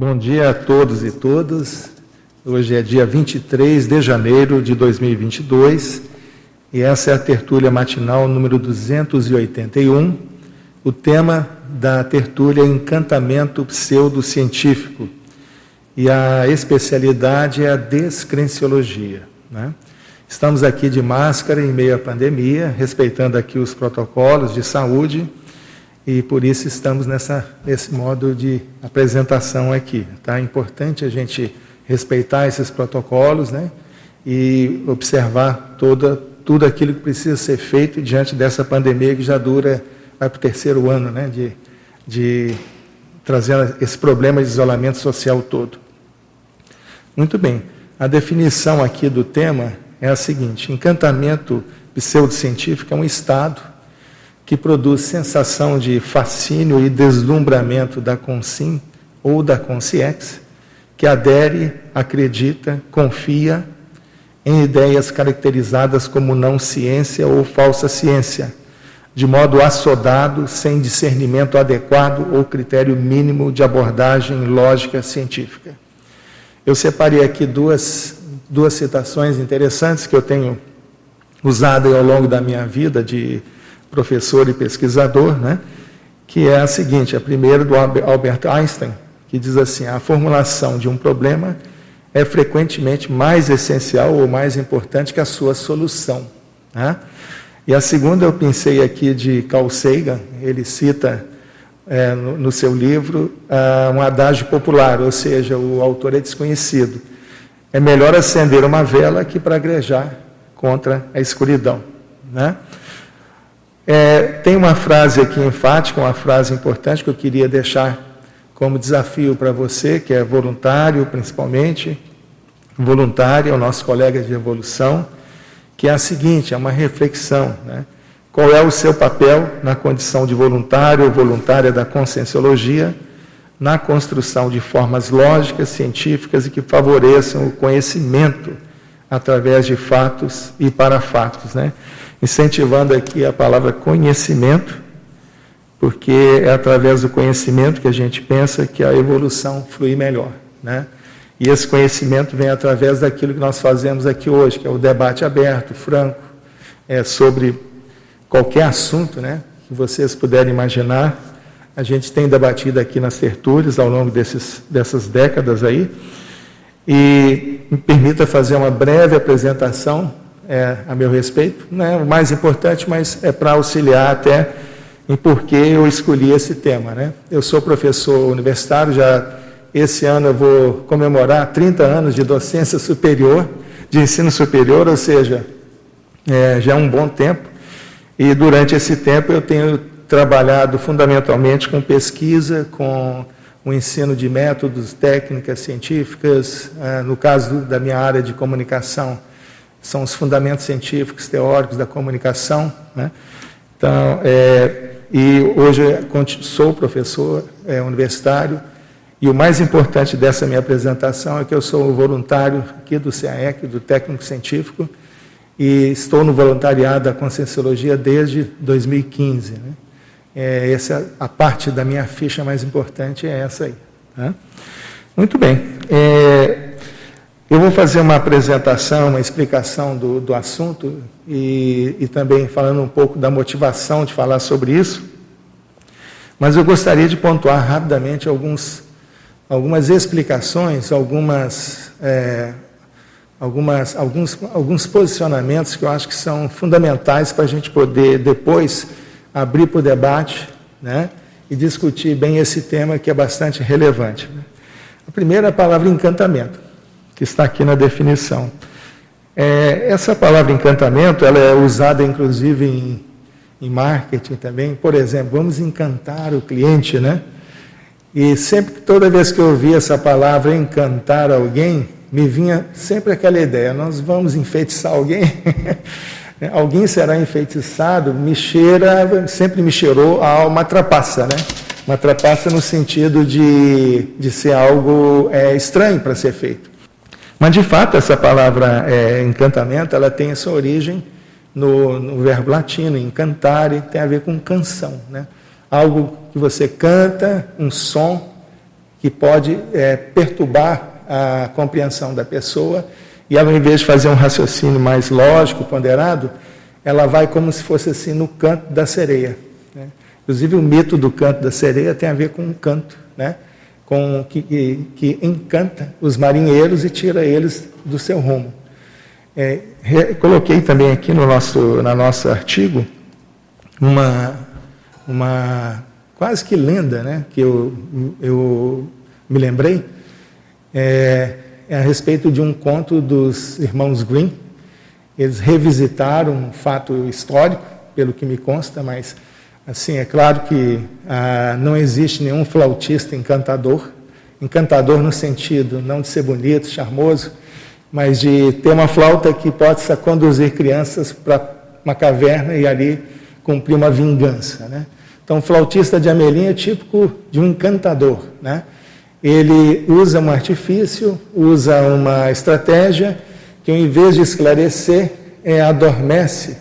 Bom dia a todos e todas. Hoje é dia 23 de janeiro de 2022 e essa é a tertúlia matinal número 281. O tema da tertúlia é Encantamento Pseudocientífico e a especialidade é a descrenciologia. Né? Estamos aqui de máscara em meio à pandemia, respeitando aqui os protocolos de saúde e por isso estamos nessa, nesse modo de apresentação aqui. Tá? É importante a gente respeitar esses protocolos né? e observar toda, tudo aquilo que precisa ser feito diante dessa pandemia que já dura, para o terceiro ano né? de, de trazer esse problema de isolamento social todo. Muito bem, a definição aqui do tema é a seguinte: encantamento pseudocientífico é um estado que produz sensação de fascínio e deslumbramento da consim ou da consciência, que adere, acredita, confia em ideias caracterizadas como não ciência ou falsa ciência, de modo assodado, sem discernimento adequado ou critério mínimo de abordagem lógica científica. Eu separei aqui duas, duas citações interessantes que eu tenho usado ao longo da minha vida de professor e pesquisador, né? que é a seguinte: a primeira do Albert Einstein, que diz assim: a formulação de um problema é frequentemente mais essencial ou mais importante que a sua solução. Né? E a segunda eu pensei aqui de Carl Sagan, ele cita é, no, no, seu livro uh, um adágio popular, ou seja, o autor é desconhecido. É melhor acender uma vela que praguejar contra a escuridão. Né? É, tem uma frase aqui enfática, uma frase importante que eu queria deixar como desafio para você, que é voluntário principalmente, voluntário, é o nosso colega de evolução, que é a seguinte, é uma reflexão, né? Qual é o seu papel na condição de voluntário ou voluntária da conscienciologia, na construção de formas lógicas, científicas e que favoreçam o conhecimento através de fatos e para fatos, né? Incentivando aqui a palavra conhecimento, porque é através do conhecimento que a gente pensa que a evolução flui melhor, né? E esse conhecimento vem através daquilo que nós fazemos aqui hoje, que é o debate aberto, franco, é, sobre qualquer assunto, né? Que vocês puderem imaginar. A gente tem debatido aqui nas tertúlias ao longo desses, dessas décadas aí. E me permita fazer uma breve apresentação é, a meu respeito. Não é o mais importante, mas é para auxiliar até em por que eu escolhi esse tema. Né? Eu sou professor universitário, já esse ano eu vou comemorar 30 anos de docência superior, de ensino superior, ou seja, é, já é um bom tempo. E durante esse tempo eu tenho trabalhado fundamentalmente com pesquisa, com o ensino de métodos, técnicas científicas, é, no caso da minha área de comunicação, são os fundamentos científicos, teóricos da comunicação. Né? Então, é, e hoje sou professor é, universitário, e o mais importante dessa minha apresentação é que eu sou voluntário aqui do CAEC, do Técnico Científico, e estou no voluntariado da Conscienciologia desde 2015. Né? É, essa, a parte da minha ficha mais importante é essa aí. Tá? Muito bem. É, eu vou fazer uma apresentação, uma explicação do, do assunto e, e também falando um pouco da motivação de falar sobre isso. Mas eu gostaria de pontuar rapidamente alguns, algumas explicações, algumas, é, algumas, alguns, alguns posicionamentos que eu acho que são fundamentais para a gente poder depois abrir para o debate né, e discutir bem esse tema que é bastante relevante. A primeira é a palavra encantamento que está aqui na definição. É, essa palavra encantamento, ela é usada inclusive em, em marketing também. Por exemplo, vamos encantar o cliente, né? E sempre, toda vez que eu ouvia essa palavra encantar alguém, me vinha sempre aquela ideia: nós vamos enfeitiçar alguém. alguém será enfeitiçado, me cheira, sempre me cheirou a uma trapaça, né? Uma trapaça no sentido de, de ser algo é, estranho para ser feito. Mas, de fato, essa palavra é, encantamento, ela tem essa origem no, no verbo latino, e tem a ver com canção. Né? Algo que você canta, um som que pode é, perturbar a compreensão da pessoa e em vez de fazer um raciocínio mais lógico, ponderado, ela vai como se fosse assim no canto da sereia. Né? Inclusive, o mito do canto da sereia tem a ver com um canto, né? Com, que, que, encanta os marinheiros e tira eles do seu rumo. É, coloquei também aqui no nosso, na nosso artigo uma, uma quase que lenda né, que eu, eu me lembrei, é, é a respeito de um conto dos irmãos Grimm. Eles revisitaram um fato histórico, pelo que me consta, mas assim é claro que ah, não existe nenhum flautista encantador, encantador no sentido não de ser bonito, charmoso, mas de ter uma flauta que possa conduzir crianças para uma caverna e ali cumprir uma vingança, né? Então, o flautista de Amelim é típico de um encantador, né? Ele usa um artifício, usa uma estratégia que, em vez de esclarecer, é, adormece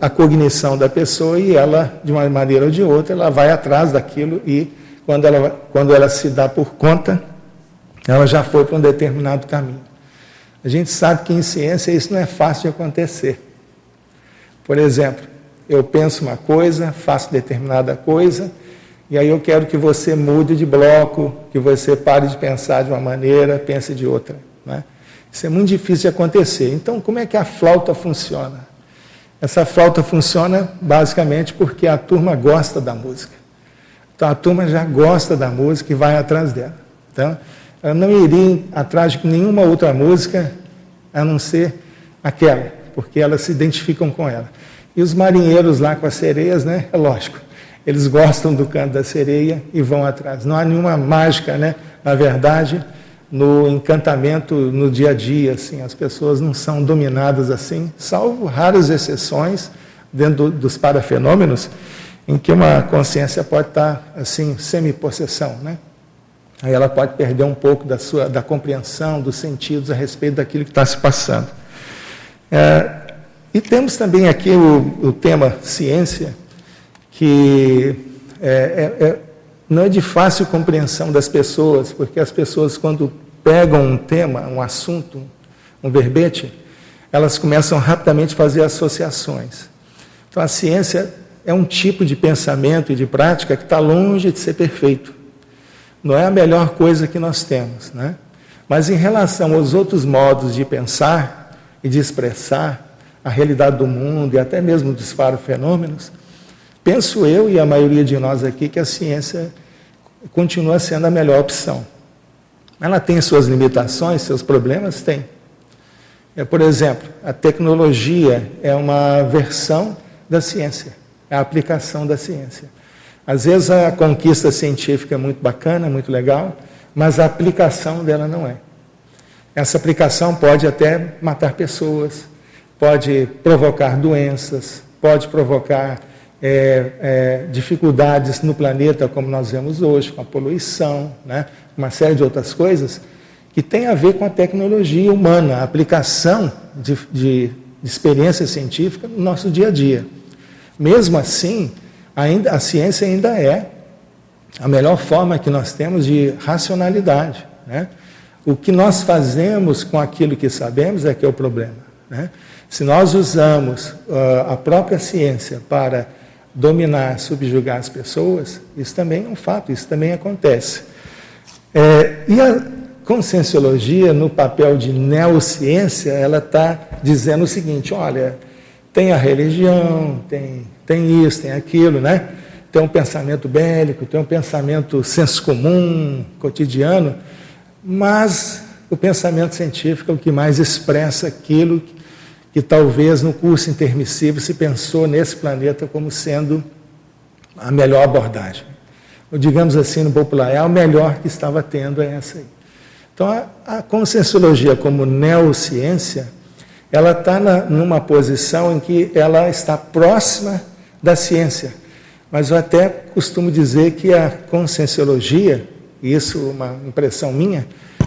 a cognição da pessoa e ela, de uma maneira ou de outra, ela vai atrás daquilo e, quando ela, quando ela se dá por conta, ela já foi para um determinado caminho. A gente sabe que em ciência isso não é fácil de acontecer. Por exemplo, eu penso uma coisa, faço determinada coisa, e aí eu quero que você mude de bloco, que você pare de pensar de uma maneira, pense de outra. Né? Isso é muito difícil de acontecer. Então, como é que a flauta funciona? Essa flauta funciona basicamente porque a turma gosta da música. Então, a turma já gosta da música e vai atrás dela. Então, ela não iria atrás de nenhuma outra música a não ser aquela, porque elas se identificam com ela. E os marinheiros lá com as sereias, né? É lógico, eles gostam do canto da sereia e vão atrás. Não há nenhuma mágica, né? Na verdade, no encantamento no dia a dia, assim, as pessoas não são dominadas assim, salvo raras exceções dentro dos parafenômenos, em que uma consciência pode estar assim, semi-possessão, né? Aí ela pode perder um pouco da sua da compreensão, dos sentidos a respeito daquilo que está se passando. É, e temos também aqui o, o tema ciência, que é, é, é, não é de fácil compreensão das pessoas, porque as pessoas, quando pegam um tema, um assunto, um verbete, elas começam rapidamente a fazer associações. Então, a ciência é um tipo de pensamento e de prática que está longe de ser perfeito não é a melhor coisa que nós temos, né? Mas em relação aos outros modos de pensar e de expressar a realidade do mundo e até mesmo dos fenômenos, penso eu e a maioria de nós aqui que a ciência continua sendo a melhor opção. Ela tem suas limitações, seus problemas? Tem. É, por exemplo, a tecnologia é uma versão da ciência, é a aplicação da ciência. Às vezes a conquista científica é muito bacana, muito legal, mas a aplicação dela não é. Essa aplicação pode até matar pessoas, pode provocar doenças, pode provocar é, é, dificuldades no planeta, como nós vemos hoje, com a poluição, né? uma série de outras coisas, que tem a ver com a tecnologia humana, a aplicação de, de, de experiência científica no nosso dia a dia. Mesmo assim, ainda, a ciência ainda é a melhor forma que nós temos de racionalidade. Né? O que nós fazemos com aquilo que sabemos é que é o problema. Né? Se nós usamos uh, a própria ciência para dominar, subjugar as pessoas, isso também é um fato, isso também acontece. É, e a conscienciologia, no papel de neociência, ela está dizendo o seguinte: olha, tem a religião, tem tem isso, tem aquilo, né? Tem um pensamento bélico, tem um pensamento senso comum, cotidiano, mas o pensamento científico é o que mais expressa aquilo que, que talvez no curso intermissivo se pensou nesse planeta como sendo a melhor abordagem. Ou, digamos assim, no popular, é o melhor que estava tendo é essa aí. Então, a, a conscienciologia como neociência, ela está numa posição em que ela está próxima da ciência. Mas eu até costumo dizer que a conscienciologia, isso é uma impressão minha,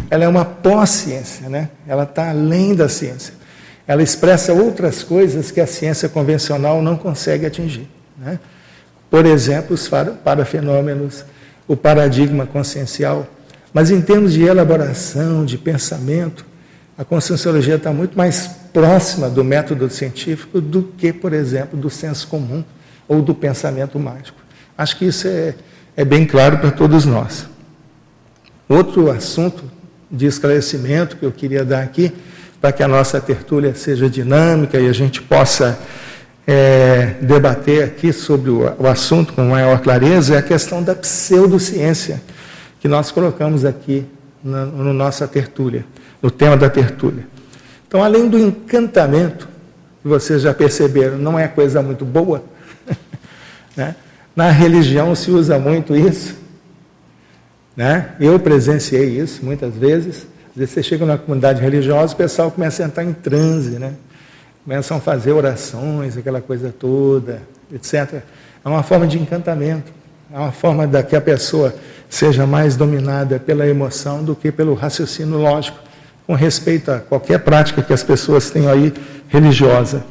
ela é uma pós-ciência, né? ela está além da ciência. Ela expressa outras coisas que a ciência convencional não consegue atingir. Né? Por exemplo, os parafenômenos, o paradigma consciencial, mas em termos de elaboração, de pensamento, a conscienciologia está muito mais próxima do método científico do que, por exemplo, do senso comum ou do pensamento mágico. Acho que isso é, é bem claro para todos nós. Outro assunto de esclarecimento que eu queria dar aqui, para que a nossa tertúlia seja dinâmica e a gente possa é, debater aqui sobre o, o assunto com maior clareza, é a questão da pseudociência, que nós colocamos aqui na no nossa tertúlia, no tema da tertúlia. Então, além do encantamento, que vocês já perceberam, não é coisa muito boa, né? na religião se usa muito isso, né? Eu presenciei isso muitas vezes. Vezes você chega numa comunidade religiosa, o pessoal começa a entrar em transe, né? Começam a fazer orações, aquela coisa toda, etc. É uma forma de encantamento. É uma forma da que a pessoa seja mais dominada pela emoção do que pelo raciocínio lógico, com respeito a qualquer prática que as pessoas tenham aí religiosa.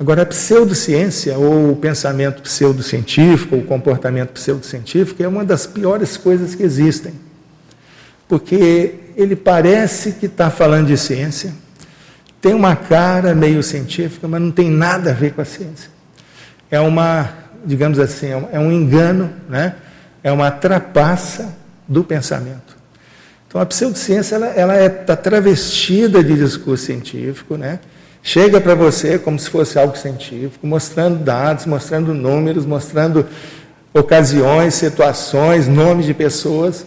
Agora, a pseudociência, ou o pensamento pseudocientífico, ou o comportamento pseudocientífico, é uma das piores coisas que existem. Porque ele parece que está falando de ciência, tem uma cara meio científica, mas não tem nada a ver com a ciência. É uma, digamos assim, é um é engano, né? é uma trapaça do pensamento. Então, a pseudociência ela, ela é, está travestida de discurso científico, né? chega para você como se fosse algo científico, mostrando dados, mostrando números, mostrando ocasiões, situações, nomes de pessoas,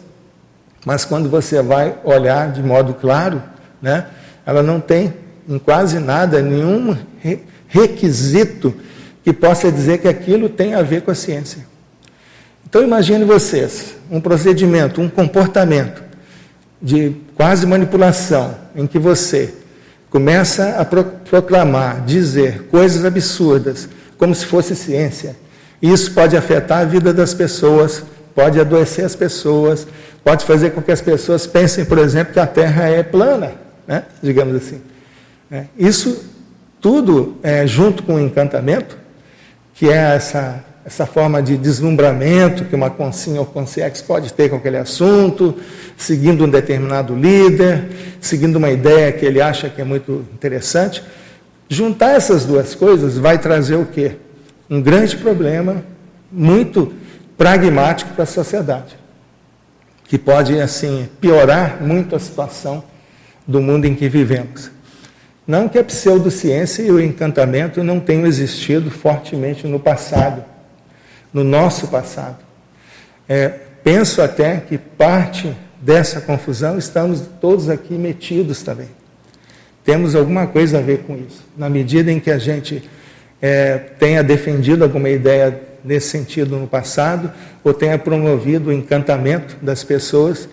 mas quando você vai olhar de modo claro, né, ela não tem em quase nada nenhum requisito que possa dizer que aquilo tem a ver com a ciência. Então imagine vocês um procedimento, um comportamento de quase manipulação em que você começa a proclamar, dizer coisas absurdas, como se fosse ciência. Isso pode afetar a vida das pessoas, pode adoecer as pessoas, pode fazer com que as pessoas pensem, por exemplo, que a Terra é plana, né? digamos assim. É, isso tudo é, junto com o encantamento, que é essa essa forma de deslumbramento que uma consinha ou consciex pode ter com aquele assunto, seguindo um determinado líder, seguindo uma ideia que ele acha que é muito interessante. Juntar essas duas coisas vai trazer o quê? Um grande problema muito pragmático para a sociedade, que pode assim piorar muito a situação do mundo em que vivemos. Não que a pseudociência e o encantamento não tenham existido fortemente no passado no nosso passado. É, penso até que parte dessa confusão estamos todos aqui metidos também. Temos alguma coisa a ver com isso. Na medida em que a gente é, tenha defendido alguma ideia nesse sentido no passado, ou tenha promovido o encantamento das pessoas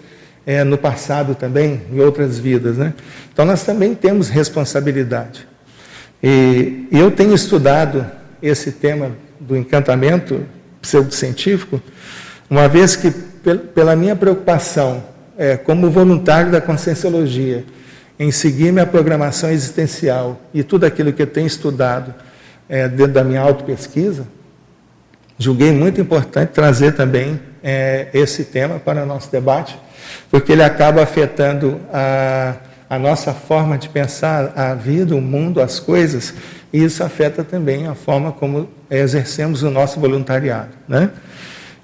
é, no passado também, em outras vidas. Né? Então nós também temos responsabilidade. E eu tenho estudado esse tema do encantamento pseudocientífico, uma vez que, pela minha preocupação é, como voluntário da conscienciologia, em seguir minha programação existencial e tudo aquilo que eu tenho estudado é, dentro da minha autopesquisa, julguei muito importante trazer também é, esse tema para o nosso debate, porque ele acaba afetando a, a nossa forma de pensar a vida, o mundo, as coisas, e isso afeta também a forma como exercemos o nosso voluntariado. Né?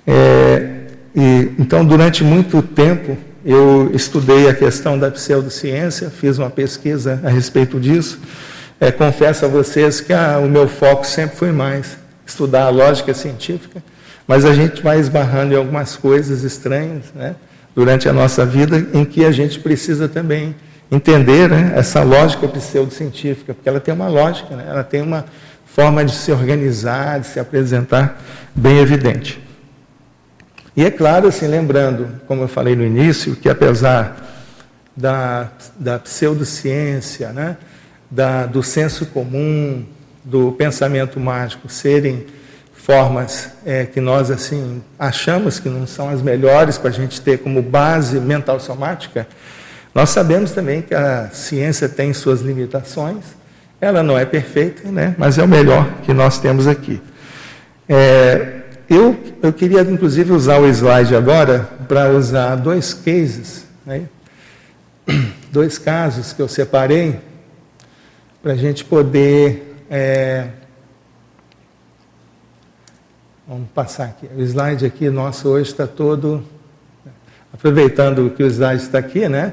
É, e, então, durante muito tempo, eu estudei a questão da pseudociência, fiz uma pesquisa a respeito disso. É, confesso a vocês que a, o meu foco sempre foi mais estudar a lógica científica, mas a gente vai esbarrando em algumas coisas estranhas né, durante a nossa vida em que a gente precisa também entender né, essa lógica pseudocientífica, porque ela tem uma lógica, né, ela tem uma forma de se organizar, de se apresentar bem evidente. E é claro, assim, lembrando, como eu falei no início, que apesar da, da pseudociência, né, da, do senso comum, do pensamento mágico serem formas é, que nós assim achamos que não são as melhores para a gente ter como base mental somática, nós sabemos também que a ciência tem suas limitações, ela não é perfeita, né? mas é o melhor que nós temos aqui. É, eu eu queria, inclusive, usar o slide agora para usar dois cases, né? dois casos que eu separei, para a gente poder. É... Vamos passar aqui. O slide aqui nosso hoje está todo. Aproveitando que o slide está aqui, né?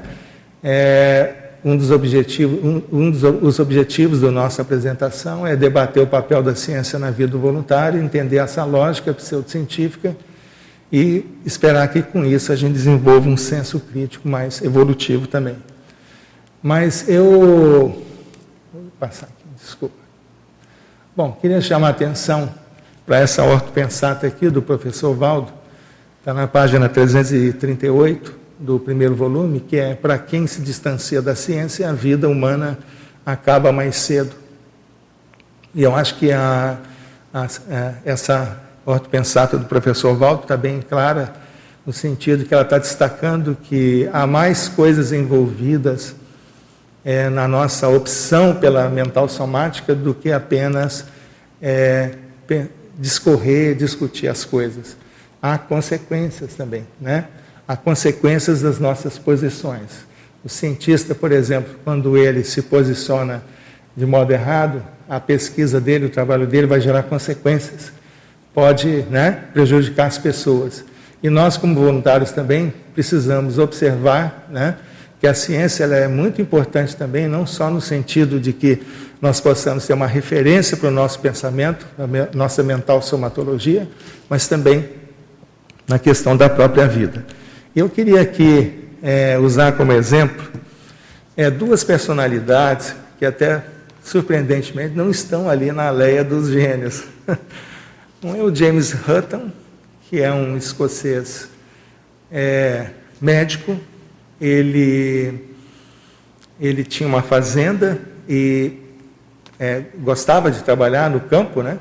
É, um dos objetivos, um, um dos os objetivos da nossa apresentação é debater o papel da ciência na vida do voluntário, entender essa lógica pseudocientífica e esperar que com isso a gente desenvolva um senso crítico mais evolutivo também. Mas eu vou passar aqui, desculpa. Bom, queria chamar a atenção para essa ortopensata aqui do professor Valdo, está na página 338 do primeiro volume, que é para quem se distancia da ciência, a vida humana acaba mais cedo. E eu acho que a, a, a, essa ortopensata do professor Valdo está bem clara, no sentido que ela está destacando que há mais coisas envolvidas é, na nossa opção pela mental somática do que apenas é, discorrer, discutir as coisas. Há consequências também, né? a consequências das nossas posições. O cientista, por exemplo, quando ele se posiciona de modo errado, a pesquisa dele, o trabalho dele vai gerar consequências. Pode né, prejudicar as pessoas. E nós, como voluntários, também precisamos observar né, que a ciência é muito importante também, não só no sentido de que nós possamos ter uma referência para o nosso pensamento, a nossa mental somatologia, mas também na questão da própria vida. Eu queria aqui é, usar como exemplo é, duas personalidades que até surpreendentemente não estão ali na leia dos gênios. Um é o James Hutton, que é um escocês é, médico. Ele, ele tinha uma fazenda e é, gostava de trabalhar no campo, né?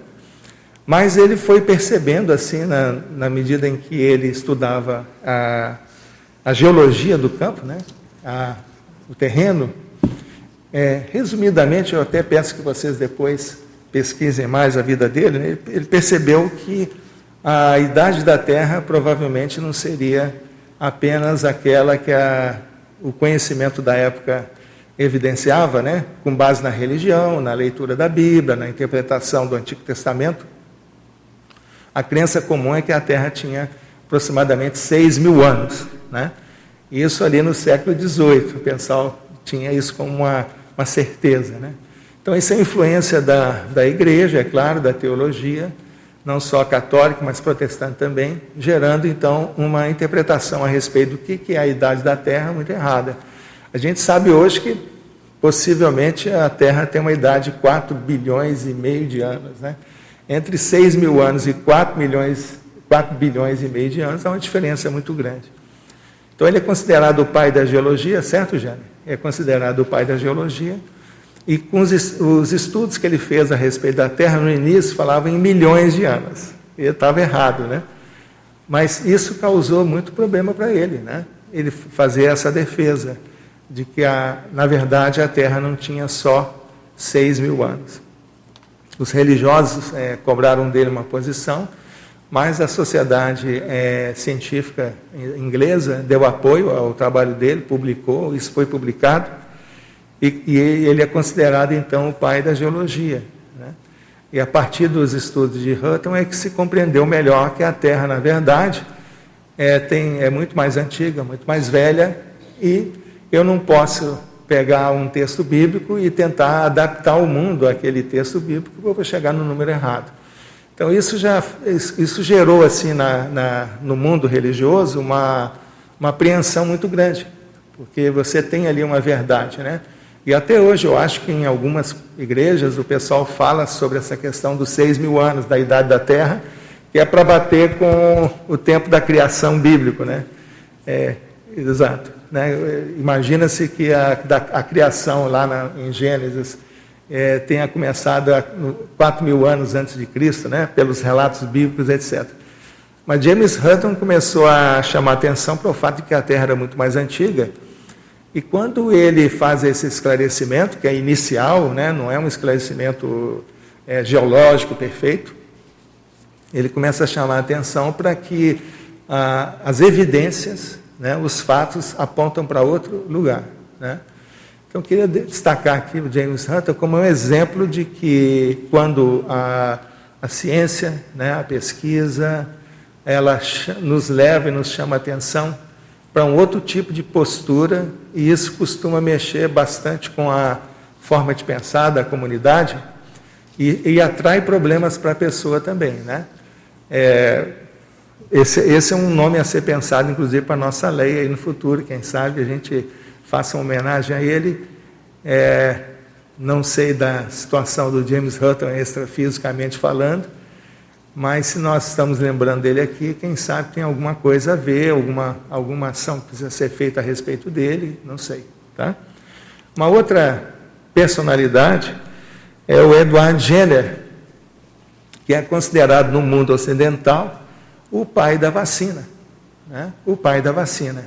Mas ele foi percebendo, assim, na, na medida em que ele estudava a, a geologia do campo, né? A, o terreno, é, resumidamente, eu até peço que vocês depois pesquisem mais a vida dele, né? ele, ele percebeu que a idade da Terra provavelmente não seria apenas aquela que a, o conhecimento da época evidenciava, né? com base na religião, na leitura da Bíblia, na interpretação do Antigo Testamento, a crença comum é que a Terra tinha aproximadamente 6 mil anos. Né? Isso ali no século XVIII, o pessoal tinha isso como uma, uma certeza. Né? Então, isso é influência da, da igreja, é claro, da teologia, não só católica, mas protestante também, gerando então uma interpretação a respeito do que, que é a idade da Terra muito errada. A gente sabe hoje que possivelmente a Terra tem uma idade de 4 bilhões e meio de anos. Né? entre 6 mil anos e 4, milhões, 4 bilhões e meio de anos, há uma diferença muito grande. Então, ele é considerado o pai da geologia, certo, Jane? É considerado o pai da geologia. E com os, os estudos que ele fez a respeito da Terra no início, falavam em milhões de anos. Ele estava errado, né? Mas isso causou muito problema para ele, né? Ele fazer essa defesa de que, a, na verdade, a Terra não tinha só 6 mil anos. Os religiosos é, cobraram dele uma posição, mas a sociedade é, científica inglesa deu apoio ao trabalho dele, publicou, isso foi publicado, e, e ele é considerado então o pai da geologia. Né? E a partir dos estudos de Hutton é que se compreendeu melhor que a Terra, na verdade, é, tem, é muito mais antiga, muito mais velha, e eu não posso pegar um texto bíblico e tentar adaptar o mundo àquele texto bíblico para chegar no número errado. Então isso já isso gerou assim na, na, no mundo religioso uma, uma apreensão muito grande, porque você tem ali uma verdade, né? E até hoje eu acho que em algumas igrejas o pessoal fala sobre essa questão dos seis mil anos da idade da Terra, que é para bater com o tempo da criação bíblico, né? É, exato. Né? Imagina-se que a, da, a, criação lá na, em Gênesis é, tenha começado há 4 mil anos antes de Cristo, né? pelos relatos bíblicos, etc. Mas James Hutton começou a chamar atenção para o fato de que a Terra era muito mais antiga. E quando ele faz esse esclarecimento, que é inicial, né? não é um esclarecimento é, geológico perfeito, ele começa a chamar a atenção para que ah, as evidências, né, os fatos apontam para outro lugar. Né? Então, eu queria destacar aqui o James Hunter como um exemplo de que quando a, a ciência, né, a pesquisa, ela nos leva e nos chama a atenção para um outro tipo de postura, e isso costuma mexer bastante com a forma de pensar da comunidade e, e atrai problemas para a pessoa também. Né? É, esse, esse, é um nome a ser pensado, inclusive, para a nossa lei aí no futuro, quem sabe a gente faça uma homenagem a ele. É, não sei da situação do James Hutton extrafisicamente falando, mas se nós estamos lembrando dele aqui, quem sabe tem alguma coisa a ver, alguma, alguma ação que precisa ser feita a respeito dele, não sei. Tá? Uma outra personalidade é o Edward Jenner, que é considerado no mundo ocidental o pai da vacina. Né? O pai da vacina.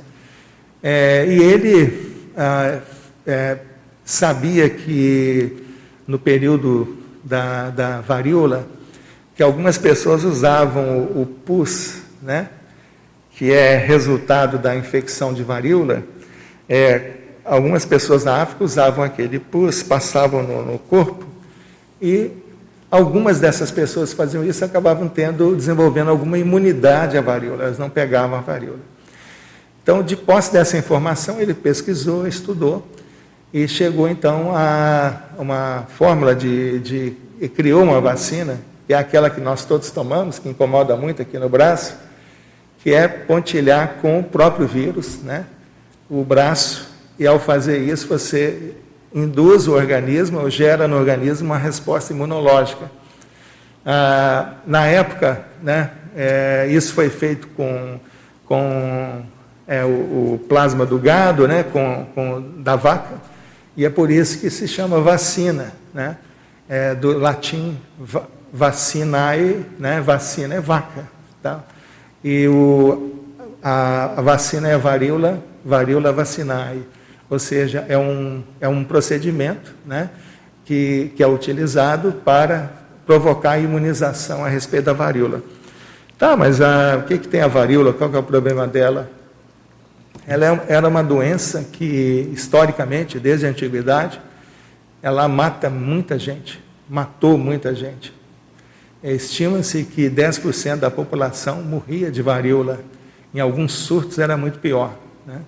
É, e ele ah, é, sabia que no período da, da varíola, que algumas pessoas usavam o, o pus, né, que é resultado da infecção de varíola, é, algumas pessoas na África usavam aquele pus, passavam no, no, corpo, e algumas dessas pessoas que faziam isso acabavam tendo, desenvolvendo alguma imunidade à varíola, elas não pegavam a varíola. Então, de posse dessa informação, ele pesquisou, estudou, e chegou então a uma fórmula de, de criou uma vacina que é aquela que nós todos tomamos, que incomoda muito aqui no braço, que é pontilhar com o próprio vírus, né, o braço, e ao fazer isso você induz o organismo, ou gera no organismo uma resposta imunológica. Ah, na época, né, é, isso foi feito com, com é, o, o, plasma do gado, né, com, com, da vaca, e é por isso que se chama vacina, né, é, do latim vacinae, né? Vacina é vaca, tá? E o, a, a vacina é varíola, varíola vacinae, ou seja, é um, é um procedimento, né? Que, que é utilizado para provocar a imunização a respeito da varíola. Tá, mas a, o que, que tem a varíola? Qual é o problema dela? Ela é, era uma doença que, historicamente, desde a antiguidade, ela mata muita gente, matou muita gente. Estima-se que 10% da população morria de varíola. Em alguns surtos era muito pior. Né?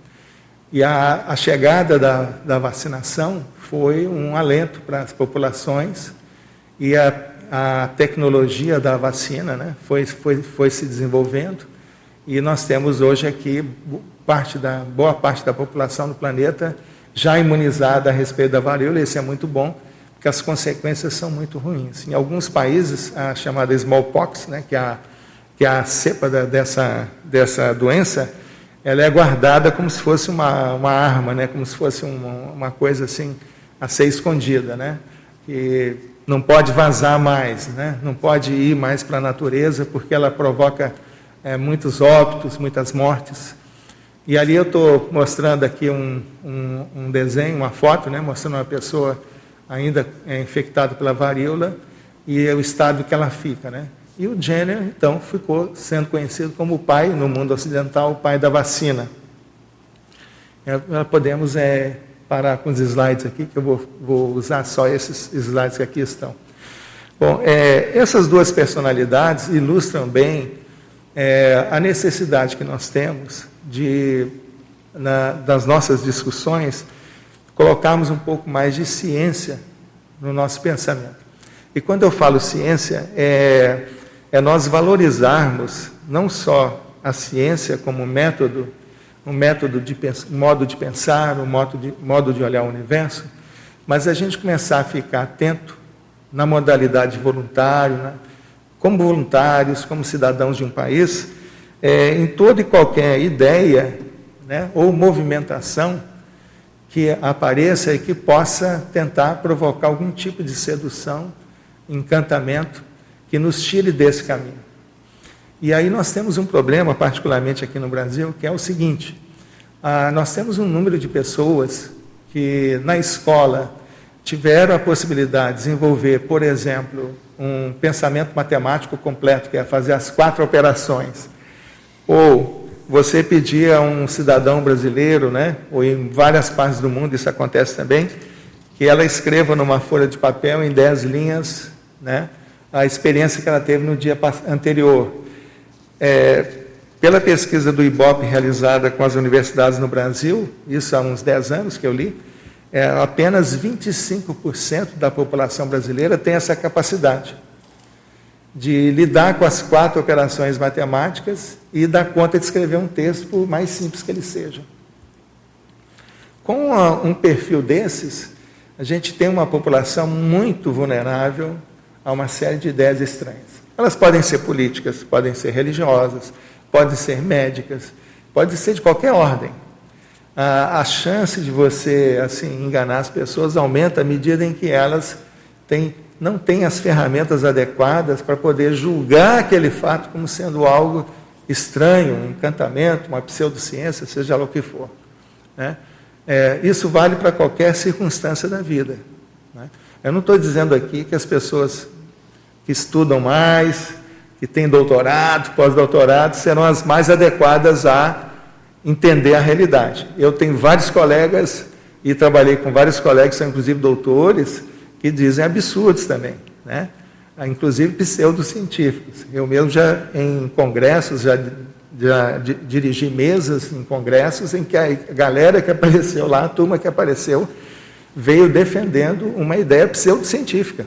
E a, a chegada da, da, vacinação foi um alento para as populações e a, a tecnologia da vacina né, foi, foi, foi se desenvolvendo e nós temos hoje aqui parte da, boa parte da população do planeta já imunizada a respeito da varíola, isso é muito bom, que as consequências são muito ruins. Em alguns países, a chamada smallpox, né, que, é a, que é a cepa da, dessa, dessa doença, ela é guardada como se fosse uma, uma arma, né, como se fosse uma, uma coisa assim a ser escondida, né, que não pode vazar mais, né, não pode ir mais para a natureza porque ela provoca é, muitos óbitos, muitas mortes. E ali eu estou mostrando aqui um, um, um, desenho, uma foto, né, mostrando uma pessoa ainda é infectado pela varíola e é o estado que ela fica, né? E o Jenner, então, ficou sendo conhecido como o pai, no mundo ocidental, o pai da vacina. É, podemos é, parar com os slides aqui, que eu vou, vou usar só esses slides que aqui estão. Bom, é, essas duas personalidades ilustram bem é, a necessidade que nós temos de, na, das nossas discussões, colocarmos um pouco mais de ciência no nosso pensamento. E quando eu falo ciência, é, é nós valorizarmos não só a ciência como método, um método de um modo de pensar, um modo de, modo de olhar o universo, mas a gente começar a ficar atento na modalidade voluntário, né? como voluntários, como cidadãos de um país, é, em toda e qualquer ideia né, ou movimentação que apareça e que possa tentar provocar algum tipo de sedução, encantamento, que nos tire desse caminho. E aí nós temos um problema, particularmente aqui no Brasil, que é o seguinte: ah, nós temos um número de pessoas que na escola tiveram a possibilidade de desenvolver, por exemplo, um pensamento matemático completo, que é fazer as quatro operações. Ou você pedir a um cidadão brasileiro, né, ou em várias partes do mundo, isso acontece também, que ela escreva numa folha de papel em dez linhas né, a experiência que ela teve no dia anterior. É, pela pesquisa do IBOP realizada com as universidades no Brasil, isso há uns 10 anos que eu li, é, apenas 25% da população brasileira tem essa capacidade de lidar com as quatro operações matemáticas e dar conta de escrever um texto, por mais simples que ele seja. Com um perfil desses, a gente tem uma população muito vulnerável a uma série de ideias estranhas. Elas podem ser políticas, podem ser religiosas, podem ser médicas, pode ser de qualquer ordem. A chance de você assim enganar as pessoas aumenta à medida em que elas têm, não têm as ferramentas adequadas para poder julgar aquele fato como sendo algo estranho, um encantamento, uma pseudociência, seja lá o que for. Né? É, isso vale para qualquer circunstância da vida. Né? Eu não estou dizendo aqui que as pessoas que estudam mais, que têm doutorado, pós-doutorado, serão as mais adequadas a entender a realidade. Eu tenho vários colegas, e trabalhei com vários colegas, são inclusive doutores, que dizem absurdos também, né? inclusive pseudocientíficos. Eu mesmo já, em congressos, já, já dirigi mesas em congressos em que a galera que apareceu lá, a turma que apareceu, veio defendendo uma ideia pseudocientífica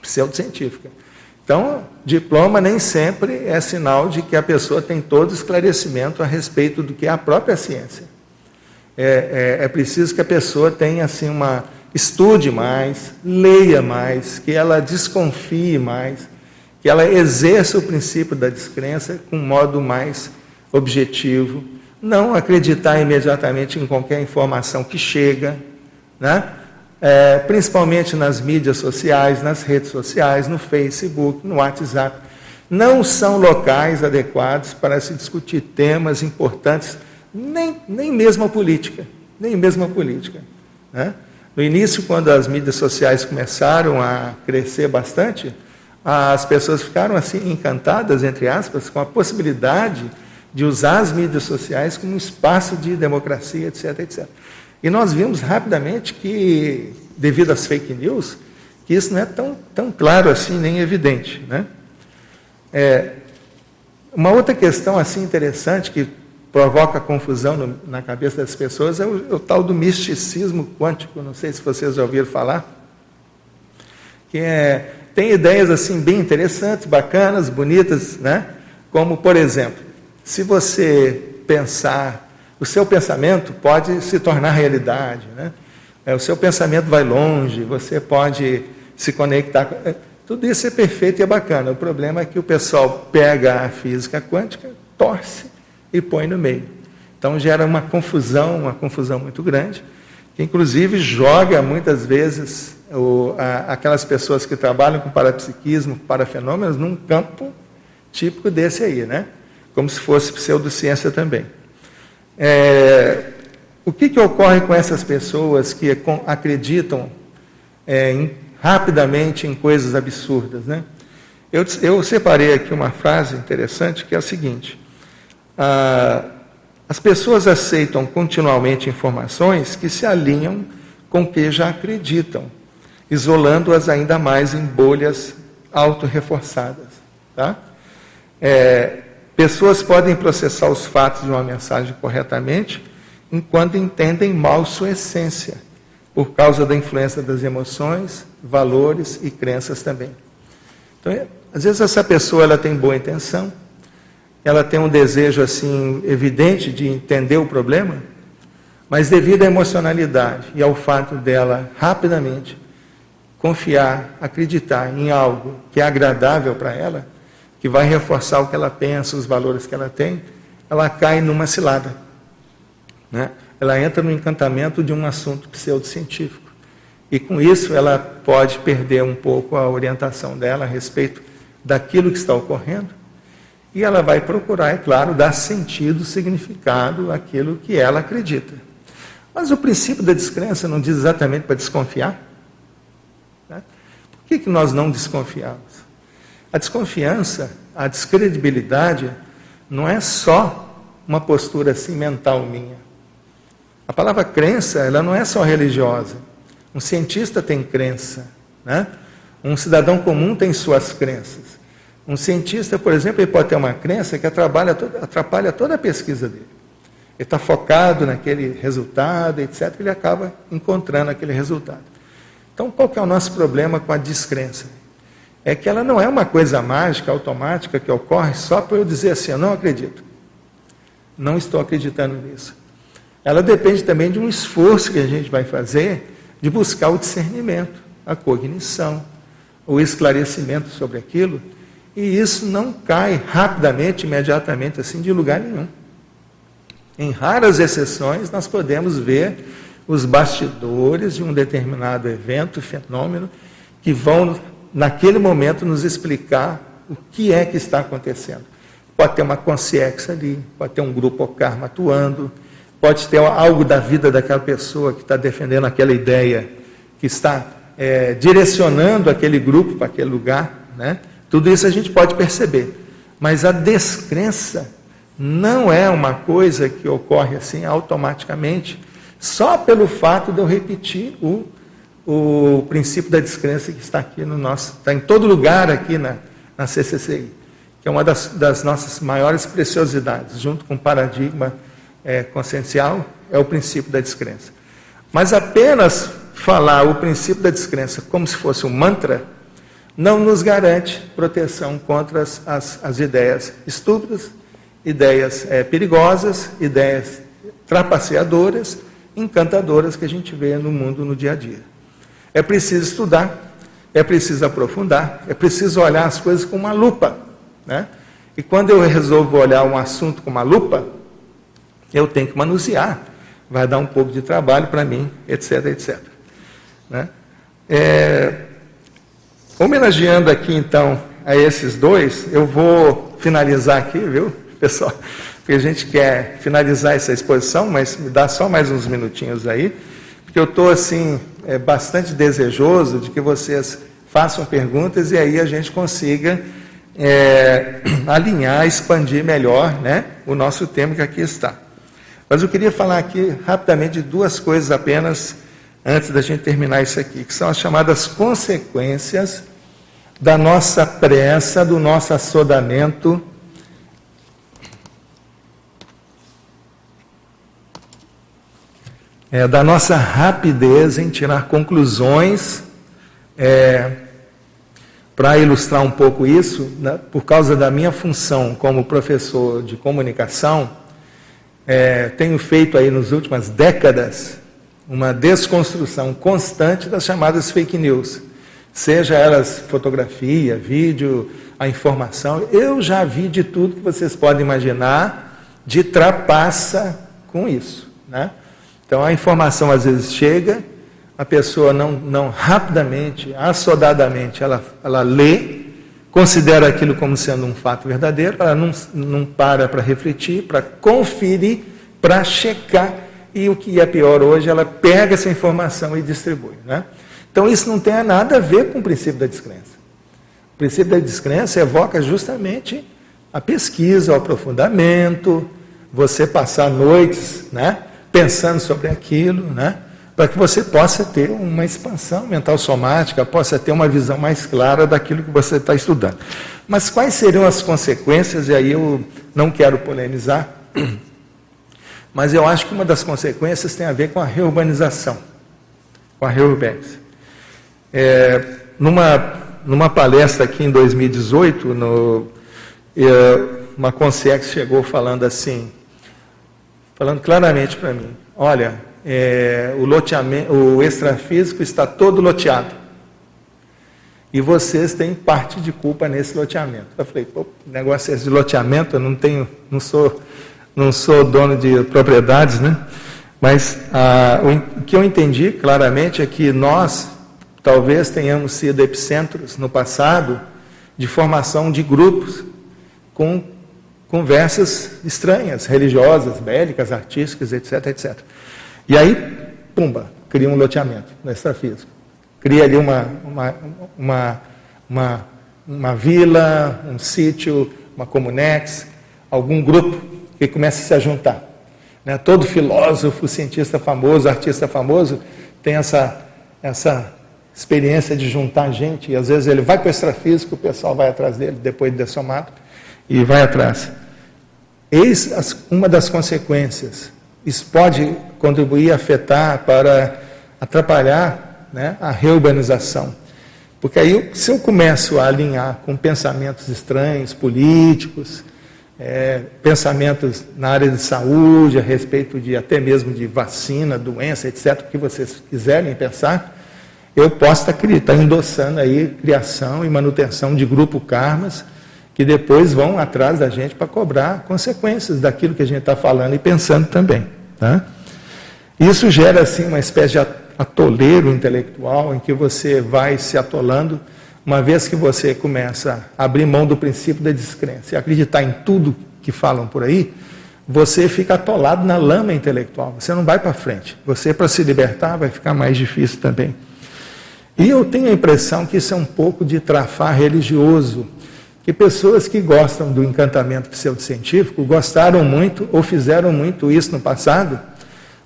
pseudocientífica. Então, diploma nem sempre é sinal de que a pessoa tem todo esclarecimento a respeito do que é a própria ciência. É, é, é preciso que a pessoa tenha assim uma estude mais, leia mais, que ela desconfie mais, que ela exerça o princípio da descrença com um modo mais objetivo, não acreditar imediatamente em qualquer informação que chega, né? é, principalmente nas mídias sociais, nas redes sociais, no Facebook, no WhatsApp, não são locais adequados para se discutir temas importantes, nem, nem mesmo a política, nem mesmo a política. Né? No início, quando as mídias sociais começaram a crescer bastante, as pessoas ficaram assim encantadas, entre aspas, com a possibilidade de usar as mídias sociais como um espaço de democracia, etc, etc. E nós vimos rapidamente que, devido às fake news, que isso não é tão, tão claro assim, nem evidente. Né? É, uma outra questão assim interessante que provoca confusão no, na cabeça das pessoas é o, o, tal do misticismo quântico. Não sei se vocês já ouviram falar. Que é, tem ideias assim bem interessantes, bacanas, bonitas, né? Como, por exemplo, se você pensar o seu pensamento pode se tornar realidade. Né? É, o seu pensamento vai longe, você pode se conectar. É, tudo isso é perfeito e é bacana. O problema é que o pessoal pega a física quântica, torce e põe no meio. Então gera uma confusão, uma confusão muito grande, que inclusive joga muitas vezes o, a, aquelas pessoas que trabalham com parapsiquismo, parafenômenos, num campo típico desse aí, né? Como se fosse pseudociência também. É, o que, que ocorre com essas pessoas que acreditam é, em, rapidamente em coisas absurdas? Né? Eu, eu, separei aqui uma frase interessante que é a seguinte: ah, as pessoas aceitam continuamente informações que se alinham com o que já acreditam, isolando-as ainda mais em bolhas autorreforçadas. Tá? É, Pessoas podem processar os fatos de uma mensagem corretamente enquanto entendem mal sua essência, por causa da influência das emoções, valores e crenças também. Então, é, às vezes essa pessoa ela tem boa intenção, ela tem um desejo assim evidente de entender o problema, mas devido à emocionalidade e ao fato dela rapidamente confiar, acreditar em algo que é agradável para ela, que vai reforçar o que ela pensa, os valores que ela tem, ela cai numa cilada. Né? Ela entra no encantamento de um assunto pseudocientífico. E com isso ela pode perder um pouco a orientação dela a respeito daquilo que está ocorrendo. E ela vai procurar, é claro, dar sentido, significado àquilo que ela acredita. Mas o princípio da descrença não diz exatamente para desconfiar? Né? que, que nós não desconfiamos? A desconfiança, a descredibilidade, não é só uma postura assim mental minha. A palavra crença, ela não é só religiosa. Um cientista tem crença, né? Um cidadão comum tem suas crenças. Um cientista, por exemplo, ele pode ter uma crença que atrapalha toda, atrapalha toda a pesquisa dele. Ele está focado naquele resultado, etc., ele acaba encontrando aquele resultado. Então, qual que é o nosso problema com a descrença? É que ela não é uma coisa mágica, automática, que ocorre só para eu dizer assim, eu não acredito. Não estou acreditando nisso. Ela depende também de um esforço que a gente vai fazer de buscar o discernimento, a cognição, o esclarecimento sobre aquilo, e isso não cai rapidamente, imediatamente, assim, de lugar nenhum. Em raras exceções, nós podemos ver os bastidores de um determinado evento, fenômeno, que vão, naquele momento, nos explicar o que é que está acontecendo. Pode ter uma consciência ali, pode ter um grupo karma atuando, pode ter algo da vida daquela pessoa que está defendendo aquela ideia, que está é, direcionando aquele grupo para aquele lugar. Né? Tudo isso a gente pode perceber. Mas a descrença não é uma coisa que ocorre assim automaticamente, só pelo fato de eu repetir o, o princípio da descrença que está aqui no nosso, está em todo lugar aqui na, na CCCI, que é uma das, das nossas maiores preciosidades, junto com o paradigma é, consciencial, é o princípio da descrença. Mas apenas falar o princípio da descrença como se fosse um mantra, não nos garante proteção contra as, as, as ideias estúpidas ideias é, perigosas, ideias trapaceadoras, encantadoras que a gente vê no mundo no dia a dia. É preciso estudar, é preciso aprofundar, é preciso olhar as coisas com uma lupa. Né? E quando eu resolvo olhar um assunto com uma lupa, eu tenho que manusear. Vai dar um pouco de trabalho para mim, etc, etc. Né? É, homenageando aqui então a esses dois, eu vou finalizar aqui, viu? pessoal, porque a gente quer finalizar essa exposição, mas me dá só mais uns minutinhos aí, porque eu estou assim é, bastante desejoso de que vocês façam perguntas e aí a gente consiga é, alinhar, expandir melhor né, o nosso tema que aqui está. Mas eu queria falar aqui rapidamente de duas coisas apenas antes da gente terminar isso aqui, que são as chamadas consequências da nossa pressa, do nosso assodamento é, da nossa rapidez em tirar conclusões. É, Para ilustrar um pouco isso, né, por causa da minha função como professor de comunicação, é, tenho feito aí nas últimas décadas uma desconstrução constante das chamadas fake news, seja elas fotografia, vídeo, a informação. Eu já vi de tudo que vocês podem imaginar de trapaça com isso, né? Então a informação às vezes chega, a pessoa não, não rapidamente, assodadamente, ela, ela lê, considera aquilo como sendo um fato verdadeiro, ela não, não para para refletir, para conferir, para checar, e o que é pior hoje, ela pega essa informação e distribui. Né? Então isso não tem nada a ver com o princípio da descrença. O princípio da descrença evoca justamente a pesquisa, o aprofundamento, você passar noites, né? pensando sobre aquilo, né? para que você possa ter uma expansão mental somática, possa ter uma visão mais clara daquilo que você está estudando. Mas quais seriam as consequências? E aí eu não quero polemizar, mas eu acho que uma das consequências tem a ver com a reurbanização, com a reurbanização. É, numa, numa palestra aqui em 2018, no, é, uma consciência chegou falando assim, falando claramente para mim: olha, é, o, loteamento, o extrafísico está todo loteado. E vocês têm parte de culpa nesse loteamento. Eu falei, pô, negócio é esse de loteamento, eu não tenho, não sou, não sou dono de propriedades, né? Mas ah, o que eu entendi claramente é que nós talvez tenhamos sido epicentros no passado de formação de grupos com conversas estranhas, religiosas, bélicas, artísticas, etc, etc. E aí, pumba, cria um loteamento no extrafísico. cria ali uma, uma, uma, uma, uma vila, um sítio, uma comunex, algum grupo que começa a se juntar. Né? Todo filósofo, cientista famoso, artista famoso tem essa, essa experiência de juntar gente, e às vezes ele vai para o extrafísico, o pessoal vai atrás dele, depois de dessomado, e vai atrás. Eis as, uma das consequências. Isso pode contribuir, afetar, para atrapalhar né, a reurbanização. Porque aí, se eu começo a alinhar com pensamentos estranhos, políticos, é, pensamentos na área de saúde, a respeito de até mesmo de vacina, doença, etc., o que vocês quiserem pensar, eu posso estar endossando aí criação e manutenção de grupo karmas que depois vão atrás da gente para cobrar consequências daquilo que a gente está falando e pensando também. Tá? Isso gera assim uma espécie de atoleiro intelectual em que você vai se atolando, uma vez que você começa a abrir mão do princípio da descrença e acreditar em tudo que falam por aí, você fica atolado na lama intelectual, você não vai para frente. Você, para se libertar, vai ficar mais difícil também. E eu tenho a impressão que isso é um pouco de trafar religioso, que pessoas que gostam do encantamento pseudocientífico gostaram muito ou fizeram muito isso no passado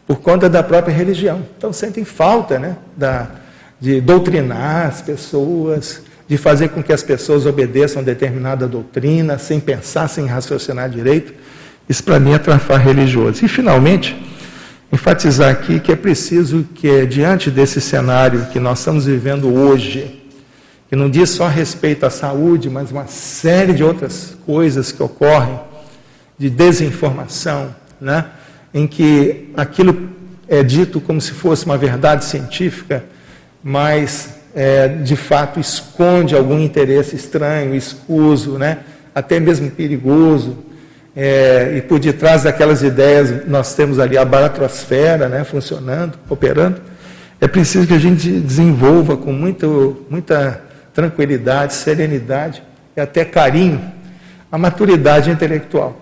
por conta da própria religião. Então sentem falta né, da, de doutrinar as pessoas, de fazer com que as pessoas obedeçam determinada doutrina, sem pensar, sem raciocinar direito. Isso para mim é trafar religioso. E finalmente, enfatizar aqui que é preciso que, diante desse cenário que nós estamos vivendo hoje, que não diz só respeito à saúde, mas uma série de outras coisas que ocorrem, de desinformação, né? em que aquilo é dito como se fosse uma verdade científica, mas é, de fato esconde algum interesse estranho, escuso, né? até mesmo perigoso. É, e por detrás daquelas ideias nós temos ali a baratrosfera né, funcionando, operando. É preciso que a gente desenvolva com muito, muita tranquilidade, serenidade e até carinho a maturidade intelectual.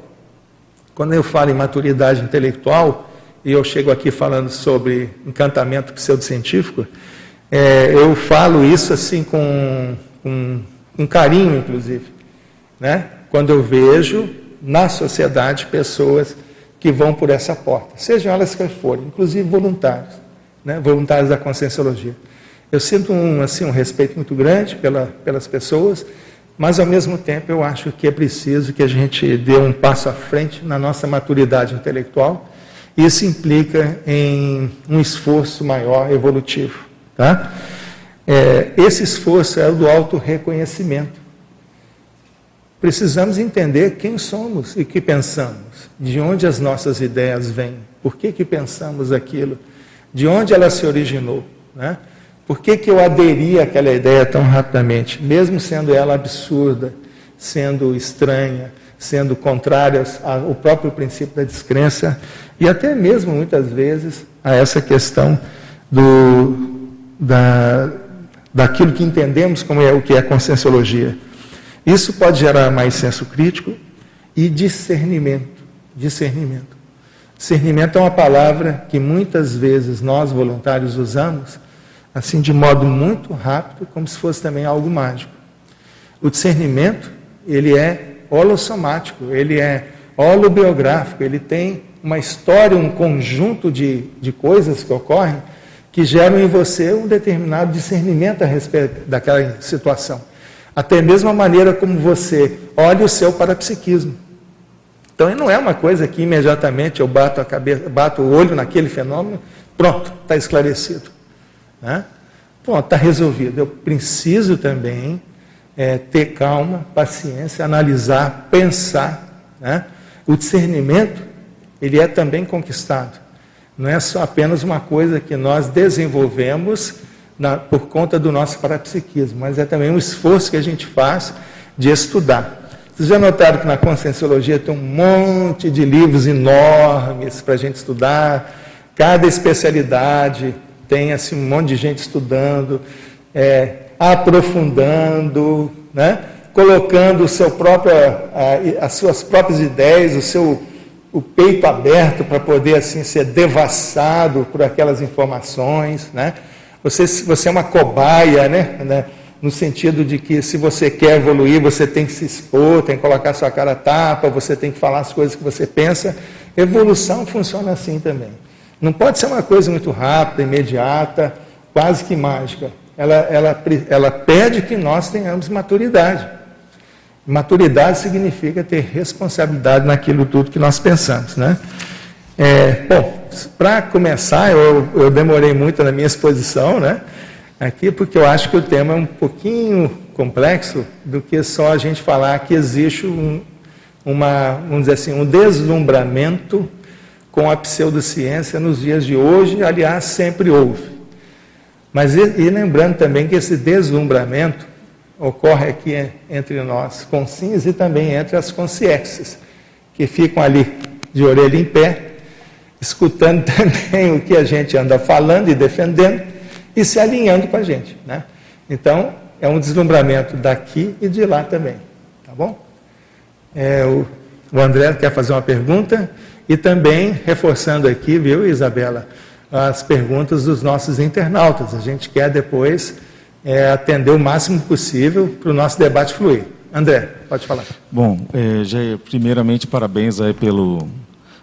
Quando eu falo em maturidade intelectual, e eu chego aqui falando sobre encantamento pseudocientífico, é, eu falo isso assim com, com, com carinho, inclusive. Né? Quando eu vejo na sociedade pessoas que vão por essa porta, sejam elas que forem, inclusive voluntários, né? voluntários da conscienciologia. Eu sinto um, assim, um respeito muito grande pela, pelas pessoas, mas ao mesmo tempo eu acho que é preciso que a gente dê um passo à frente na nossa maturidade intelectual. Isso implica em um esforço maior evolutivo. Tá? É, esse esforço é o do auto-reconhecimento. Precisamos entender quem somos e que pensamos, de onde as nossas ideias vêm, por que, que pensamos aquilo, de onde ela se originou. Né? Por que, que eu aderi àquela ideia tão rapidamente, mesmo sendo ela absurda, sendo estranha, sendo contrária ao próprio princípio da descrença e até mesmo muitas vezes a essa questão do, da, daquilo que entendemos como é o que é conscienciologia. Isso pode gerar mais senso crítico e discernimento. Discernimento. Discernimento é uma palavra que muitas vezes nós voluntários usamos assim de modo muito rápido, como se fosse também algo mágico. O discernimento, ele é holossomático, ele é holobiográfico, ele tem uma história, um conjunto de, de coisas que ocorrem que geram em você um determinado discernimento a respeito daquela situação. Até mesmo a maneira como você olha o seu parapsiquismo. Então, não é uma coisa que imediatamente eu bato, a cabeça, bato o olho naquele fenômeno, pronto, está esclarecido. Né? Pronto, está resolvido. Eu preciso também é, ter calma, paciência, analisar, pensar. Né? O discernimento, ele é também conquistado. Não é só apenas uma coisa que nós desenvolvemos na, por conta do nosso parapsiquismo, mas é também um esforço que a gente faz de estudar. Vocês já notaram que na Conscienciologia tem um monte de livros enormes para a gente estudar, cada especialidade tem assim, um monte de gente estudando, é, aprofundando, né? colocando o seu próprio, a, as suas próprias ideias, o seu o peito aberto para poder assim ser devassado por aquelas informações, né? Você, você é uma cobaia, né? né? no sentido de que se você quer evoluir, você tem que se expor, tem que colocar sua cara tapa, você tem que falar as coisas que você pensa. Evolução funciona assim também. Não pode ser uma coisa muito rápida, imediata, quase que mágica. Ela, ela, ela pede que nós tenhamos maturidade. Maturidade significa ter responsabilidade naquilo tudo que nós pensamos, né? É, bom, para começar, eu, eu demorei muito na minha exposição, né? aqui, porque eu acho que o tema é um pouquinho complexo do que só a gente falar que existe um, uma, vamos dizer assim, um deslumbramento com a pseudociência nos dias de hoje, aliás, sempre houve. Mas e, e lembrando também que esse deslumbramento ocorre aqui entre nós consciências e também entre as consciências, que ficam ali de orelha em pé, escutando também o que a gente anda falando e defendendo, e se alinhando com a gente. Né? Então, é um deslumbramento daqui e de lá também. Tá bom? É, o, o André quer fazer uma pergunta e também reforçando aqui, viu, Isabela, as perguntas dos nossos internautas. A gente quer depois é, atender o máximo possível para o nosso debate fluir. André, pode falar. Bom, é, primeiramente parabéns aí pelo,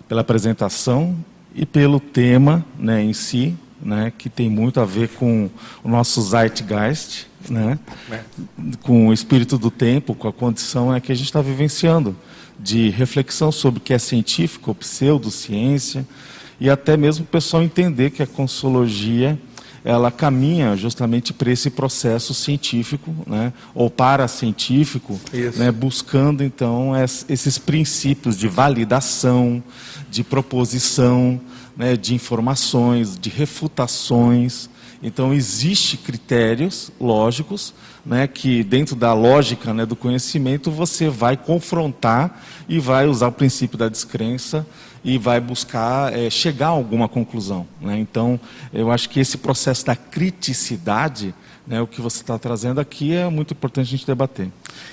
pela apresentação e pelo tema né, em si, né, que tem muito a ver com o nosso Zeitgeist, né, com o espírito do tempo, com a condição é que a gente está vivenciando, de reflexão sobre o que é científico, pseudociência, e até mesmo o pessoal entender que a consologia ela caminha justamente para esse processo científico, né, ou paracientífico, né, buscando então esses princípios de validação, de proposição, né, de informações, de refutações. Então, existe critérios lógicos né, que, dentro da lógica né, do conhecimento, você vai confrontar e vai usar o princípio da descrença e vai buscar é, chegar a alguma conclusão. Né? Então, eu acho que esse processo da criticidade, né, o que você está trazendo aqui, é muito importante a gente debater.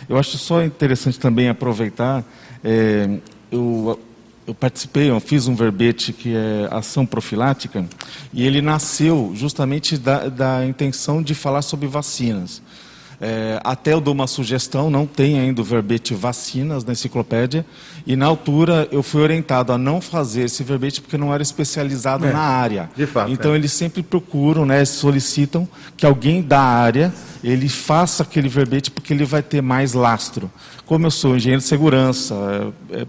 Eu acho só interessante também aproveitar. É, eu, eu participei, eu fiz um verbete que é ação profilática, e ele nasceu justamente da, da intenção de falar sobre vacinas. É, até eu dou uma sugestão, não tem ainda o verbete vacinas na enciclopédia, e na altura eu fui orientado a não fazer esse verbete porque não era especializado é, na área. De fato. Então é. eles sempre procuram, né, solicitam que alguém da área ele faça aquele verbete porque ele vai ter mais lastro. Como eu sou engenheiro de segurança, é, é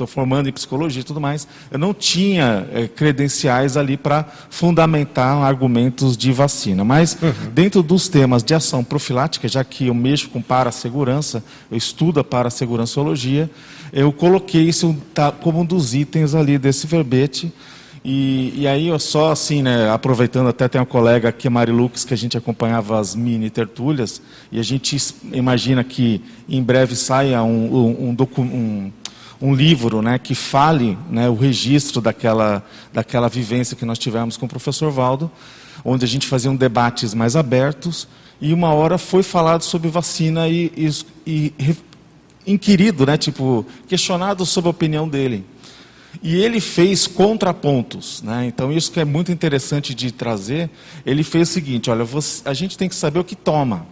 estou formando em psicologia e tudo mais, eu não tinha é, credenciais ali para fundamentar argumentos de vacina. Mas, uhum. dentro dos temas de ação profilática, já que eu mexo com para-segurança, eu estudo a para-seguranciologia, eu coloquei isso como um dos itens ali desse verbete. E, e, aí, eu só assim, né, aproveitando, até tem uma colega aqui, Mari Lucas, que a gente acompanhava as mini tertúlias, e a gente imagina que em breve saia um, um, um, um livro né, que fale né, o registro daquela, daquela vivência que nós tivemos com o professor Valdo, onde a gente fazia um debates mais abertos, e uma hora foi falado sobre vacina e, e, e inquirido, né, tipo, questionado sobre a opinião dele. E ele fez contrapontos, né? então isso que é muito interessante de trazer. Ele fez o seguinte: olha, você, a gente tem que saber o que toma,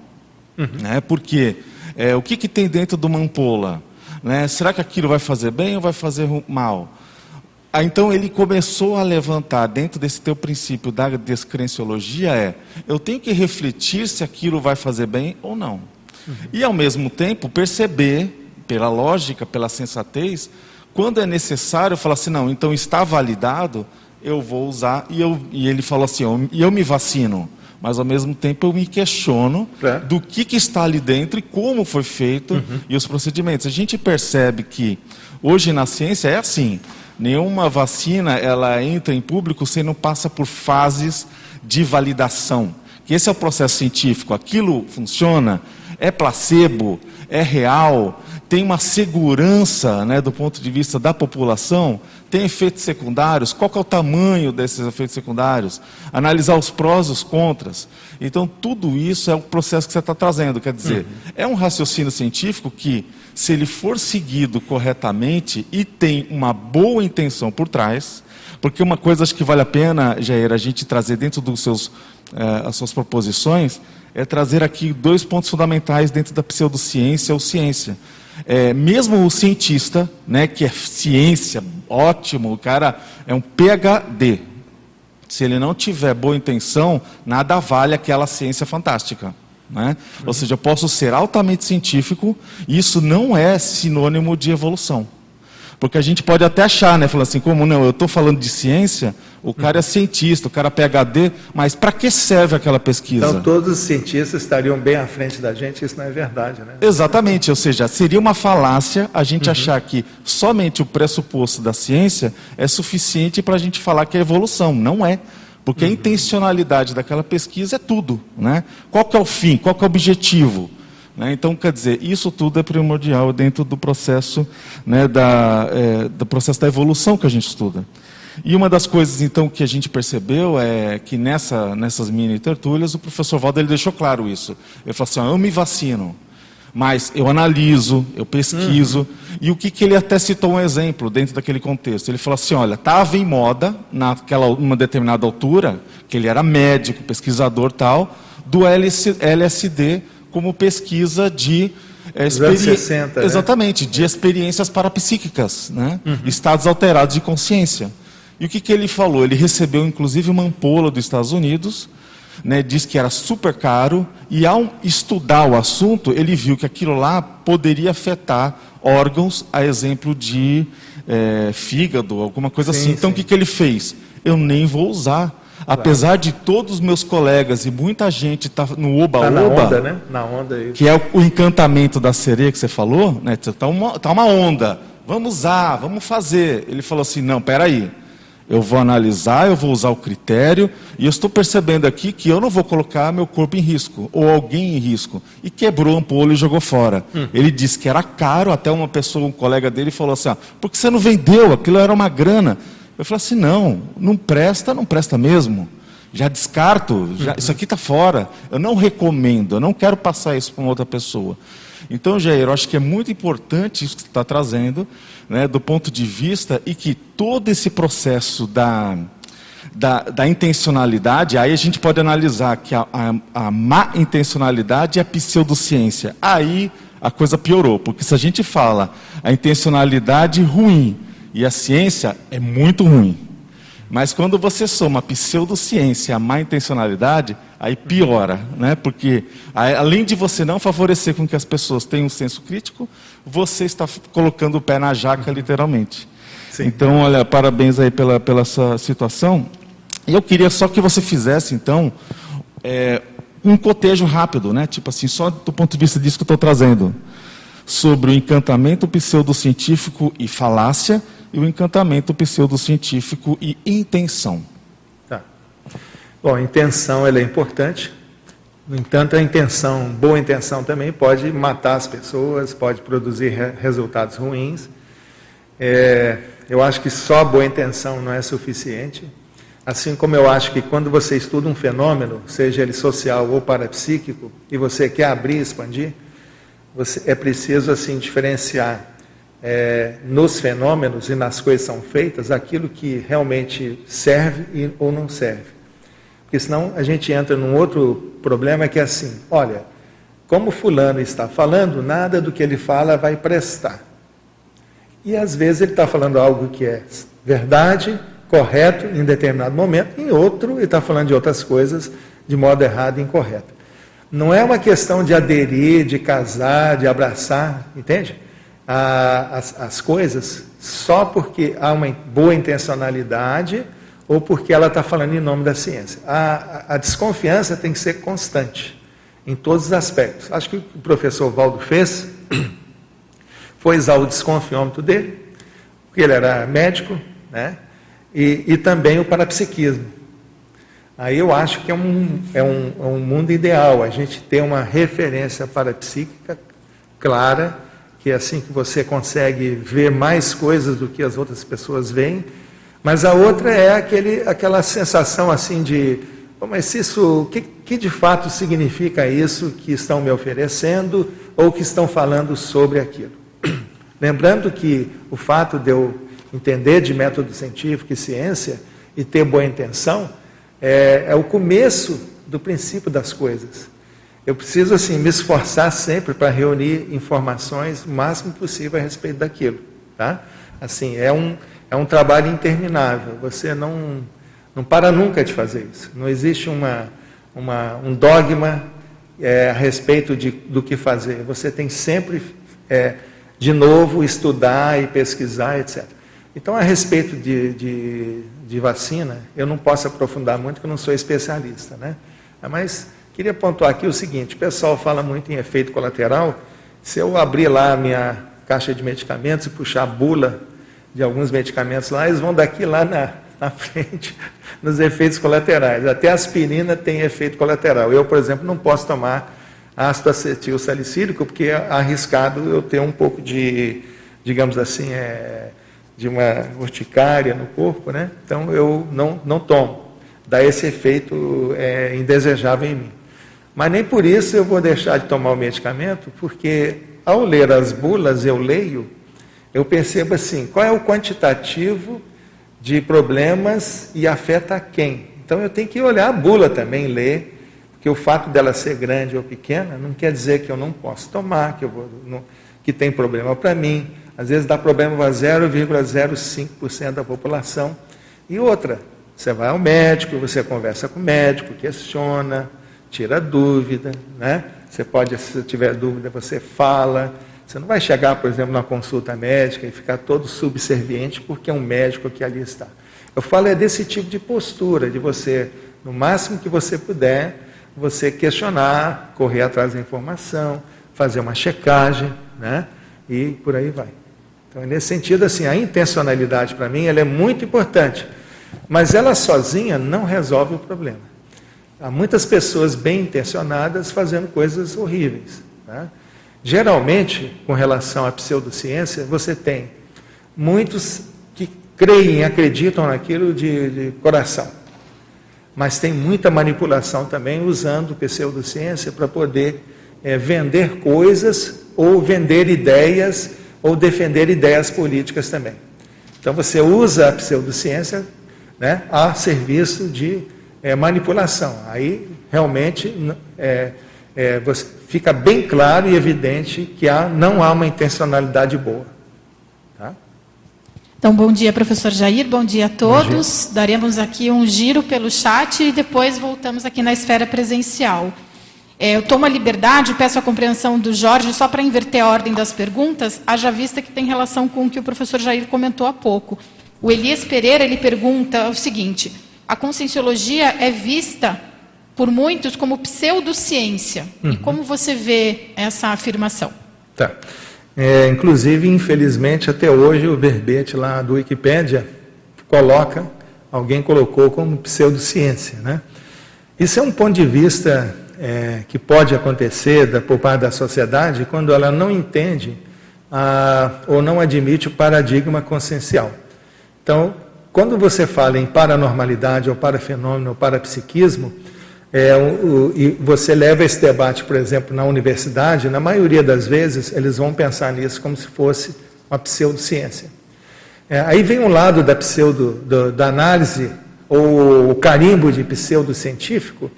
uhum. né? porque é, o que, que tem dentro de uma ampola? Né? Será que aquilo vai fazer bem ou vai fazer mal? Ah, então ele começou a levantar dentro desse teu princípio da descrenciologia é, eu tenho que refletir se aquilo vai fazer bem ou não. Uhum. E ao mesmo tempo perceber, pela lógica, pela sensatez, quando é necessário, falar assim, não, então está validado, eu vou usar, e, eu, e ele falou assim, eu, eu me vacino mas ao mesmo tempo eu me questiono é. do que, que, está ali dentro e como foi feito uhum. e os procedimentos. A gente percebe que hoje na ciência é assim, nenhuma vacina ela entra em público sem não passa por fases de validação. Que esse é o processo científico, aquilo funciona, é placebo, é real, tem uma segurança né, do ponto de vista da população, tem efeitos secundários, qual é o tamanho desses efeitos secundários, analisar os prós e os contras. Então, tudo isso é o processo que você está trazendo. Quer dizer, uhum. é um raciocínio científico que, se ele for seguido corretamente e tem uma boa intenção por trás, porque uma coisa acho que vale a pena, Jair, a gente trazer dentro dos seus é, as suas proposições, é trazer aqui dois pontos fundamentais dentro da pseudociência ou ciência. É, mesmo o cientista, né, que é ciência, ótimo, o cara é um PhD. Se ele não tiver boa intenção, nada vale aquela ciência fantástica. Né? Ou seja, eu posso ser altamente científico, e isso não é sinônimo de evolução. Porque a gente pode até achar, né? Falando assim, como não, eu estou falando de ciência, o cara é cientista, o cara é PHD, mas para que serve aquela pesquisa? Então todos os cientistas estariam bem à frente da gente, isso não é verdade, né? Exatamente, ou seja, seria uma falácia a gente uhum. achar que somente o pressuposto da ciência é suficiente para a gente falar que é evolução. Não é. Porque uhum. a intencionalidade daquela pesquisa é tudo. Né? Qual que é o fim? Qual que é o objetivo? Né? Então, quer dizer, isso tudo é primordial dentro do processo, né, da, é, do processo da evolução que a gente estuda. E uma das coisas, então, que a gente percebeu é que nessa, nessas mini tertúlias, o professor Valdo ele deixou claro isso. Ele falou assim: eu me vacino, mas eu analiso, eu pesquiso. Uhum. E o que, que ele até citou um exemplo dentro daquele contexto? Ele falou assim: olha, estava em moda, naquela uma determinada altura, que ele era médico, pesquisador tal, do LSD como pesquisa de é, experi... 60, né? exatamente de experiências parapsíquicas, né? Uhum. estados alterados de consciência. E o que, que ele falou? Ele recebeu inclusive uma ampola dos Estados Unidos, né, diz que era super caro, e ao estudar o assunto, ele viu que aquilo lá poderia afetar órgãos, a exemplo de é, fígado, alguma coisa sim, assim. Então o que, que ele fez? Eu nem vou usar Apesar de todos os meus colegas e muita gente estar tá no oba-oba, tá na onda, né? Na onda aí. que é o, encantamento da sereia que você falou, né? Está uma, tá uma onda. Vamos usar, vamos fazer. Ele falou assim: não, peraí. Eu vou analisar, eu vou usar o critério, e eu estou percebendo aqui que eu não vou colocar meu corpo em risco, ou alguém em risco. E quebrou a ampulha e jogou fora. Hum. Ele disse que era caro, até uma pessoa, um colega dele, falou assim: ah, por que você não vendeu? Aquilo era uma grana. Eu falei assim: não, não presta, não presta mesmo. Já descarto, já, isso aqui está fora. Eu não recomendo, eu não quero passar isso para uma outra pessoa. Então, Jair, eu acho que é muito importante isso que você está trazendo, né, do ponto de vista e que todo esse processo da, da, da, intencionalidade, aí a gente pode analisar que a, a, a má intencionalidade é a pseudociência. Aí a coisa piorou, porque se a gente fala a intencionalidade ruim e a ciência é muito ruim. Mas quando você soma pseudociência, a má intencionalidade, aí piora, né? Porque além de você não favorecer com que as pessoas tenham um senso crítico, você está colocando o pé na jaca, literalmente. Sim. Então, olha, parabéns aí pela, pela sua situação. E eu queria só que você fizesse, então, é, um cotejo rápido, né? Tipo assim, só do ponto de vista disso que eu estou trazendo. Sobre o encantamento pseudocientífico e falácia e o encantamento pseudocientífico e intenção. Tá. Bom, a intenção ela é importante. No entanto, a intenção, boa intenção também pode matar as pessoas, pode produzir re resultados ruins. É, eu acho que só boa intenção não é suficiente. Assim como eu acho que quando você estuda um fenômeno, seja ele social ou parapsíquico, e você quer abrir, expandir, você, é preciso assim diferenciar é, nos fenômenos e nas coisas que são feitas aquilo que realmente serve e, ou não serve. Porque senão a gente entra num outro problema que é assim: olha, como Fulano está falando, nada do que ele fala vai prestar. E às vezes ele está falando algo que é verdade, correto em determinado momento, em outro ele está falando de outras coisas de modo errado e incorreto. Não é uma questão de aderir, de casar, de abraçar, entende? As, as coisas só porque há uma boa intencionalidade ou porque ela está falando em nome da ciência. A, a, desconfiança tem que ser constante, em todos os aspectos. Acho que o que o professor Valdo fez foi usar o desconfiômetro dele, porque ele era médico, né? e, e também o parapsiquismo. Aí eu acho que é um, é, um, é um mundo ideal, a gente ter uma referência parapsíquica clara que é assim que você consegue ver mais coisas do que as outras pessoas veem. Mas a outra é aquele, aquela sensação assim de, mas isso, o que, que de fato significa isso que estão me oferecendo ou que estão falando sobre aquilo? Lembrando que o fato de eu entender de método científico e ciência e ter boa intenção é, é o começo do princípio das coisas. Eu preciso assim me esforçar sempre para reunir informações o máximo possível a respeito daquilo, tá? Assim, é um é um trabalho interminável. Você não não para nunca de fazer isso. Não existe uma, uma um dogma é, a respeito de, do que fazer. Você tem sempre é, de novo estudar e pesquisar, etc. Então, a respeito de, de, de, vacina, eu não posso aprofundar muito, porque eu não sou especialista, né? Mas queria pontuar aqui o seguinte: o pessoal fala muito em efeito colateral. Se eu abrir lá a minha caixa de medicamentos e puxar a bula de alguns medicamentos lá, eles vão daqui lá na, na frente nos efeitos colaterais. Até a aspirina tem efeito colateral. Eu, por exemplo, não posso tomar ácido acetil salicílico, porque é arriscado eu ter um pouco de, digamos assim, é, de uma urticária no corpo, né? Então eu não, não tomo. Dá esse efeito é, indesejável em mim. Mas nem por isso eu vou deixar de tomar o medicamento, porque ao ler as bulas, eu leio, eu percebo assim, qual é o quantitativo de problemas e afeta quem. Então eu tenho que olhar a bula também, ler que o fato dela ser grande ou pequena não quer dizer que eu não posso tomar, que, eu vou, não, que tem problema para mim. Às vezes dá problema para 0,05% da população. E outra, você vai ao médico, você conversa com o médico, questiona, tira dúvida, né? Você pode, se tiver dúvida, você fala. Você não vai chegar, por exemplo, na consulta médica e ficar todo subserviente porque é um médico que ali está. Eu falo é desse tipo de postura, de você, no máximo que você puder, você questionar, correr atrás da informação, fazer uma checagem, né? E por aí vai. Então, nesse sentido, assim, a intencionalidade para mim ela é muito importante, mas ela sozinha não resolve o problema. Há muitas pessoas bem intencionadas fazendo coisas horríveis. Né? Geralmente, com relação à pseudociência, você tem muitos que creem, acreditam naquilo de, de coração mas tem muita manipulação também usando pseudociência para poder é, vender coisas ou vender ideias ou defender ideias políticas também. Então você usa a pseudociência né, a serviço de é, manipulação. Aí realmente é, é, fica bem claro e evidente que há, não há uma intencionalidade boa. Então, bom dia, professor Jair, bom dia a todos. Dia. Daremos aqui um giro pelo chat e depois voltamos aqui na esfera presencial. É, eu tomo a liberdade, peço a compreensão do Jorge, só para inverter a ordem das perguntas, haja vista que tem relação com o que o professor Jair comentou há pouco. O Elias Pereira, ele pergunta o seguinte, a conscienciologia é vista por muitos como pseudociência. Uhum. E como você vê essa afirmação? Tá. É, inclusive, infelizmente, até hoje o verbete lá do Wikipédia coloca, alguém colocou como pseudociência. Né? Isso é um ponto de vista é, que pode acontecer da, por parte da sociedade quando ela não entende a, ou não admite o paradigma consciencial. Então, quando você fala em paranormalidade ou parafenômeno ou parapsiquismo, é, o, e você leva esse debate, por exemplo, na universidade, na maioria das vezes eles vão pensar nisso como se fosse uma pseudociência. É, aí vem um lado da pseudo, do, da análise, ou o carimbo de pseudocientífico,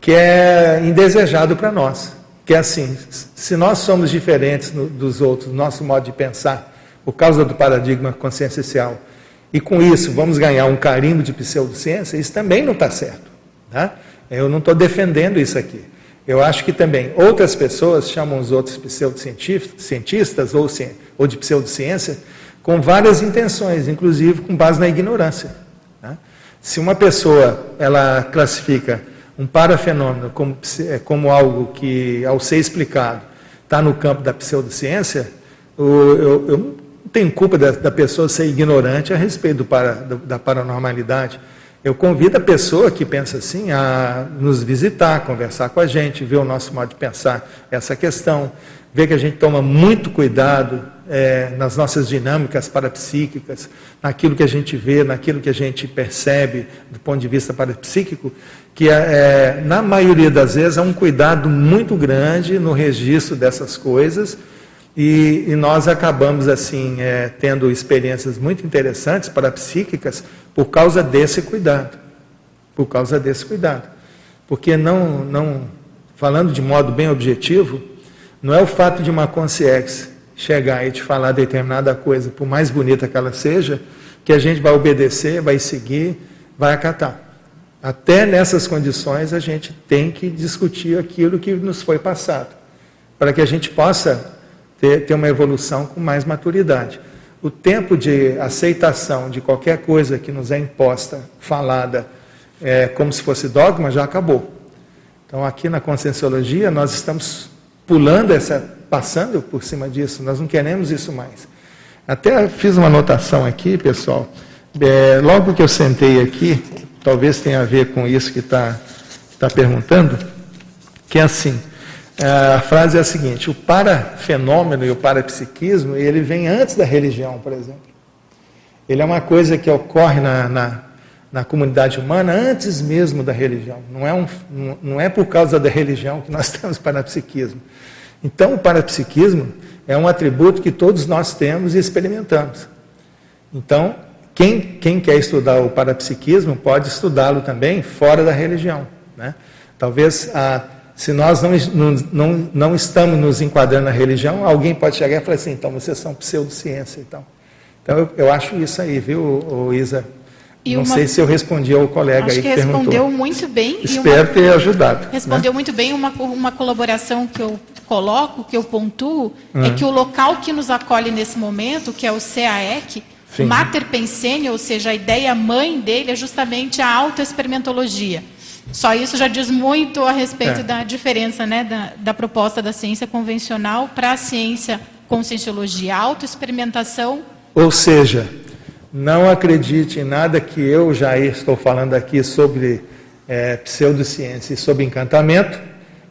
que é indesejado para nós. Que é assim, se nós somos diferentes no, dos outros, no nosso modo de pensar, por causa do paradigma consciencial, e com isso vamos ganhar um carimbo de pseudociência, isso também não está certo. Tá? Eu não estou defendendo isso aqui. Eu acho que também outras pessoas chamam os outros pseudocientistas ou, ou de pseudociência com várias intenções, inclusive com base na ignorância. Né? Se uma pessoa ela classifica um parafenômeno como, é, como algo que, ao ser explicado, está no campo da pseudociência, eu, eu, eu tenho culpa da, da, pessoa ser ignorante a respeito do para, do, da paranormalidade. Eu convido a pessoa que pensa assim a nos visitar, conversar com a gente, ver o nosso modo de pensar essa questão, ver que a gente toma muito cuidado é, nas nossas dinâmicas parapsíquicas, naquilo que a gente vê, naquilo que a gente percebe do ponto de vista parapsíquico, que é, é na maioria das vezes é um cuidado muito grande no registro dessas coisas e, e nós acabamos assim é, tendo experiências muito interessantes parapsíquicas por causa desse cuidado. Por causa desse cuidado. Porque não, não, falando de modo bem objetivo, não é o fato de uma consciência chegar e te falar determinada coisa, por mais bonita que ela seja, que a gente vai obedecer, vai seguir, vai acatar. Até nessas condições a gente tem que discutir aquilo que nos foi passado, para que a gente possa ter, ter uma evolução com mais maturidade. O tempo de aceitação de qualquer coisa que nos é imposta, falada, é, como se fosse dogma, já acabou. Então, aqui na Conscienciologia, nós estamos pulando essa, passando por cima disso, nós não queremos isso mais. Até fiz uma anotação aqui, pessoal. É, logo que eu sentei aqui, talvez tenha a ver com isso que está tá perguntando, que é assim. É, a frase é a seguinte: o parafenômeno e o parapsiquismo, ele vem antes da religião, por exemplo. Ele é uma coisa que ocorre na, na, na comunidade humana antes mesmo da religião. Não é, um, não é por causa da religião que nós temos parapsiquismo. Então, o parapsiquismo é um atributo que todos nós temos e experimentamos. Então, quem, quem quer estudar o parapsiquismo pode estudá-lo também fora da religião. Né? Talvez, ah, se nós não, não, não, estamos nos enquadrando na religião, alguém pode chegar e falar assim, então vocês são pseudociência. Então, então eu, eu acho isso aí, viu, Isa? E não uma... sei se eu respondi ao colega Acho aí que, que respondeu perguntou. muito bem. Espero uma... ter ajudado. Respondeu né? muito bem. Uma, uma colaboração que eu coloco, que eu pontuo, uhum. é que o local que nos acolhe nesse momento, que é o CAEC, Sim. Mater Pensene, ou seja, a ideia mãe dele é justamente a autoexperimentologia. Só isso já diz muito a respeito é. da diferença né, da, da proposta da ciência convencional para a ciência conscienciologia, autoexperimentação. Ou seja, não acredite em nada que eu já estou falando aqui sobre é, pseudociência e sobre encantamento.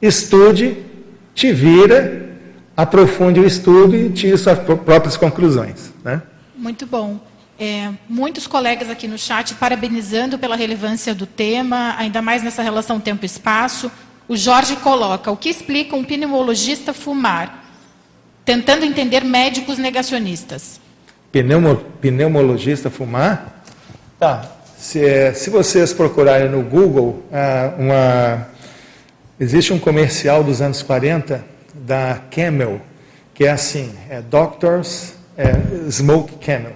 Estude, te vira, aprofunde o estudo e tire suas próprias conclusões. Né? Muito bom. É, muitos colegas aqui no chat parabenizando pela relevância do tema, ainda mais nessa relação tempo-espaço. O Jorge coloca: o que explica um pneumologista fumar? Tentando entender médicos negacionistas pneumo, pneumologista fumar? Tá. Se, se vocês procurarem no Google, ah, uma, existe um comercial dos anos 40 da Camel, que é assim, é Doctors é, Smoke Camel,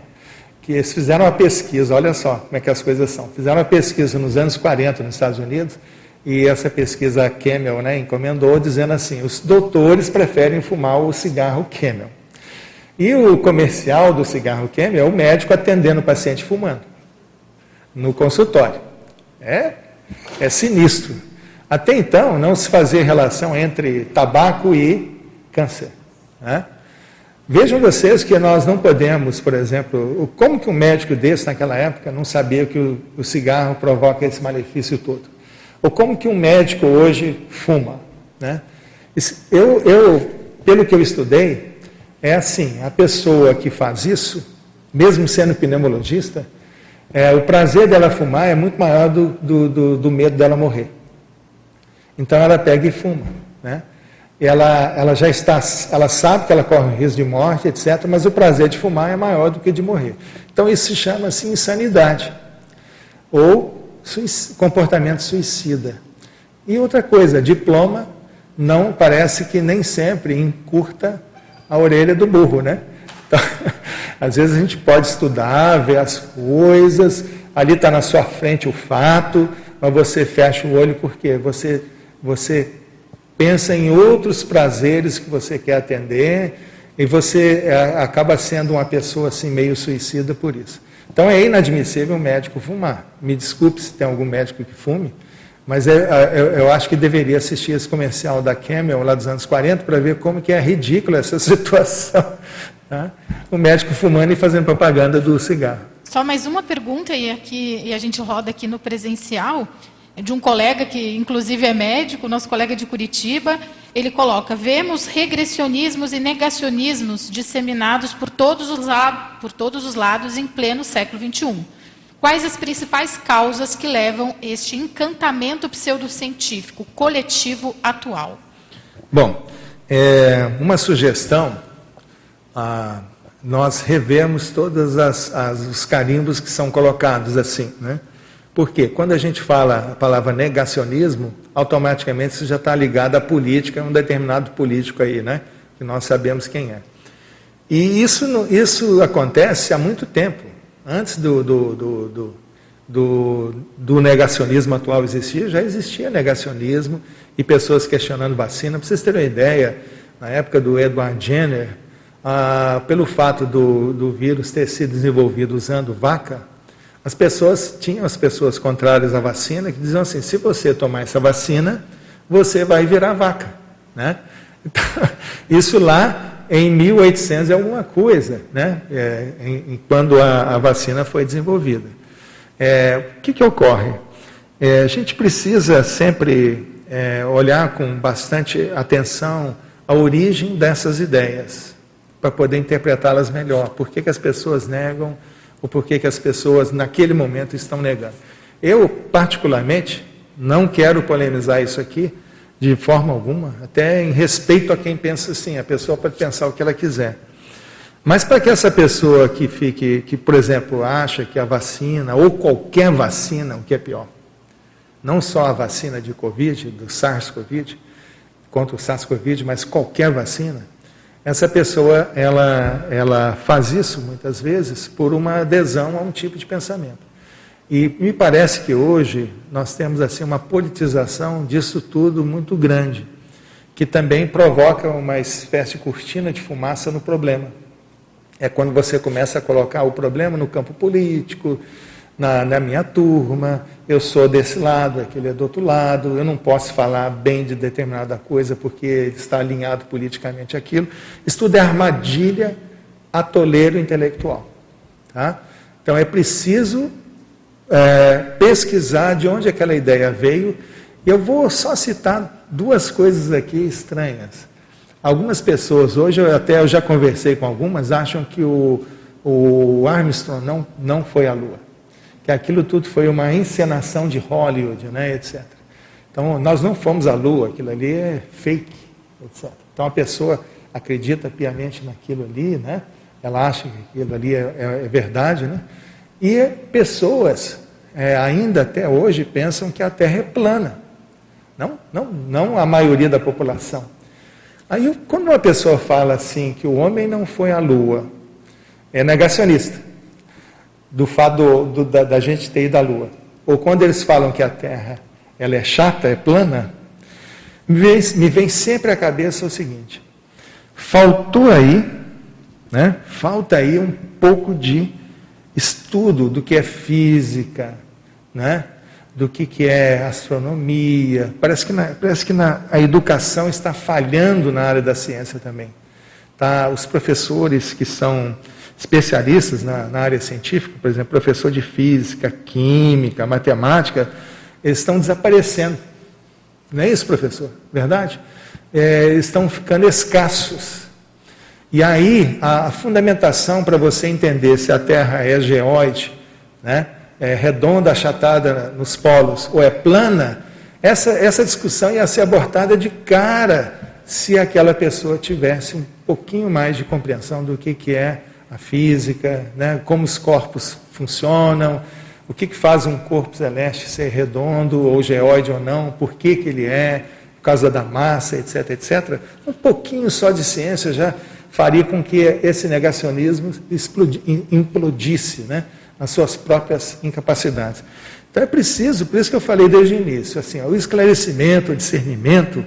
que eles fizeram uma pesquisa, olha só como é que as coisas são, fizeram uma pesquisa nos anos 40 nos Estados Unidos, e essa pesquisa Camel né, encomendou dizendo assim, os doutores preferem fumar o cigarro Camel. E o comercial do cigarro Camel é o médico atendendo o paciente fumando no consultório. É, é sinistro. Até então, não se fazia relação entre tabaco e câncer. Né? Vejam vocês que nós não podemos, por exemplo, como que um médico desse naquela época não sabia que o, o cigarro provoca esse malefício todo? Ou como que um médico hoje fuma? Né? Eu, eu, pelo que eu estudei, é assim: a pessoa que faz isso, mesmo sendo pneumologista, é, o prazer dela fumar é muito maior do, do, do, do, medo dela morrer. Então ela pega e fuma. Né? Ela, ela já está, ela sabe que ela corre risco de morte, etc., mas o prazer de fumar é maior do que de morrer. Então isso se chama assim, insanidade ou comportamento suicida. E outra coisa, diploma não parece que nem sempre encurta a orelha do burro, né? Então, às vezes a gente pode estudar, ver as coisas, ali está na sua frente o fato, mas você fecha o olho porque você, você pensa em outros prazeres que você quer atender e você é, acaba sendo uma pessoa assim meio suicida por isso. Então é inadmissível um médico fumar. Me desculpe se tem algum médico que fume, mas é, é, eu, eu, acho que deveria assistir esse comercial da Camel lá dos anos 40 para ver como que é ridícula essa situação. Tá? O médico fumando e fazendo propaganda do cigarro. Só mais uma pergunta, e, aqui, e a gente roda aqui no presencial, de um colega que inclusive é médico, nosso colega de Curitiba. Ele coloca: vemos regressionismos e negacionismos disseminados por todos os, por todos os lados em pleno século XXI. Quais as principais causas que levam este encantamento pseudocientífico coletivo atual? Bom, é, uma sugestão, ah, nós revemos todos os carimbos que são colocados assim, né? Porque quando a gente fala a palavra negacionismo, automaticamente isso já está ligado à política, a um determinado político aí, né? Que nós sabemos quem é. E isso, isso acontece há muito tempo. Antes do, do, do, do, do, do negacionismo atual existir, já existia negacionismo e pessoas questionando vacina. Para vocês terem uma ideia, na época do Edward Jenner, ah, pelo fato do, do vírus ter sido desenvolvido usando vaca, as pessoas tinham as pessoas contrárias à vacina que diziam assim: se você tomar essa vacina, você vai virar vaca, né? Então, isso lá em 1800 é alguma coisa, né? É, em, quando a, a, vacina foi desenvolvida. É, o que, que ocorre? É, a gente precisa sempre é, olhar com bastante atenção a origem dessas ideias para poder interpretá-las melhor. Por que, que as pessoas negam ou por que, que as pessoas naquele momento estão negando. Eu, particularmente, não quero polemizar isso aqui de forma alguma, até em respeito a quem pensa assim, a pessoa pode pensar o que ela quiser. Mas para que essa pessoa que fique, que, por exemplo, acha que a vacina, ou qualquer vacina, o que é pior, não só a vacina de Covid, do SARS-CoV, contra o SARS-CoV, mas qualquer vacina, essa pessoa ela, ela faz isso muitas vezes por uma adesão a um tipo de pensamento. E me parece que hoje nós temos assim uma politização disso tudo muito grande, que também provoca uma espécie de cortina de fumaça no problema. É quando você começa a colocar o problema no campo político, na, na, minha turma, eu sou desse lado, aquele é do outro lado, eu não posso falar bem de determinada coisa porque está alinhado politicamente aquilo. Isso tudo é armadilha atoleiro intelectual. Tá? Então é preciso é, pesquisar de onde aquela ideia veio. Eu vou só citar duas coisas aqui estranhas. Algumas pessoas, hoje eu até eu já conversei com algumas, acham que o, o Armstrong não, não foi à Lua que aquilo tudo foi uma encenação de Hollywood, né, etc. Então, nós não fomos à Lua, aquilo ali é fake, etc. Então, a pessoa acredita piamente naquilo ali, né? ela acha que aquilo ali é, é, é verdade, né? e pessoas é, ainda até hoje pensam que a Terra é plana. Não, não, não a maioria da população. Aí, quando uma pessoa fala assim que o homem não foi à Lua, é negacionista do fato do, da, da, gente ter ido à Lua, ou quando eles falam que a Terra ela é chata, é plana, me vem, me vem sempre à cabeça o seguinte: faltou aí, né? Falta aí um pouco de estudo do que é física, né? Do que, que é astronomia. Parece que, na, parece que na, a educação está falhando na área da ciência também. Tá? Os professores que são especialistas na, na, área científica, por exemplo, professor de física, química, matemática, eles estão desaparecendo. Não é isso, professor? Verdade? É, estão ficando escassos. E aí, a, a fundamentação para você entender se a Terra é geóide, né, é redonda, achatada nos polos, ou é plana, essa, essa discussão ia ser abortada de cara se aquela pessoa tivesse um pouquinho mais de compreensão do que, que é a física, né, como os corpos funcionam, o que, que faz um corpo celeste ser redondo ou geóide ou não, por que, que ele é, por causa da massa, etc, etc. Um pouquinho só de ciência já faria com que esse negacionismo implodisse né, nas suas próprias incapacidades. Então é preciso, por isso que eu falei desde o início, assim, o esclarecimento, o discernimento,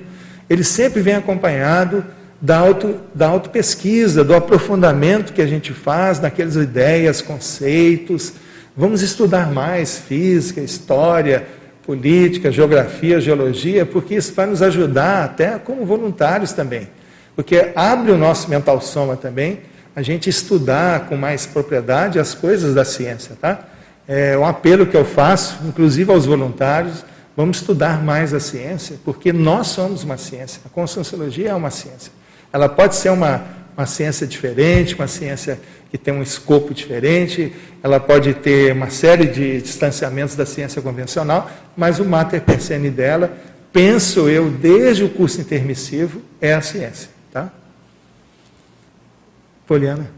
ele sempre vem acompanhado da, auto, da autopesquisa, do aprofundamento que a gente faz naquelas ideias, conceitos. Vamos estudar mais física, história, política, geografia, geologia, porque isso vai nos ajudar até como voluntários também. Porque abre o nosso mental soma também a gente estudar com mais propriedade as coisas da ciência, tá? É um apelo que eu faço, inclusive aos voluntários, vamos estudar mais a ciência, porque nós somos uma ciência, a conscienciologia é uma ciência. Ela pode ser uma, uma ciência diferente, uma ciência que tem um escopo diferente, ela pode ter uma série de distanciamentos da ciência convencional, mas o mater persene dela, penso eu, desde o curso intermissivo, é a ciência. Tá? Poliana.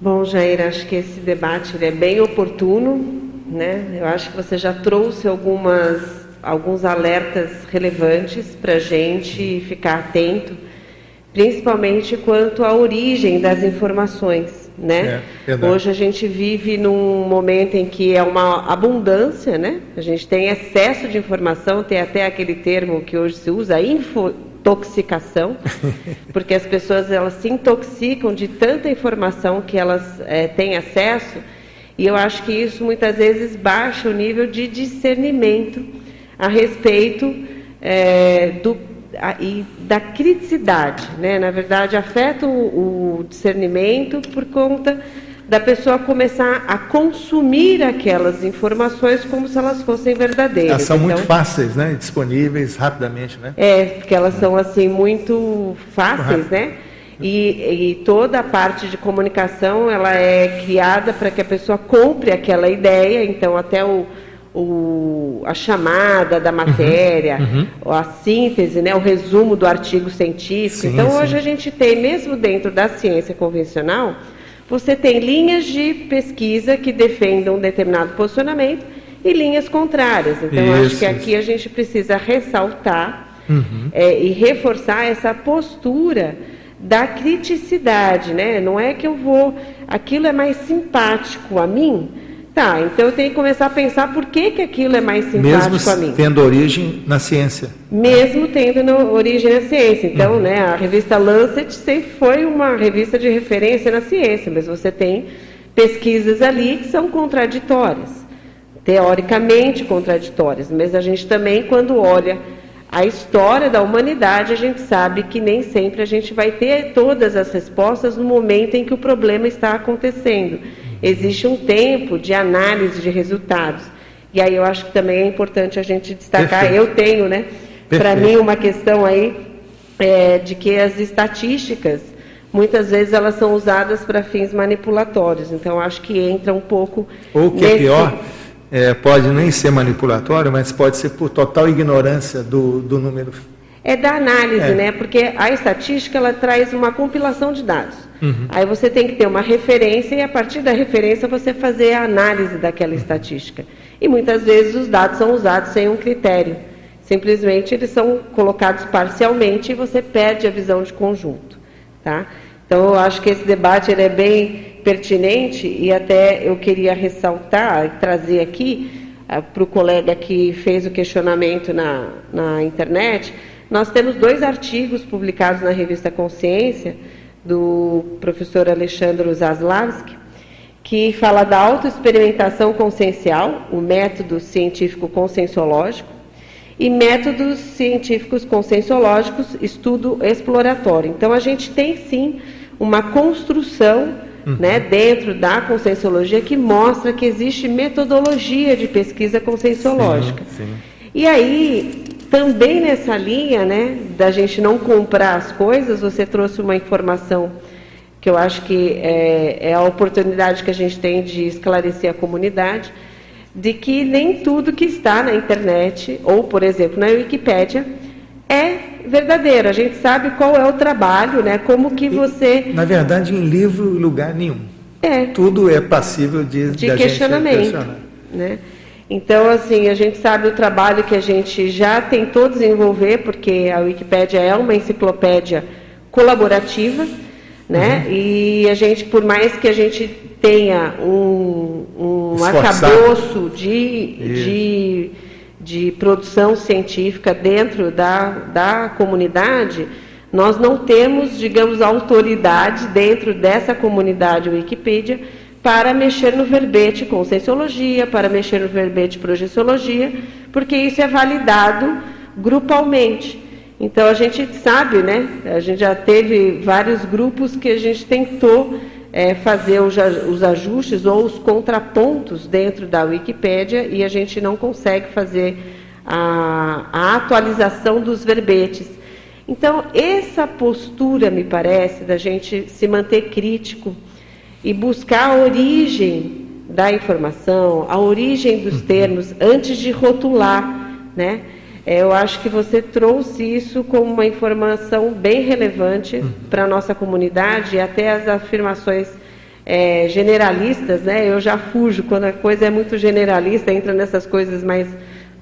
Bom, Jair, acho que esse debate é bem oportuno, né? Eu acho que você já trouxe algumas, alguns alertas relevantes para a gente ficar atento, principalmente quanto à origem das informações, né? É, Hoje a gente vive num momento em que é uma abundância, né? A gente tem excesso de informação, tem até aquele termo que hoje se usa, infotoxicação, porque as pessoas elas se intoxicam de tanta informação que elas é, têm acesso e eu acho que isso muitas vezes baixa o nível de discernimento a respeito é, do, e da criticidade. Né? Na verdade, afeta o, o discernimento por conta da pessoa começar a consumir aquelas informações como se elas fossem verdadeiras. Elas são então, muito fáceis, né? Disponíveis rapidamente, né? É, porque elas são assim muito fáceis, né? E, e, toda a parte de comunicação ela é criada para que a pessoa compre aquela ideia, então até o, o, a chamada da matéria, uhum, uhum. a síntese, né, o resumo do artigo científico. Sim, então sim. hoje a gente tem, mesmo dentro da ciência convencional, você tem linhas de pesquisa que defendam um determinado posicionamento e linhas contrárias. Então isso, acho que aqui a gente precisa ressaltar uhum. é, e reforçar essa postura da criticidade, né? Não é que eu vou, aquilo é mais simpático a mim, tá? Então eu tenho que começar a pensar por que, que aquilo é mais simpático Mesmo a mim. tendo origem na ciência. Mesmo tendo origem na ciência. Então, uhum. né? A revista Lancet sempre foi uma revista de referência na ciência, mas você tem pesquisas ali que são contraditórias, teoricamente contraditórias. Mas a gente também, quando olha a história da humanidade, a gente sabe que nem sempre a gente vai ter todas as respostas no momento em que o problema está acontecendo. Existe um tempo de análise de resultados. E aí eu acho que também é importante a gente destacar, Perfeito. eu tenho, né, para mim uma questão aí é, de que as estatísticas muitas vezes elas são usadas para fins manipulatórios. Então acho que entra um pouco ou que é nesse... é pior é, pode nem ser manipulatório, mas pode ser por total ignorância do, do número. É da análise, é. né? Porque a estatística ela traz uma compilação de dados. Uhum. Aí você tem que ter uma referência e a partir da referência você fazer a análise daquela estatística. E muitas vezes os dados são usados sem um critério. Simplesmente eles são colocados parcialmente e você perde a visão de conjunto, tá? Então eu acho que esse debate ele é bem pertinente e até eu queria ressaltar e trazer aqui uh, para o colega que fez o questionamento na, na internet. Nós temos dois artigos publicados na revista Consciência, do professor Alexandre Zaslavski, que fala da autoexperimentação consciencial, o método científico conscienciológico, e métodos científicos conscienciológicos, estudo exploratório. Então, a gente tem sim uma construção uhum. né, dentro da conscienciologia que mostra que existe metodologia de pesquisa conscienciológica. Sim, sim. E aí, também nessa linha né, da gente não comprar as coisas, você trouxe uma informação que eu acho que é, é a oportunidade que a gente tem de esclarecer a comunidade, de que nem tudo que está na internet, ou, por exemplo, na Wikipédia, é verdadeiro. A gente sabe qual é o trabalho, né? Como que você. Na verdade, em livro, lugar nenhum. É. Tudo é passível de, de, de questionamento. Né? Então, assim, a gente sabe o trabalho que a gente já tentou desenvolver, porque a Wikipédia é uma enciclopédia colaborativa, né? Uhum. E a gente, por mais que a gente tenha um, um arcabouço de, de de produção científica dentro da, da comunidade, nós não temos, digamos, autoridade dentro dessa comunidade Wikipedia para mexer no verbete conscienciologia, para mexer no verbete projeciologia, porque isso é validado grupalmente. Então a gente sabe, né? A gente já teve vários grupos que a gente tentou é, fazer os, os ajustes ou os contrapontos dentro da Wikipédia e a gente não consegue fazer a, a atualização dos verbetes. Então, essa postura, me parece, da gente se manter crítico e buscar a origem da informação, a origem dos uhum. termos, antes de rotular, né? É, eu acho que você trouxe isso como uma informação bem relevante uhum. para a nossa comunidade e até as afirmações é, generalistas, né? Eu já fujo quando a coisa é muito generalista, entra nessas coisas mais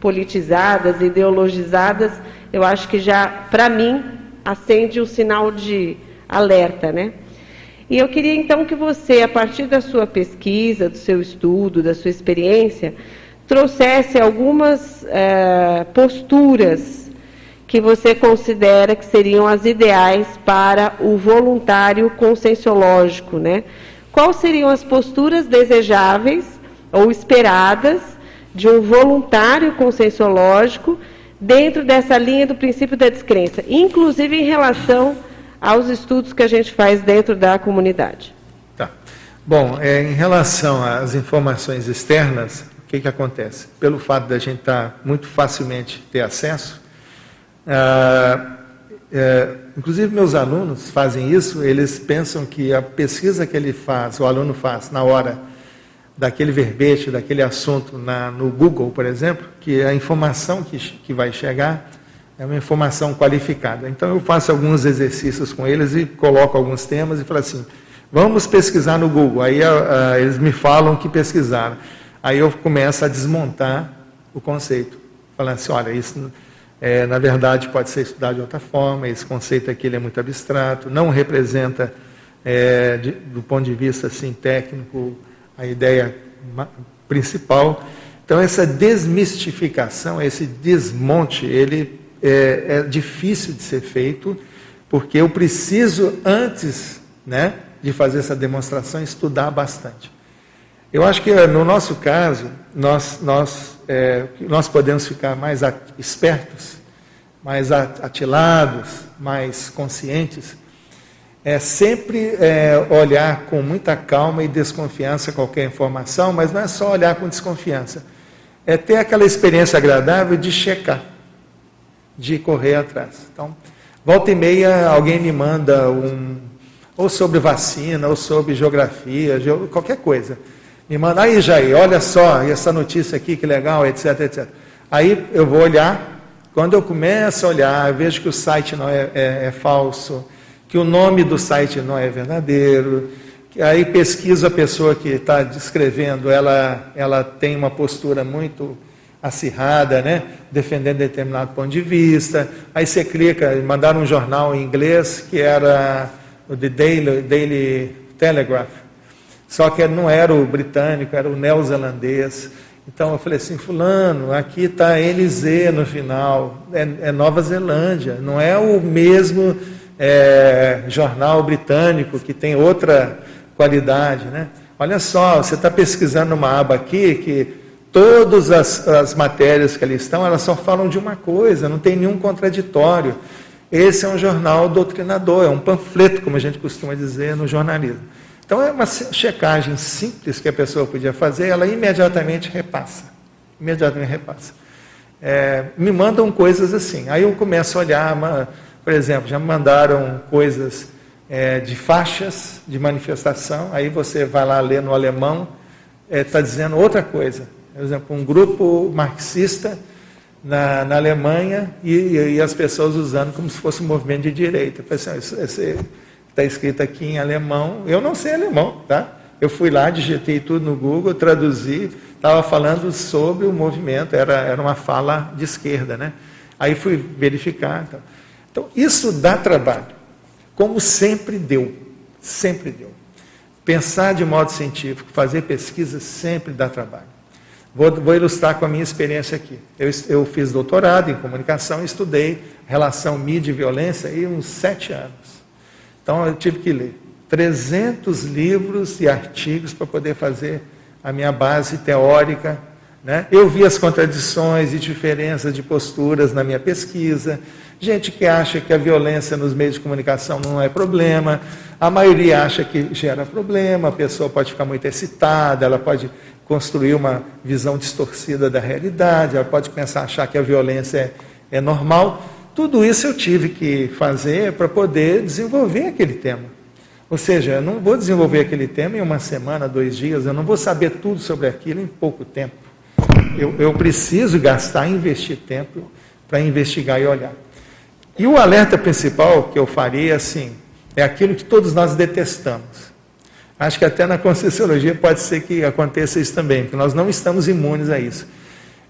politizadas, ideologizadas. Eu acho que já, para mim, acende o um sinal de alerta, né? E eu queria então que você, a partir da sua pesquisa, do seu estudo, da sua experiência, trouxesse algumas é, posturas que você considera que seriam as ideais para o voluntário conscienciológico, né? Quais seriam as posturas desejáveis ou esperadas de um voluntário conscienciológico dentro dessa linha do princípio da descrença, inclusive em relação aos estudos que a gente faz dentro da comunidade? Tá. Bom, é, em relação às informações externas, o que, que acontece? Pelo fato da gente estar tá muito facilmente ter acesso, ah, é, inclusive meus alunos fazem isso, eles pensam que a pesquisa que ele faz, o aluno faz na hora daquele verbete, daquele assunto na, no Google, por exemplo, que a informação que, que vai chegar é uma informação qualificada. Então eu faço alguns exercícios com eles e coloco alguns temas e falo assim, vamos pesquisar no Google. Aí a, a, eles me falam que pesquisaram. Aí eu começo a desmontar o conceito. Falando assim, olha, isso é, na verdade, pode ser estudado de outra forma, esse conceito aqui é muito abstrato, não representa, é, de, do ponto de vista assim, técnico, a ideia principal. Então, essa desmistificação, esse desmonte, ele é, é difícil de ser feito, porque eu preciso, antes né, de fazer essa demonstração, estudar bastante. Eu acho que no nosso caso, nós, nós, é, nós podemos ficar mais espertos, mais atilados, mais conscientes, é sempre é, olhar com muita calma e desconfiança qualquer informação, mas não é só olhar com desconfiança, é ter aquela experiência agradável de checar, de correr atrás. Então, volta e meia alguém me manda um, ou sobre vacina, ou sobre geografia, qualquer coisa me manda, aí Jair, olha só, essa notícia aqui, que legal, etc, etc. Aí eu vou olhar, quando eu começo a olhar, eu vejo que o site não é, é, é falso, que o nome do site não é verdadeiro, que aí pesquiso a pessoa que está descrevendo, ela, ela tem uma postura muito acirrada, né? defendendo determinado ponto de vista. Aí você clica, mandaram um jornal em inglês que era o The Daily, Daily Telegraph. Só que não era o britânico, era o neozelandês. Então eu falei assim, fulano, aqui está NZ no final, é, é, Nova Zelândia, não é o mesmo é, jornal britânico que tem outra qualidade, né? Olha só, você está pesquisando uma aba aqui que todas as, as matérias que ali estão, elas só falam de uma coisa, não tem nenhum contraditório. Esse é um jornal doutrinador, é um panfleto, como a gente costuma dizer no jornalismo. Então é uma checagem simples que a pessoa podia fazer, ela imediatamente repassa. Imediatamente repassa. É, me mandam coisas assim. Aí eu começo a olhar, por exemplo, já me mandaram coisas é, de faixas de manifestação, aí você vai lá ler no alemão, está é, dizendo outra coisa. Por exemplo, um grupo marxista na, na Alemanha e, e, as pessoas usando como se fosse um movimento de direita. Falei assim, isso, está escrito aqui em alemão. Eu não sei alemão, tá? Eu fui lá, digitei tudo no Google, traduzi, estava falando sobre o movimento, era, era uma fala de esquerda, né? Aí fui verificar. Então, então isso dá trabalho, como sempre deu, sempre deu. Pensar de modo científico, fazer pesquisa sempre dá trabalho. Vou, vou ilustrar com a minha experiência aqui. Eu, eu fiz doutorado em comunicação, estudei relação mídia e violência aí uns sete anos. Então eu tive que ler 300 livros e artigos para poder fazer a minha base teórica. Né? Eu vi as contradições e diferenças de posturas na minha pesquisa. Gente que acha que a violência nos meios de comunicação não é problema, a maioria acha que gera problema, a pessoa pode ficar muito excitada, ela pode construir uma visão distorcida da realidade, ela pode pensar, achar que a violência é, é normal. Tudo isso eu tive que fazer para poder desenvolver aquele tema. Ou seja, eu não vou desenvolver aquele tema em uma semana, dois dias, eu não vou saber tudo sobre aquilo em pouco tempo. Eu, eu preciso gastar, investir tempo para investigar e olhar. E o alerta principal que eu faria, assim, é aquilo que todos nós detestamos. Acho que até na Conscienciologia pode ser que aconteça isso também, porque nós não estamos imunes a isso.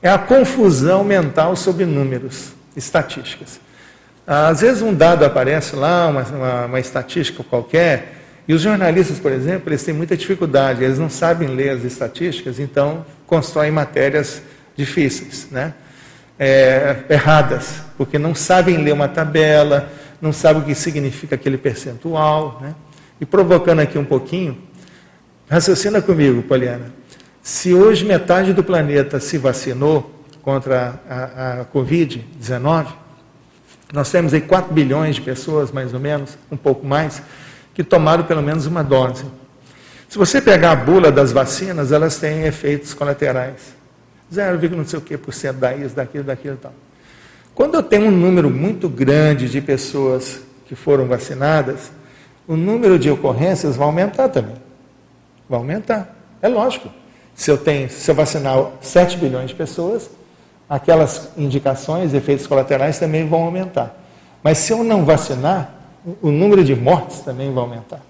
É a confusão mental sobre números, estatísticas. Às vezes um dado aparece lá, uma, uma, uma estatística qualquer, e os jornalistas, por exemplo, eles têm muita dificuldade, eles não sabem ler as estatísticas, então constroem matérias difíceis, né? É, erradas, porque não sabem ler uma tabela, não sabem o que significa aquele percentual, né? E provocando aqui um pouquinho, raciocina comigo, Poliana. Se hoje metade do planeta se vacinou contra a, a Covid-19, nós temos aí 4 bilhões de pessoas, mais ou menos, um pouco mais, que tomaram pelo menos uma dose. Se você pegar a bula das vacinas, elas têm efeitos colaterais. 0, não sei o que por cento da isso, daquilo, daquilo e tal. Quando eu tenho um número muito grande de pessoas que foram vacinadas, o número de ocorrências vai aumentar também. Vai aumentar. É lógico. Se eu tenho, se eu vacinar 7 bilhões de pessoas, aquelas indicações, efeitos colaterais também vão aumentar. Mas se eu não vacinar, o número de mortes também vai aumentar.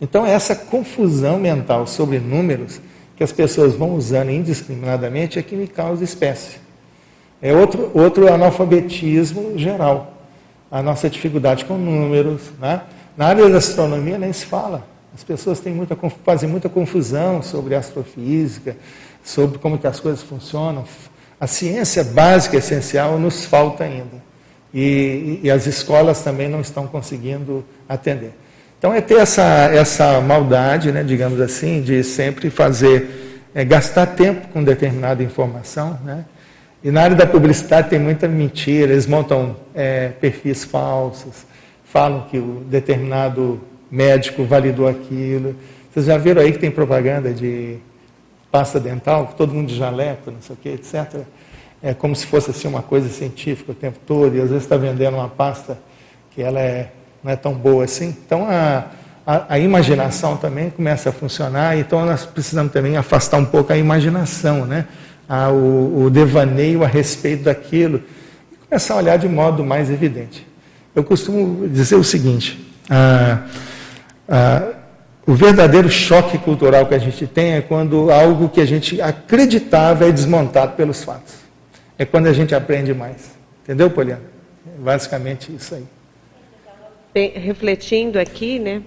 Então, essa confusão mental sobre números que as pessoas vão usando indiscriminadamente é que me causa espécie. É outro, outro analfabetismo geral. A nossa dificuldade com números, né? Na área da astronomia nem se fala. As pessoas têm muita, fazem muita confusão sobre astrofísica, sobre como que as coisas funcionam. A ciência básica, essencial, nos falta ainda. E, e, as escolas também não estão conseguindo atender. Então é ter essa, essa maldade, né, digamos assim, de sempre fazer, é, gastar tempo com determinada informação. Né? E na área da publicidade tem muita mentira, eles montam é, perfis falsos, falam que o determinado médico validou aquilo. Vocês já viram aí que tem propaganda de pasta dental, todo mundo de jaleco, não sei o que, etc. É como se fosse assim uma coisa científica o tempo todo, e às vezes está vendendo uma pasta que ela é, não é tão boa assim. Então a, a, a, imaginação também começa a funcionar, então nós precisamos também afastar um pouco a imaginação, né? A, o, o devaneio a respeito daquilo, e começar a olhar de modo mais evidente. Eu costumo dizer o seguinte: ah, ah, o verdadeiro choque cultural que a gente tem é quando algo que a gente acreditava é desmontado pelos fatos. É quando a gente aprende mais. Entendeu, Poliana? É basicamente isso aí. Bem, refletindo aqui, né,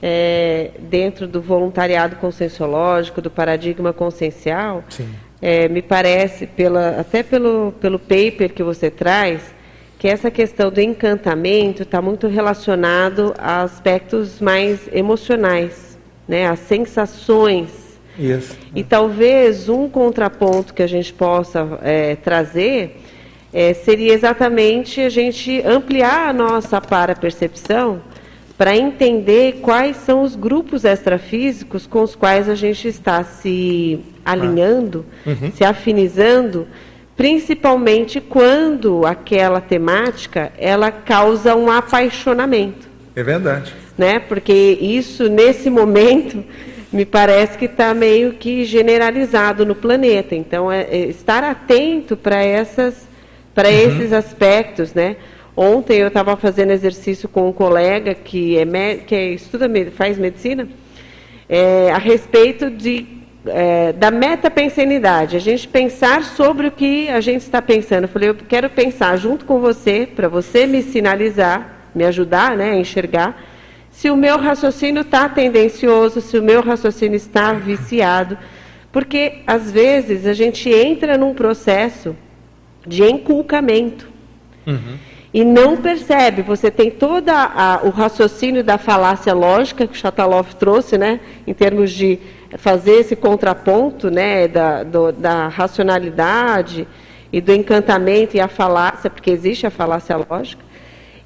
é, dentro do voluntariado conscienciológico, do paradigma consciencial, é, me parece, pela, até pelo, pelo paper que você traz, que essa questão do encantamento está muito relacionado a aspectos mais emocionais, né, as sensações. Isso. E talvez um contraponto que a gente possa é, trazer é, seria exatamente a gente ampliar a nossa para-percepção para entender quais são os grupos extrafísicos com os quais a gente está se alinhando, ah. uhum. se afinizando principalmente quando aquela temática ela causa um apaixonamento. É verdade. Né? Porque isso, nesse momento, me parece que está meio que generalizado no planeta. Então, é, é estar atento para essas para uhum. esses aspectos, né? Ontem eu estava fazendo exercício com um colega que é que é, estuda faz medicina é, a respeito de é, da metapensanidade, a gente pensar sobre o que a gente está pensando. Eu falei, eu quero pensar junto com você, para você me sinalizar, me ajudar né, a enxergar, se o meu raciocínio está tendencioso, se o meu raciocínio está viciado. Porque, às vezes, a gente entra num processo de enculcamento. Uhum. E não percebe, você tem todo o raciocínio da falácia lógica que o Chatalov trouxe, né, em termos de fazer esse contraponto né, da, do, da racionalidade e do encantamento e a falácia, porque existe a falácia lógica.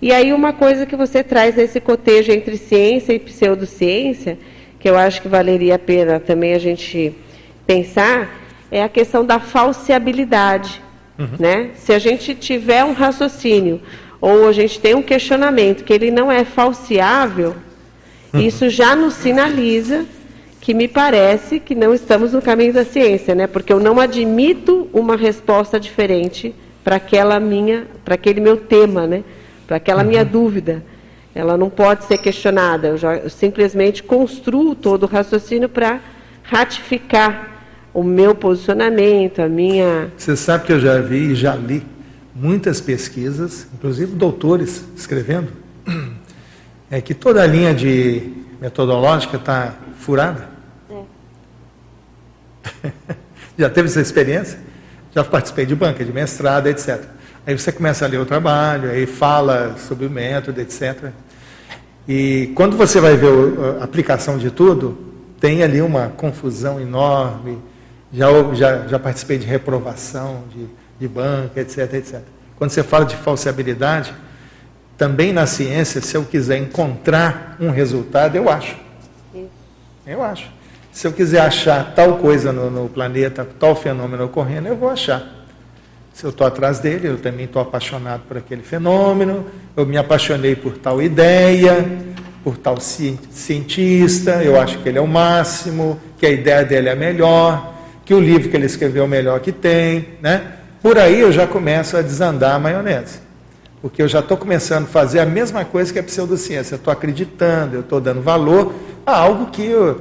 E aí uma coisa que você traz nesse cotejo entre ciência e pseudociência, que eu acho que valeria a pena também a gente pensar, é a questão da falseabilidade. Uhum. Né? Se a gente tiver um raciocínio ou a gente tem um questionamento que ele não é falseável, uhum. isso já nos sinaliza que me parece que não estamos no caminho da ciência, né? Porque eu não admito uma resposta diferente para aquela minha, para aquele meu tema, né? Para aquela uhum. minha dúvida. Ela não pode ser questionada. Eu, já, eu simplesmente construo todo o raciocínio para ratificar o meu posicionamento, a minha. Você sabe que eu já vi e já li muitas pesquisas, inclusive doutores escrevendo, é que toda a linha de metodológica está furada. Já teve essa experiência? Já participei de banca, de mestrado, etc. Aí você começa a ler o trabalho, aí fala sobre o método, etc. E quando você vai ver a aplicação de tudo, tem ali uma confusão enorme. Já, já, já participei de reprovação de, de banca, etc, etc. Quando você fala de falsibilidade, também na ciência, se eu quiser encontrar um resultado, eu acho. Eu acho. Se eu quiser achar tal coisa no, no planeta, tal fenômeno ocorrendo, eu vou achar. Se eu estou atrás dele, eu também estou apaixonado por aquele fenômeno, eu me apaixonei por tal ideia, por tal cientista, eu acho que ele é o máximo, que a ideia dele é melhor, que o livro que ele escreveu é o melhor que tem, né? Por aí eu já começo a desandar a maionese. Porque eu já estou começando a fazer a mesma coisa que a pseudociência. Eu estou acreditando, eu estou dando valor a algo que eu,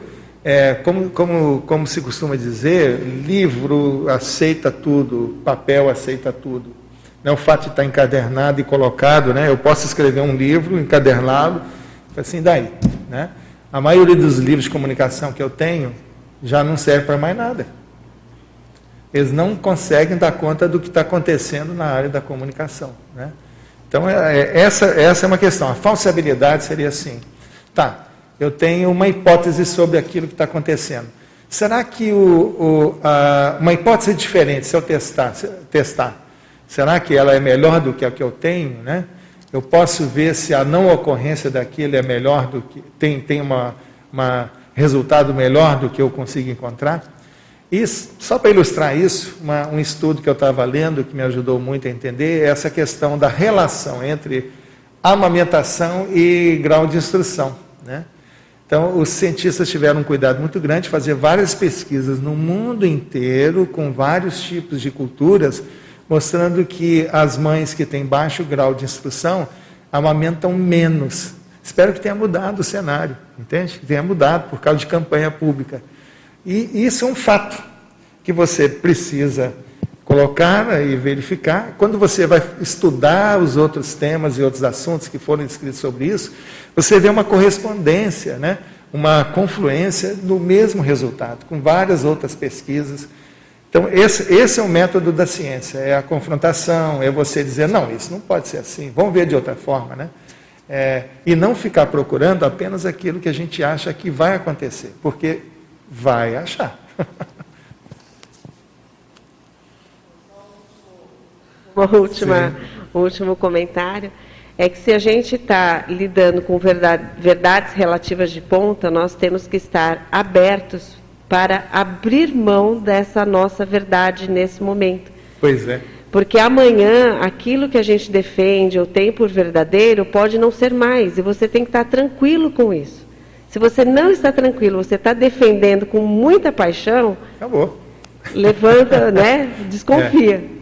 é, como, como, como se costuma dizer, livro aceita tudo, papel aceita tudo. Né? O fato de estar encadernado e colocado, né? eu posso escrever um livro, encadernado, assim daí. Né? A maioria dos livros de comunicação que eu tenho já não serve para mais nada. Eles não conseguem dar conta do que está acontecendo na área da comunicação. Né? Então, é, é, essa, essa é uma questão. A falsibilidade seria assim. Tá, eu tenho uma hipótese sobre aquilo que está acontecendo. Será que o, o, a, uma hipótese diferente, se eu testar, se, testar, será que ela é melhor do que a que eu tenho? Né? Eu posso ver se a não ocorrência daquilo é melhor do que. tem, tem uma, resultado melhor do que eu consigo encontrar? E só para ilustrar isso, uma, um estudo que eu estava lendo que me ajudou muito a entender é essa questão da relação entre amamentação e grau de instrução. Né? Então, os cientistas tiveram um cuidado muito grande de fazer várias pesquisas no mundo inteiro, com vários tipos de culturas, mostrando que as mães que têm baixo grau de instrução amamentam menos. Espero que tenha mudado o cenário, entende? Que tenha mudado por causa de campanha pública. E isso é um fato que você precisa colocar e verificar. Quando você vai estudar os outros temas e outros assuntos que foram escritos sobre isso, você vê uma correspondência, né? uma confluência no mesmo resultado, com várias outras pesquisas. Então, esse, esse é o método da ciência, é a confrontação, é você dizer, não, isso não pode ser assim, vamos ver de outra forma, né? É, e não ficar procurando apenas aquilo que a gente acha que vai acontecer, porque vai achar. Uma última, um último comentário é que se a gente está lidando com verdade, verdades relativas de ponta, nós temos que estar abertos para abrir mão dessa nossa verdade nesse momento. Pois é. Porque amanhã aquilo que a gente defende ou tem por verdadeiro pode não ser mais, e você tem que estar tranquilo com isso. Se você não está tranquilo, você está defendendo com muita paixão, acabou. Levanta, né? Desconfia. É.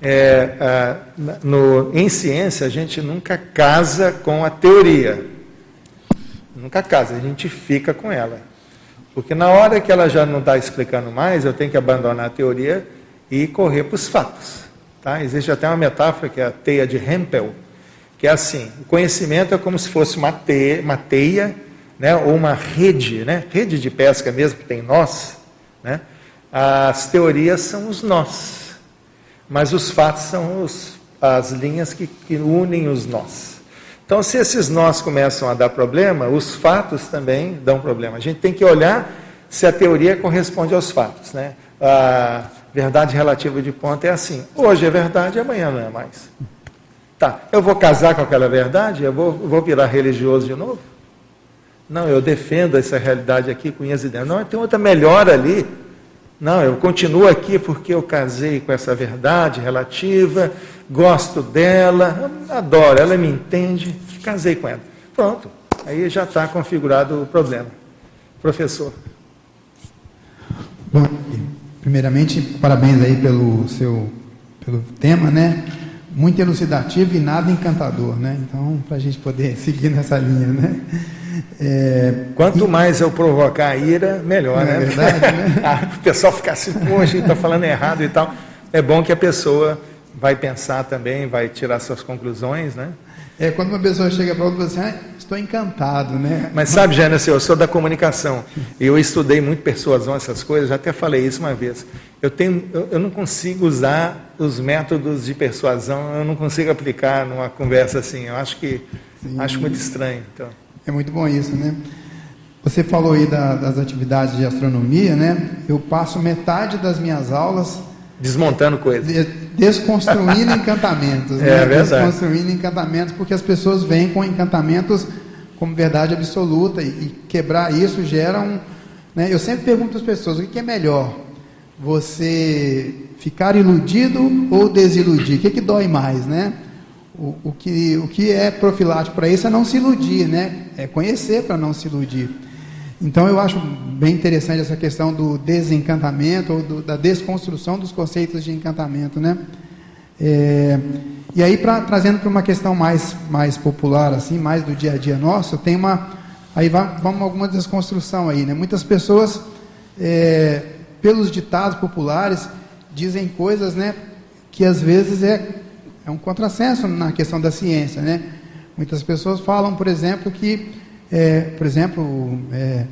É, no, em ciência, a gente nunca casa com a teoria. Nunca casa, a gente fica com ela. Porque na hora que ela já não está explicando mais, eu tenho que abandonar a teoria e correr para os fatos. Tá? Existe até uma metáfora que é a teia de Hempel, que é assim: o conhecimento é como se fosse uma teia, uma teia né, ou uma rede, né, rede de pesca mesmo, que tem nós. Né? As teorias são os nós. Mas os fatos são os, as linhas que, que unem os nós. Então, se esses nós começam a dar problema, os fatos também dão problema. A gente tem que olhar se a teoria corresponde aos fatos. Né? A verdade relativa de ponto é assim: hoje é verdade, amanhã não é mais. Tá, eu vou casar com aquela verdade? Eu vou, vou virar religioso de novo? Não, eu defendo essa realidade aqui com minhas ideias. Não, tem outra melhor ali. Não, eu continuo aqui porque eu casei com essa verdade relativa, gosto dela, adoro, ela me entende, casei com ela. Pronto, aí já está configurado o problema. Professor. Bom, primeiramente, parabéns aí pelo seu pelo tema, né? muito elucidativo e nada encantador, né? Então, para a gente poder seguir nessa linha, né? É, Quanto e... mais eu provocar a ira, melhor, né? É verdade, né? Ah, o pessoal ficar assim, poxa, está falando errado e tal. É bom que a pessoa vai pensar também, vai tirar suas conclusões, né? É quando uma pessoa chega para outra e fala assim, ah, estou encantado, né? Mas sabe, Jânio, eu sou da comunicação e eu estudei muito persuasão, essas coisas, já até falei isso uma vez. Eu, tenho, eu, eu não consigo usar os métodos de persuasão, eu não consigo aplicar numa conversa assim. Eu acho que Sim. acho muito estranho. Então. É muito bom isso, né? Você falou aí da, das atividades de astronomia, né? Eu passo metade das minhas aulas desmontando coisas, de, desconstruindo encantamentos, é, né? verdade. Desconstruindo encantamentos, porque as pessoas vêm com encantamentos como verdade absoluta e, e quebrar isso gera um, né? Eu sempre pergunto às pessoas o que é melhor, você ficar iludido ou desiludir? O que, que dói mais, né? O, que, o que é profilático para isso é não se iludir, né? É conhecer para não se iludir. Então eu acho bem interessante essa questão do desencantamento ou do, da desconstrução dos conceitos de encantamento, né? É, e aí pra, trazendo para uma questão mais mais popular assim, mais do dia a dia nosso, tem uma aí vamos alguma desconstrução aí, né? Muitas pessoas é, pelos ditados populares dizem coisas, né? Que às vezes é é um contrassenso na questão da ciência, né? Muitas pessoas falam, por exemplo, que, é, por exemplo, é,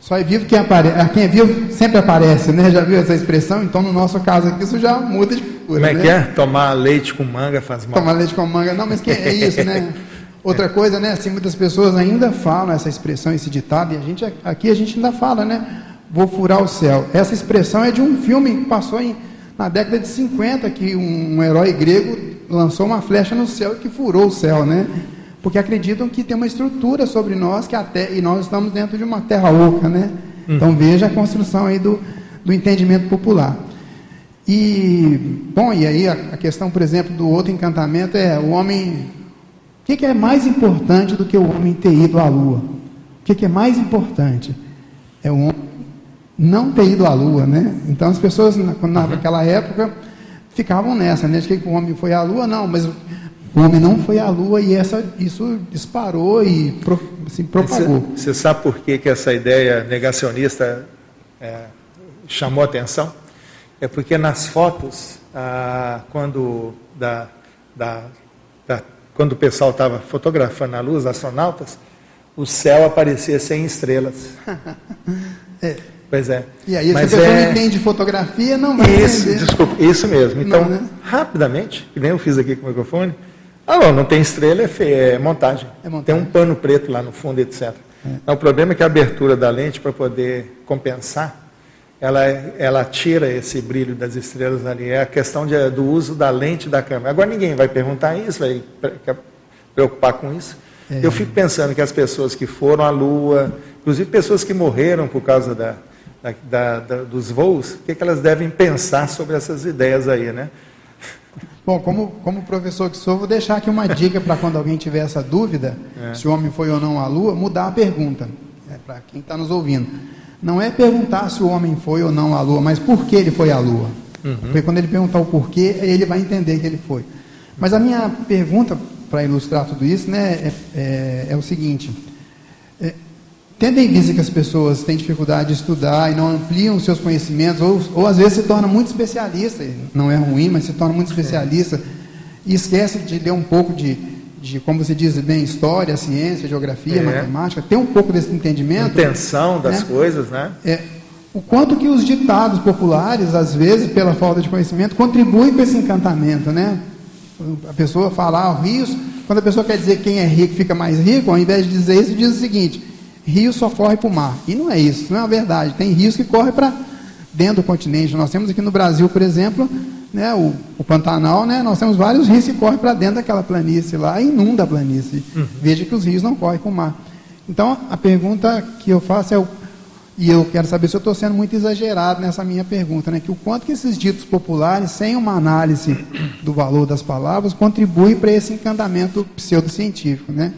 só é vivo quem aparece, ah, quem é vivo sempre aparece, né? Já viu essa expressão? Então, no nosso caso aqui, isso já muda de figura. Como é né? que é? Tomar leite com manga faz mal. Tomar leite com manga, não, mas que é isso, né? Outra coisa, né? Assim, muitas pessoas ainda falam essa expressão, esse ditado, e a gente aqui a gente ainda fala, né? Vou furar o céu. Essa expressão é de um filme que passou em, na década de 50, que um, um herói grego lançou uma flecha no céu e que furou o céu, né? Porque acreditam que tem uma estrutura sobre nós que até e nós estamos dentro de uma terra oca, né? Então veja a construção aí do, do entendimento popular. E bom, e aí a, a questão, por exemplo, do outro encantamento é o homem. O que, que, é mais importante do que o homem ter ido à Lua? O que, que é mais importante? É o homem não ter ido à Lua, né? Então as pessoas na, naquela época ficavam nessa, né? De que o homem foi à lua, não, mas o homem não foi à lua e essa, isso disparou e pro, assim, propagou. Você sabe por que, que essa ideia negacionista é, chamou atenção? É porque nas fotos, ah, quando, da, da, da, quando o pessoal estava fotografando a luz, astronautas, o céu aparecia sem estrelas. é. Pois é. E aí, Mas se a pessoa é... não entende fotografia, não vai isso, entender. Desculpa, isso mesmo. Então, não, né? rapidamente, que nem eu fiz aqui com o microfone, ah, não, não tem estrela, é, feio, é, montagem. é montagem. Tem um pano preto lá no fundo, etc. É. Então, o problema é que a abertura da lente, para poder compensar, ela, ela tira esse brilho das estrelas ali. É a questão de, do uso da lente da câmera. Agora, ninguém vai perguntar isso, vai preocupar com isso. É. Eu fico pensando que as pessoas que foram à Lua, inclusive pessoas que morreram por causa da, da, da, dos voos, o que, que elas devem pensar sobre essas ideias aí, né? Bom, como, como professor que sou, vou deixar aqui uma dica para quando alguém tiver essa dúvida, é. se o homem foi ou não à Lua, mudar a pergunta, é, para quem está nos ouvindo. Não é perguntar se o homem foi ou não à Lua, mas por que ele foi à Lua. Uhum. Porque quando ele perguntar o porquê, ele vai entender que ele foi. Mas a minha pergunta, para ilustrar tudo isso, né, é, é, é o seguinte: Tendo em vista que as pessoas têm dificuldade de estudar e não ampliam os seus conhecimentos, ou, ou às vezes se torna muito especialista, não é ruim, mas se torna muito especialista, e esquece de ler um pouco de, de como você diz bem, história, ciência, geografia, é. matemática, ter um pouco desse entendimento. Intenção das né? coisas, né? É, o quanto que os ditados populares, às vezes, pela falta de conhecimento, contribuem com esse encantamento, né? A pessoa fala, ah, rios, quando a pessoa quer dizer que quem é rico fica mais rico, ao invés de dizer isso, diz o seguinte, rio só corre para o mar. E não é isso, não é a verdade. Tem rios que correm para dentro do continente. Nós temos aqui no Brasil, por exemplo, né, o, o Pantanal, né, nós temos vários rios que correm para dentro daquela planície lá inunda a planície. Uhum. Veja que os rios não correm para o mar. Então, a pergunta que eu faço é, o, e eu quero saber se eu estou sendo muito exagerado nessa minha pergunta, né, que o quanto que esses ditos populares, sem uma análise do valor das palavras, contribuem para esse encantamento pseudocientífico. Né?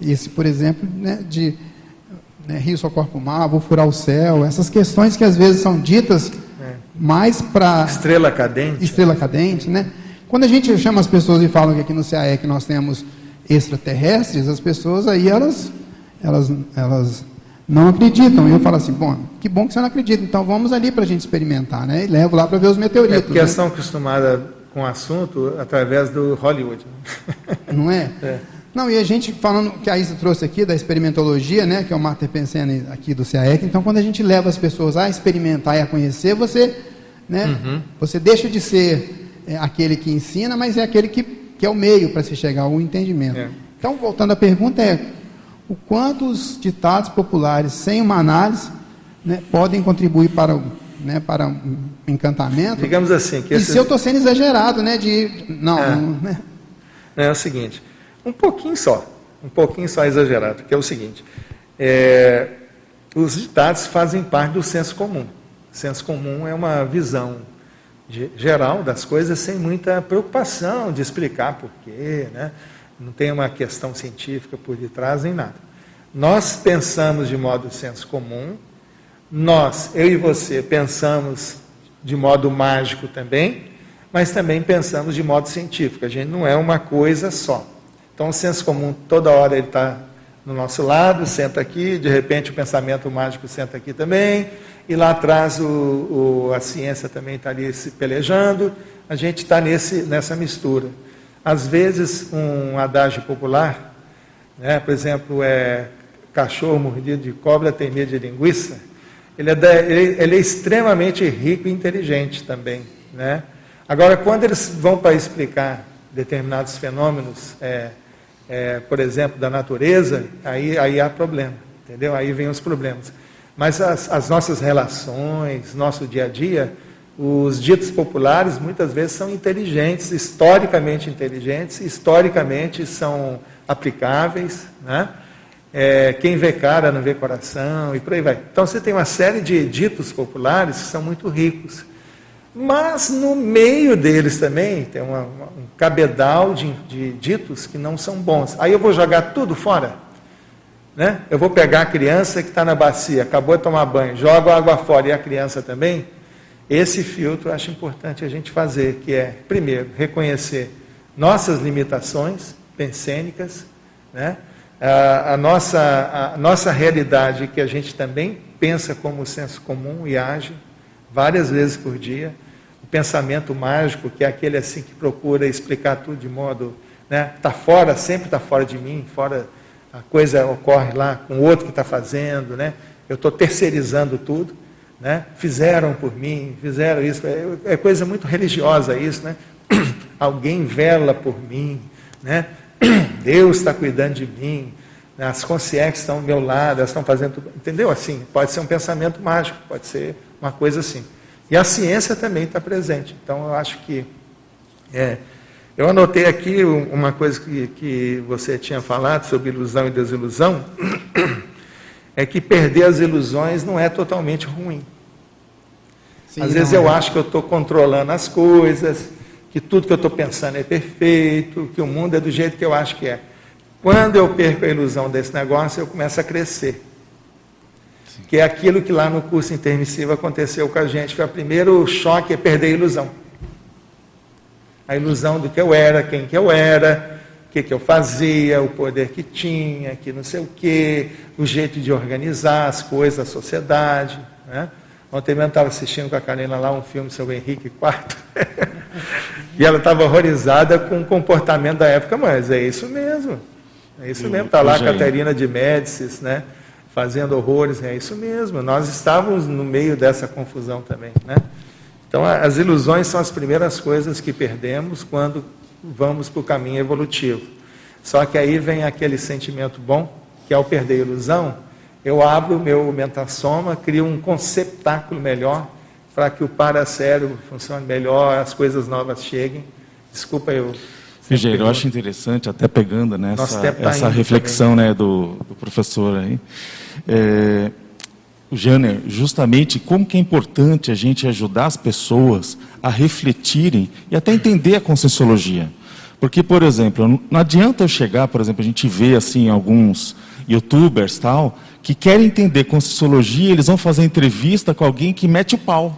Esse, por exemplo, né, de né, rio só corpo mar, vou furar o céu, essas questões que às vezes são ditas é. mais para estrela cadente, estrela cadente, né? Quando a gente chama as pessoas e fala que aqui no CAE nós temos extraterrestres, as pessoas aí elas, elas, elas não acreditam. E eu falo assim, bom, que bom que você não acredita, então vamos ali para a gente experimentar, né? E levo lá para ver os meteoritos. É porque né? estão acostumadas com o assunto através do Hollywood. Não é? é? Não, e a gente falando que a Isa trouxe aqui da experimentologia, né, que é o Marta Pensene aqui do CAEC, então quando a gente leva as pessoas a experimentar e a conhecer, você, né, uhum. você deixa de ser é, aquele que ensina, mas é aquele que, que é o meio para se chegar ao entendimento. É. Então, voltando à pergunta, é o quanto os ditados populares, sem uma análise, né, podem contribuir para o né, para um encantamento. Digamos assim. Que e se eu estou sendo exagerado, né? De, não, é. não né? é o seguinte, um pouquinho só, um pouquinho só exagerado, que é o seguinte, é, os ditados fazem parte do senso comum. O senso comum é uma visão de, geral das coisas sem muita preocupação de explicar porquê, né? não tem uma questão científica por detrás nem nada. Nós pensamos de modo senso comum, nós, eu e você, pensamos de modo mágico também, mas também pensamos de modo científico. A gente não é uma coisa só. Então, o senso comum, toda hora ele está no nosso lado, senta aqui, de repente o pensamento mágico senta aqui também, e lá atrás o, o, a ciência também está ali se pelejando, a gente está nessa mistura. Às vezes, um adágio popular, né, por exemplo, é cachorro mordido de cobra tem medo de linguiça, ele é, ele, ele é extremamente rico e inteligente também. Né? Agora, quando eles vão para explicar determinados fenômenos, é, é, por exemplo, da natureza, aí, aí há problema, entendeu? Aí vem os problemas. Mas as, as nossas relações, nosso dia a dia, os ditos populares muitas vezes são inteligentes, historicamente inteligentes, historicamente são aplicáveis, né? é, quem vê cara não vê coração, e por aí vai. Então você tem uma série de ditos populares que são muito ricos. Mas no meio deles também tem uma, uma, um cabedal de, de ditos que não são bons. Aí eu vou jogar tudo fora. Né? Eu vou pegar a criança que está na bacia, acabou de tomar banho, jogo a água fora e a criança também. Esse filtro eu acho importante a gente fazer, que é, primeiro, reconhecer nossas limitações pensênicas, né? a, a, nossa, a nossa realidade, que a gente também pensa como senso comum e age várias vezes por dia. O pensamento mágico, que é aquele assim que procura explicar tudo de modo. Né, está fora, sempre está fora de mim, fora a coisa ocorre lá com o outro que está fazendo, né? eu estou terceirizando tudo. Né? Fizeram por mim, fizeram isso. É, é coisa muito religiosa isso, né? Alguém vela por mim, né? Deus está cuidando de mim, né? as consciências estão ao meu lado, elas estão fazendo tudo. Entendeu? Assim, pode ser um pensamento mágico, pode ser uma coisa assim. E a ciência também está presente. Então, eu acho que. É, eu anotei aqui uma coisa que, que você tinha falado sobre ilusão e desilusão, é que perder as ilusões não é totalmente ruim. Sim, Às vezes eu é. acho que eu estou controlando as coisas, que tudo que eu estou pensando é perfeito, que o mundo é do jeito que eu acho que é. Quando eu perco a ilusão desse negócio, eu começo a crescer. Que é aquilo que lá no curso intermissivo aconteceu com a gente. Foi o primeiro choque, é perder a ilusão. A ilusão do que eu era, quem que eu era, o que, que eu fazia, o poder que tinha, que não sei o quê, o jeito de organizar as coisas, a sociedade. Né? Ontem mesmo estava assistindo com a Karina lá um filme sobre Henrique IV. e ela estava horrorizada com o comportamento da época, mas é isso mesmo. É isso mesmo. Está lá a Caterina de Médicis, né? Fazendo horrores, é isso mesmo. Nós estávamos no meio dessa confusão também, né? Então, as ilusões são as primeiras coisas que perdemos quando vamos para o caminho evolutivo. Só que aí vem aquele sentimento bom, que ao perder a ilusão, eu abro o meu mentassoma, crio um conceptáculo melhor para que o paracérebro funcione melhor, as coisas novas cheguem. Desculpa eu. Engenheiro, eu acho interessante, até pegando nessa tá essa reflexão né, do, do, professor aí, é, justamente como que é importante a gente ajudar as pessoas a refletirem e até entender a conscienciologia. Porque, por exemplo, não adianta eu chegar, por exemplo, a gente vê assim alguns youtubers tal, que querem entender Conscienciologia, eles vão fazer entrevista com alguém que mete o pau.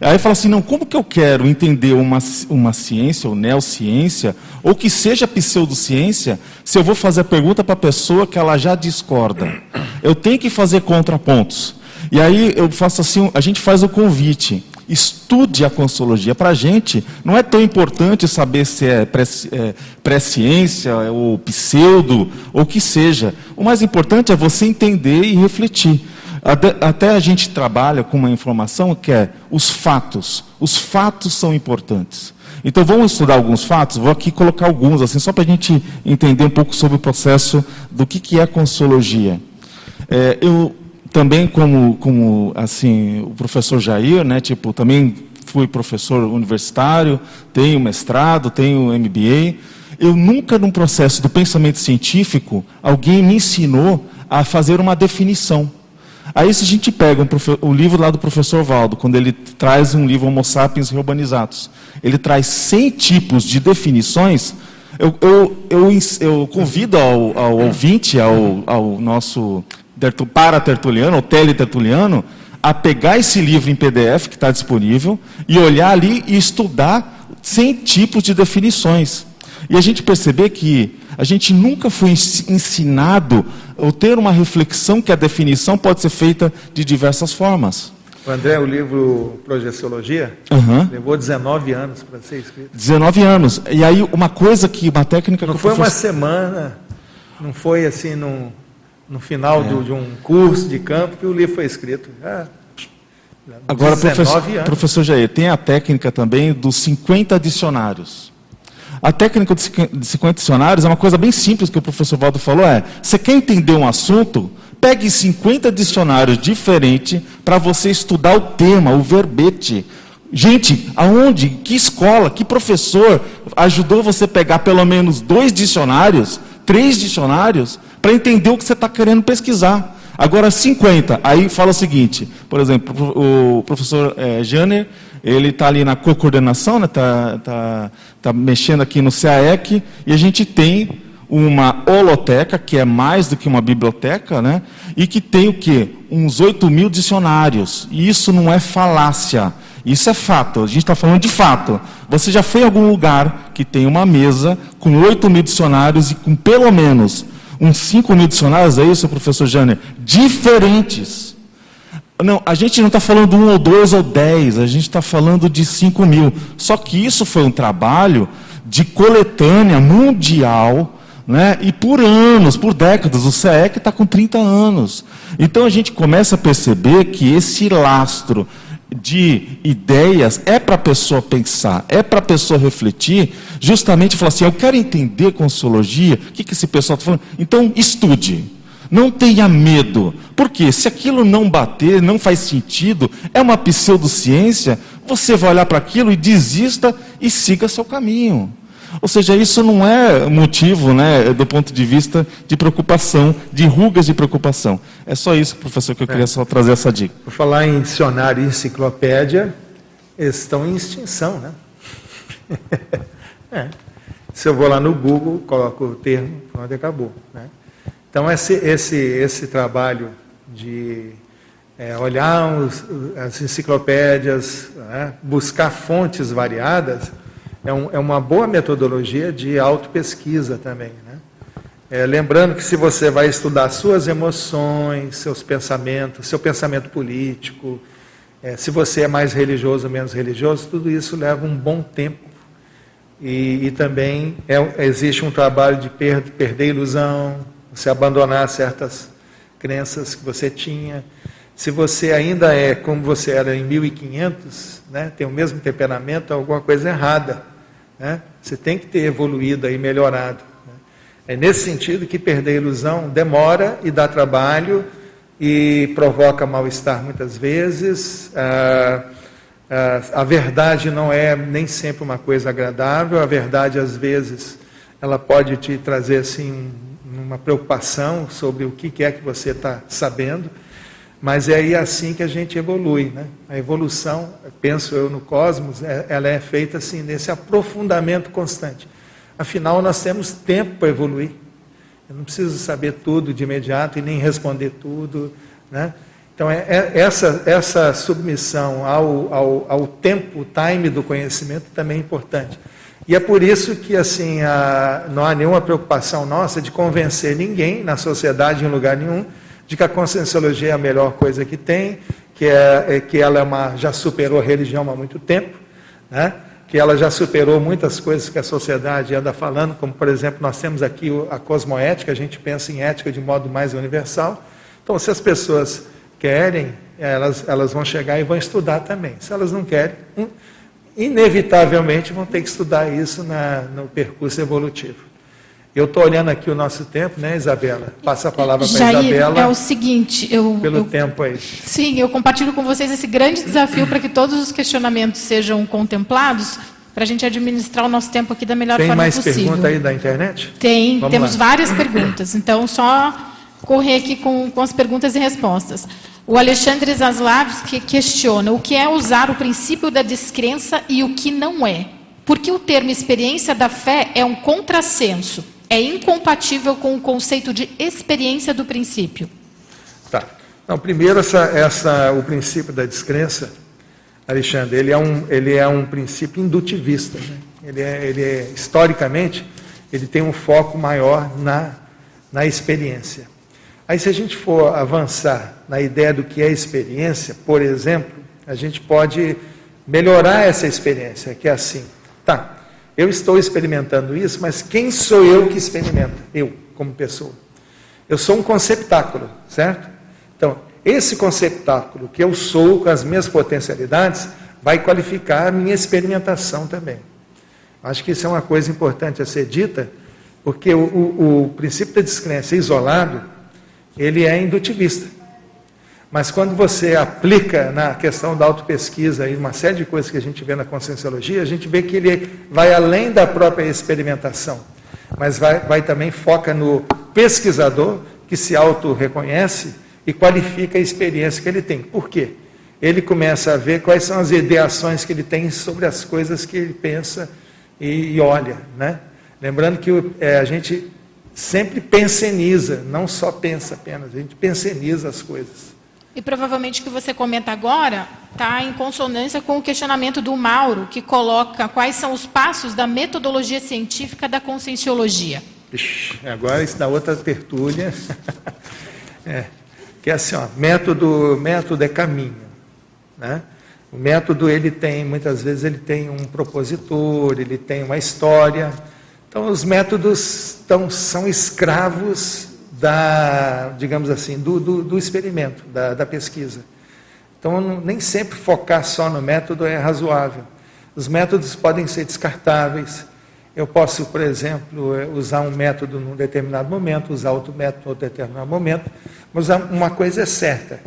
Aí fala assim, não, como que eu quero entender uma, uma ciência ou neociência, ou que seja pseudociência, se eu vou fazer a pergunta para a pessoa que ela já discorda? Eu tenho que fazer contrapontos. E aí eu faço assim, a gente faz o convite. Estude a consologia. Para a gente, não é tão importante saber se é, é pré-ciência é, ou pseudo, ou que seja. O mais importante é você entender e refletir. Até, a gente trabalha com uma informação que é os fatos. Os fatos são importantes. Então vamos estudar alguns fatos. Vou aqui colocar alguns, assim, só para a gente entender um pouco sobre o processo do que, que é a. É, eu também como, como assim, o professor Jair, né, tipo, também fui professor universitário, tenho mestrado, tenho MBA. Eu nunca, num processo do pensamento científico, alguém me ensinou a fazer uma definição. Aí, se a gente pega um o livro lá do professor Valdo, quando ele traz um livro Homo sapiens reurbanizados, ele traz 100 tipos de definições. Eu, eu, eu, eu convido ao, ao ouvinte, ao, ao nosso para-tertuliano, ou tele-tertuliano, a pegar esse livro em PDF que está disponível e olhar ali e estudar 100 tipos de definições. E a gente perceber que a gente nunca foi ensinado ou ter uma reflexão que a definição pode ser feita de diversas formas. O André, o livro Projeciologia, uhum. levou 19 anos para ser escrito. 19 anos. E aí, uma coisa que, uma técnica Não que foi uma semana, não foi assim num, no final é. do, de um curso de campo que o livro foi escrito. É, Agora, professor, professor Jair, tem a técnica também dos 50 dicionários. A técnica de 50 dicionários é uma coisa bem simples que o professor Valdo falou, é, você quer entender um assunto, pegue 50 dicionários diferentes para você estudar o tema, o verbete. Gente, aonde, que escola, que professor ajudou você a pegar pelo menos dois dicionários, três dicionários, para entender o que você está querendo pesquisar. Agora, 50, aí fala o seguinte, por exemplo, o professor é, Janer, ele está ali na co-coordenação, está né, tá, tá, tá mexendo aqui no CAEC, e a gente tem uma holoteca, que é mais do que uma biblioteca, né? e que tem o quê? Uns 8 mil dicionários. E isso não é falácia, isso é fato, a gente está falando de fato. Você já foi em algum lugar que tem uma mesa com 8 mil dicionários e com pelo menos uns 5 mil dicionários, é isso, professor Janer? Diferentes. Não, a gente não está falando um ou dois ou dez, a gente está falando de 5 mil. Só que isso foi um trabalho de coletânea mundial, né? e por anos, por décadas. O CEEC está com 30 anos. Então a gente começa a perceber que esse lastro de ideias é para a pessoa pensar, é para a pessoa refletir, justamente falar assim: eu quero entender consciologia, o que, que esse pessoal está falando? Então estude, não tenha medo, porque se aquilo não bater, não faz sentido, é uma pseudociência, você vai olhar para aquilo e desista e siga seu caminho. Ou seja, isso não é motivo, né, do ponto de vista de preocupação, de rugas de preocupação. É só isso, professor, que eu queria é. só trazer essa dica. Por falar em dicionário e enciclopédia, eles estão em extinção, né? é. Se eu vou lá no Google, coloco o termo, pronto, acabou. Né? Então, esse, esse, esse trabalho de é, olhar os, as enciclopédias, né? buscar fontes variadas, é, um, é uma boa metodologia de autopesquisa também. Né? É, lembrando que se você vai estudar suas emoções, seus pensamentos, seu pensamento político, é, se você é mais religioso ou menos religioso, tudo isso leva um bom tempo. E, e também é, existe um trabalho de per, perder ilusão, você abandonar certas crenças que você tinha. Se você ainda é como você era em 1500, né, tem o mesmo temperamento, alguma coisa errada. Né? Você tem que ter evoluído e melhorado. Né? É nesse sentido que perder a ilusão demora e dá trabalho e provoca mal-estar muitas vezes. Ah, ah, a verdade não é nem sempre uma coisa agradável, a verdade às vezes ela pode te trazer assim uma preocupação sobre o que é que você está sabendo. Mas é aí assim que a gente evolui. Né? A evolução, penso eu no cosmos, é, ela é feita assim, nesse aprofundamento constante. Afinal, nós temos tempo para evoluir. Eu não preciso saber tudo de imediato e nem responder tudo. Né? Então, é, é, essa, essa submissão ao, ao, ao tempo, time do conhecimento também é importante. E é por isso que assim a, não há nenhuma preocupação nossa de convencer ninguém na sociedade, em lugar nenhum, de que a conscienciologia é a melhor coisa que tem, que, é, é que ela é uma, já superou a religião há muito tempo, né? que ela já superou muitas coisas que a sociedade anda falando, como por exemplo nós temos aqui a cosmoética, a gente pensa em ética de modo mais universal. Então, se as pessoas querem, elas, elas vão chegar e vão estudar também. Se elas não querem, inevitavelmente vão ter que estudar isso na, no percurso evolutivo. Eu estou olhando aqui o nosso tempo, né, Isabela? Passa a palavra para a Isabela. É o seguinte, eu. Pelo eu, tempo aí. Sim, eu compartilho com vocês esse grande desafio para que todos os questionamentos sejam contemplados, para a gente administrar o nosso tempo aqui da melhor Tem forma possível. Tem mais pergunta aí da internet? Tem, Vamos temos lá. várias perguntas. Então, só correr aqui com, com as perguntas e respostas. O Alexandre Zaslavski questiona o que é usar o princípio da descrença e o que não é. Porque o termo experiência da fé é um contrassenso, é incompatível com o conceito de experiência do princípio. Tá. Então, primeiro, essa, essa, o princípio da descrença, Alexandre, ele é um, ele é um princípio indutivista. Né? Ele, é, ele é, historicamente, ele tem um foco maior na, na experiência. Aí, se a gente for avançar na ideia do que é experiência, por exemplo, a gente pode melhorar essa experiência, que é assim: tá, eu estou experimentando isso, mas quem sou eu que experimenta? Eu, como pessoa. Eu sou um conceptáculo, certo? Então, esse conceptáculo que eu sou, com as minhas potencialidades, vai qualificar a minha experimentação também. Acho que isso é uma coisa importante a ser dita, porque o, o, o princípio da descrença isolado ele é indutivista. Mas quando você aplica na questão da autopesquisa e uma série de coisas que a gente vê na conscienciologia, a gente vê que ele vai além da própria experimentação, mas vai, vai também foca no pesquisador que se auto-reconhece e qualifica a experiência que ele tem. Por quê? Ele começa a ver quais são as ideações que ele tem sobre as coisas que ele pensa e, e olha. Né? Lembrando que é, a gente sempre penseniza, não só pensa apenas, a gente penseniza as coisas. E provavelmente o que você comenta agora está em consonância com o questionamento do Mauro, que coloca quais são os passos da metodologia científica da conscienciologia. Ixi, agora isso dá outra tertúlia. é, que é assim, ó, método, método é caminho. Né? O método ele tem, muitas vezes ele tem um propositor, ele tem uma história, então, os métodos tão, são escravos da, digamos assim, do, do, do experimento, da, da, pesquisa. Então, nem sempre focar só no método é razoável. Os métodos podem ser descartáveis. Eu posso, por exemplo, usar um método num determinado momento, usar outro método em outro determinado momento, mas uma coisa é certa: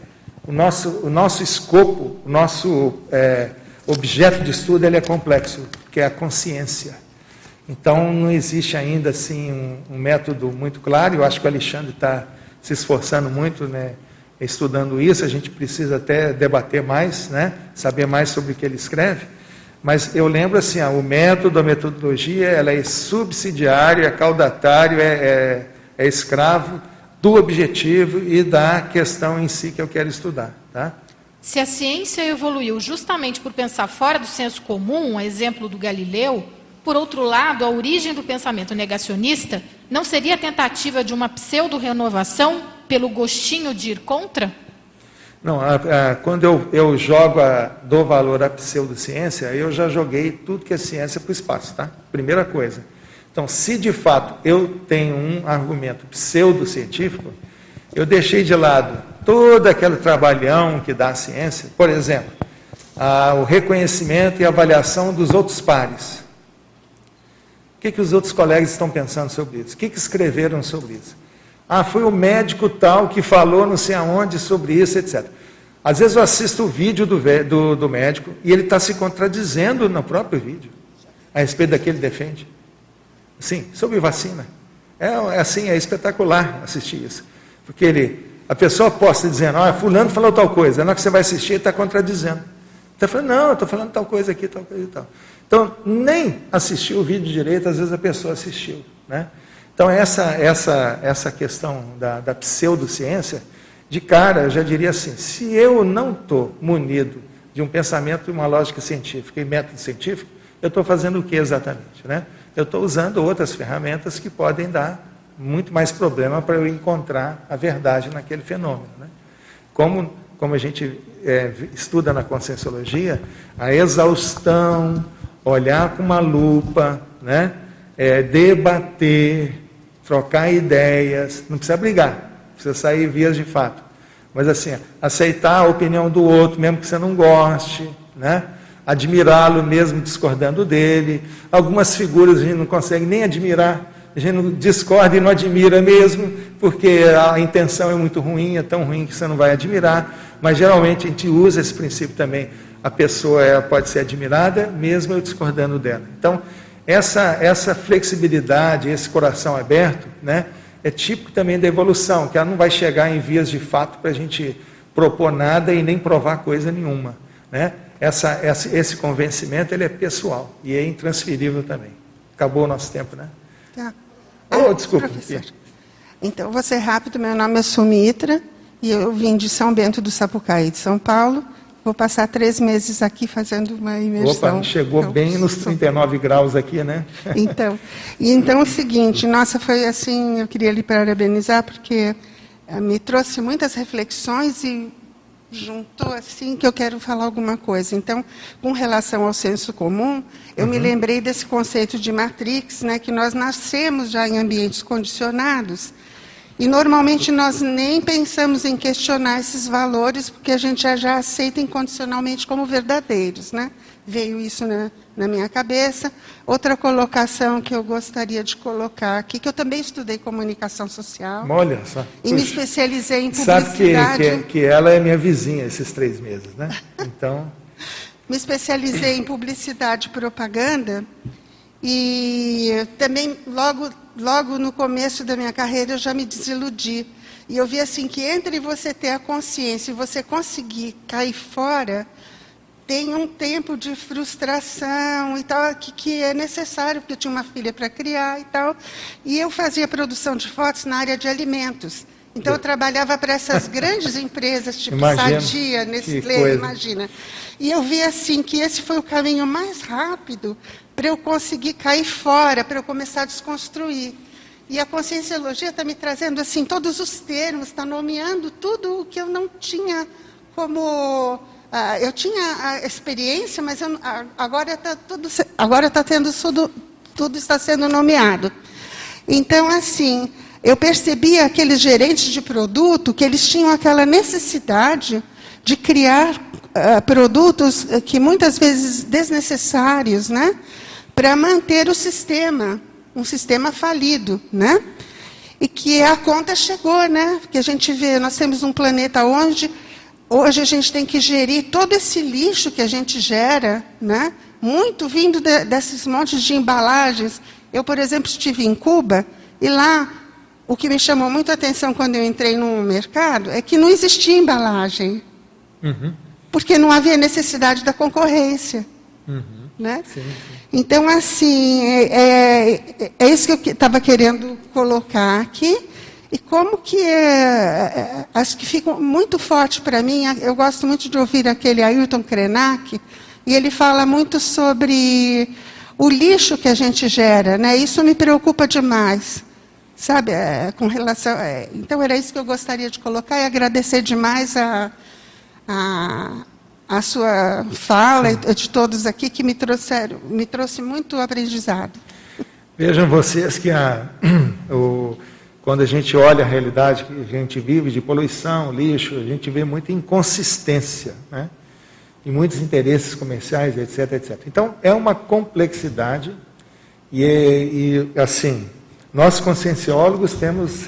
o nosso, o nosso escopo, o nosso é, objeto de estudo ele é complexo, que é a consciência. Então, não existe ainda assim um, um método muito claro. Eu acho que o Alexandre está se esforçando muito, né, estudando isso. A gente precisa até debater mais, né, saber mais sobre o que ele escreve. Mas eu lembro assim, ó, o método, a metodologia, ela é subsidiário, é caudatário, é, é, é escravo do objetivo e da questão em si que eu quero estudar, tá? Se a ciência evoluiu justamente por pensar fora do senso comum, exemplo do Galileu, por outro lado, a origem do pensamento negacionista não seria a tentativa de uma pseudo-renovação pelo gostinho de ir contra? Não, a, a, quando eu, eu jogo, a, dou valor à pseudociência, eu já joguei tudo que é ciência para o espaço, tá? Primeira coisa. Então, se de fato eu tenho um argumento pseudocientífico, eu deixei de lado todo aquele trabalhão que dá a ciência, por exemplo, a, o reconhecimento e avaliação dos outros pares que, que os outros colegas estão pensando sobre isso? O que, que escreveram sobre isso? Ah, foi o médico tal que falou não sei aonde sobre isso, etc. Às vezes eu assisto o vídeo do, do, do médico e ele está se contradizendo no próprio vídeo, a respeito daquele defende. Sim, sobre vacina. É, é assim, é espetacular assistir isso. Porque ele, a pessoa posta dizendo, ah, fulano falou tal coisa, na hora que você vai assistir, ele está contradizendo. Está falando, não, eu estou falando tal coisa aqui, tal coisa e tal. Então, nem assistiu o vídeo direito, às vezes a pessoa assistiu. Né? Então, essa, essa, essa questão da, da pseudociência, de cara, eu já diria assim: se eu não estou munido de um pensamento e uma lógica científica e método científico, eu estou fazendo o que exatamente? Né? Eu estou usando outras ferramentas que podem dar muito mais problema para eu encontrar a verdade naquele fenômeno. Né? Como, como a gente é, estuda na conscienciologia, a exaustão, olhar com uma lupa, né? É, debater, trocar ideias, não precisa brigar, precisa sair vias de fato. Mas assim, aceitar a opinião do outro, mesmo que você não goste, né? admirá-lo mesmo discordando dele. Algumas figuras a gente não consegue nem admirar, a gente não discorda e não admira mesmo, porque a intenção é muito ruim, é tão ruim que você não vai admirar. Mas geralmente a gente usa esse princípio também. A pessoa pode ser admirada, mesmo eu discordando dela. Então, essa, essa flexibilidade, esse coração aberto, né, é típico também da evolução, que ela não vai chegar em vias de fato para a gente propor nada e nem provar coisa nenhuma. Né? Essa, essa, esse convencimento ele é pessoal e é intransferível também. Acabou o nosso tempo, né? Tá. Oh, desculpa. Então, vou ser rápido. Meu nome é Sumitra e eu vim de São Bento do Sapucaí, de São Paulo. Vou passar três meses aqui fazendo uma imersão. Opa, chegou então, bem nos 39 graus aqui, né? Então, então é o seguinte, nossa, foi assim, eu queria lhe parabenizar porque eh, me trouxe muitas reflexões e juntou assim que eu quero falar alguma coisa. Então, com relação ao senso comum, eu uhum. me lembrei desse conceito de matrix, né, que nós nascemos já em ambientes condicionados e normalmente nós nem pensamos em questionar esses valores porque a gente já, aceita incondicionalmente como verdadeiros, né? Veio isso na, na minha cabeça. Outra colocação que eu gostaria de colocar aqui, que eu também estudei comunicação social. Olha só. E me especializei em publicidade. Sabe que, que, que ela é minha vizinha esses três meses, né? Então. me especializei em publicidade e propaganda. E também, logo, logo no começo da minha carreira, eu já me desiludi. E eu vi assim que entre você ter a consciência e você conseguir cair fora, tem um tempo de frustração e tal, que, que é necessário, porque eu tinha uma filha para criar e tal. E eu fazia produção de fotos na área de alimentos. Então eu trabalhava para essas grandes empresas, tipo imagina, Sadia, Nestlé, imagina. E eu vi assim que esse foi o caminho mais rápido para eu conseguir cair fora, para eu começar a desconstruir. E a conscienciologia está me trazendo assim todos os termos, está nomeando tudo o que eu não tinha como Uh, eu tinha a experiência, mas eu, agora está tudo, agora está tendo tudo, tudo está sendo nomeado. Então, assim, eu percebi aqueles gerentes de produto que eles tinham aquela necessidade de criar uh, produtos que muitas vezes desnecessários, né, para manter o sistema, um sistema falido, né? E que a conta chegou, né? Que a gente vê, nós temos um planeta onde Hoje a gente tem que gerir todo esse lixo que a gente gera, né? muito vindo de, desses montes de embalagens. Eu, por exemplo, estive em Cuba e lá o que me chamou muito a atenção quando eu entrei no mercado é que não existia embalagem. Uhum. Porque não havia necessidade da concorrência. Uhum. Né? Sim, sim. Então, assim, é, é, é isso que eu estava querendo colocar aqui. E como que é, é, acho que fica muito forte para mim, eu gosto muito de ouvir aquele Ailton Krenak, e ele fala muito sobre o lixo que a gente gera, né? Isso me preocupa demais, sabe? É, com relação, é, então era isso que eu gostaria de colocar e agradecer demais a, a, a sua fala de todos aqui que me trouxeram, me trouxe muito aprendizado. Vejam vocês que a, o quando a gente olha a realidade que a gente vive de poluição, lixo, a gente vê muita inconsistência, né? E muitos interesses comerciais, etc, etc. Então, é uma complexidade e, e assim, nós conscienciólogos temos,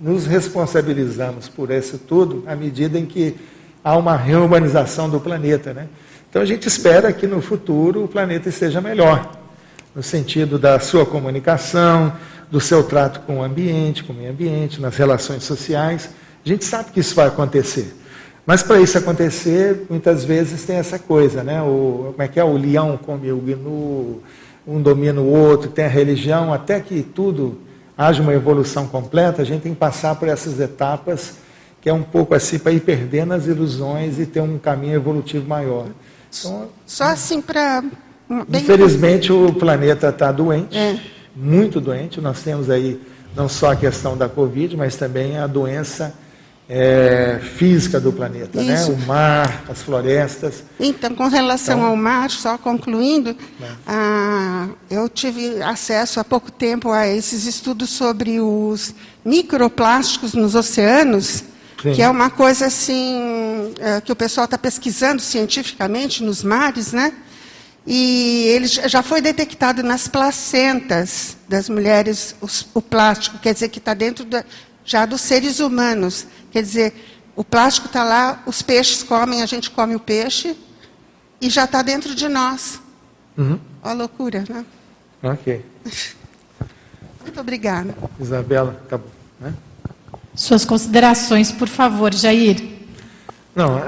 nos responsabilizamos por isso tudo à medida em que há uma reurbanização do planeta, né? Então, a gente espera que no futuro o planeta esteja melhor, no sentido da sua comunicação, do seu trato com o ambiente, com o meio ambiente, nas relações sociais. A gente sabe que isso vai acontecer. Mas para isso acontecer, muitas vezes tem essa coisa, né? O, como é que é? O leão come o gnu, um domina o outro, tem a religião, até que tudo haja uma evolução completa, a gente tem que passar por essas etapas que é um pouco assim para ir perdendo as ilusões e ter um caminho evolutivo maior. Então, Só assim para. Infelizmente o planeta está doente, é. muito doente. Nós temos aí não só a questão da Covid, mas também a doença é, física do planeta, né? o mar, as florestas. Então, com relação então, ao mar, só concluindo, né? ah, eu tive acesso há pouco tempo a esses estudos sobre os microplásticos nos oceanos, Sim. que é uma coisa assim é, que o pessoal está pesquisando cientificamente nos mares, né? E ele já foi detectado nas placentas das mulheres o plástico, quer dizer que está dentro da, já dos seres humanos. Quer dizer, o plástico está lá, os peixes comem, a gente come o peixe e já está dentro de nós. Uhum. Olha a loucura, né? Ok. Muito obrigada. Isabela, tá bom. Né? Suas considerações, por favor, Jair. Não, uh,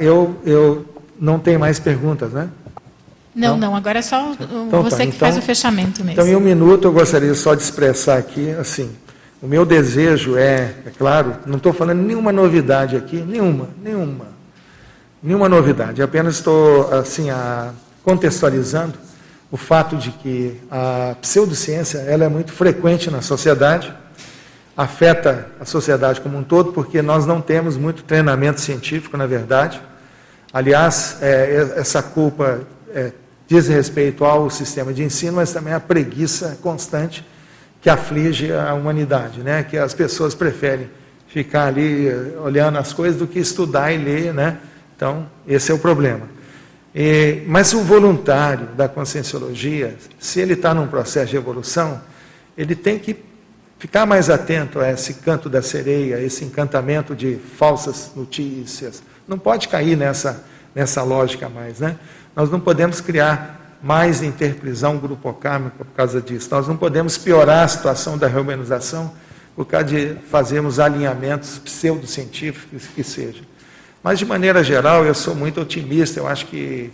eu, eu não tenho mais perguntas, né? Não, não, não agora é só então, você tá. que então, faz o fechamento mesmo. Então, em um minuto, eu gostaria só de expressar aqui, assim, o meu desejo é, é claro, não estou falando nenhuma novidade aqui, nenhuma, nenhuma, nenhuma novidade, apenas estou, assim, a, contextualizando o fato de que a pseudociência ela é muito frequente na sociedade, afeta a sociedade como um todo, porque nós não temos muito treinamento científico, na verdade. Aliás, é, essa culpa é, diz respeito ao sistema de ensino, mas também à preguiça constante que aflige a humanidade, né? que as pessoas preferem ficar ali eh, olhando as coisas do que estudar e ler. Né? Então, esse é o problema. E, mas o voluntário da conscienciologia, se ele está num processo de evolução, ele tem que ficar mais atento a esse canto da sereia, esse encantamento de falsas notícias. Não pode cair nessa, nessa lógica mais. Né? Nós não podemos criar mais interprisão grupocármica por causa disso. Nós não podemos piorar a situação da reumanização por causa de fazermos alinhamentos pseudocientíficos que seja. Mas, de maneira geral, eu sou muito otimista. Eu acho que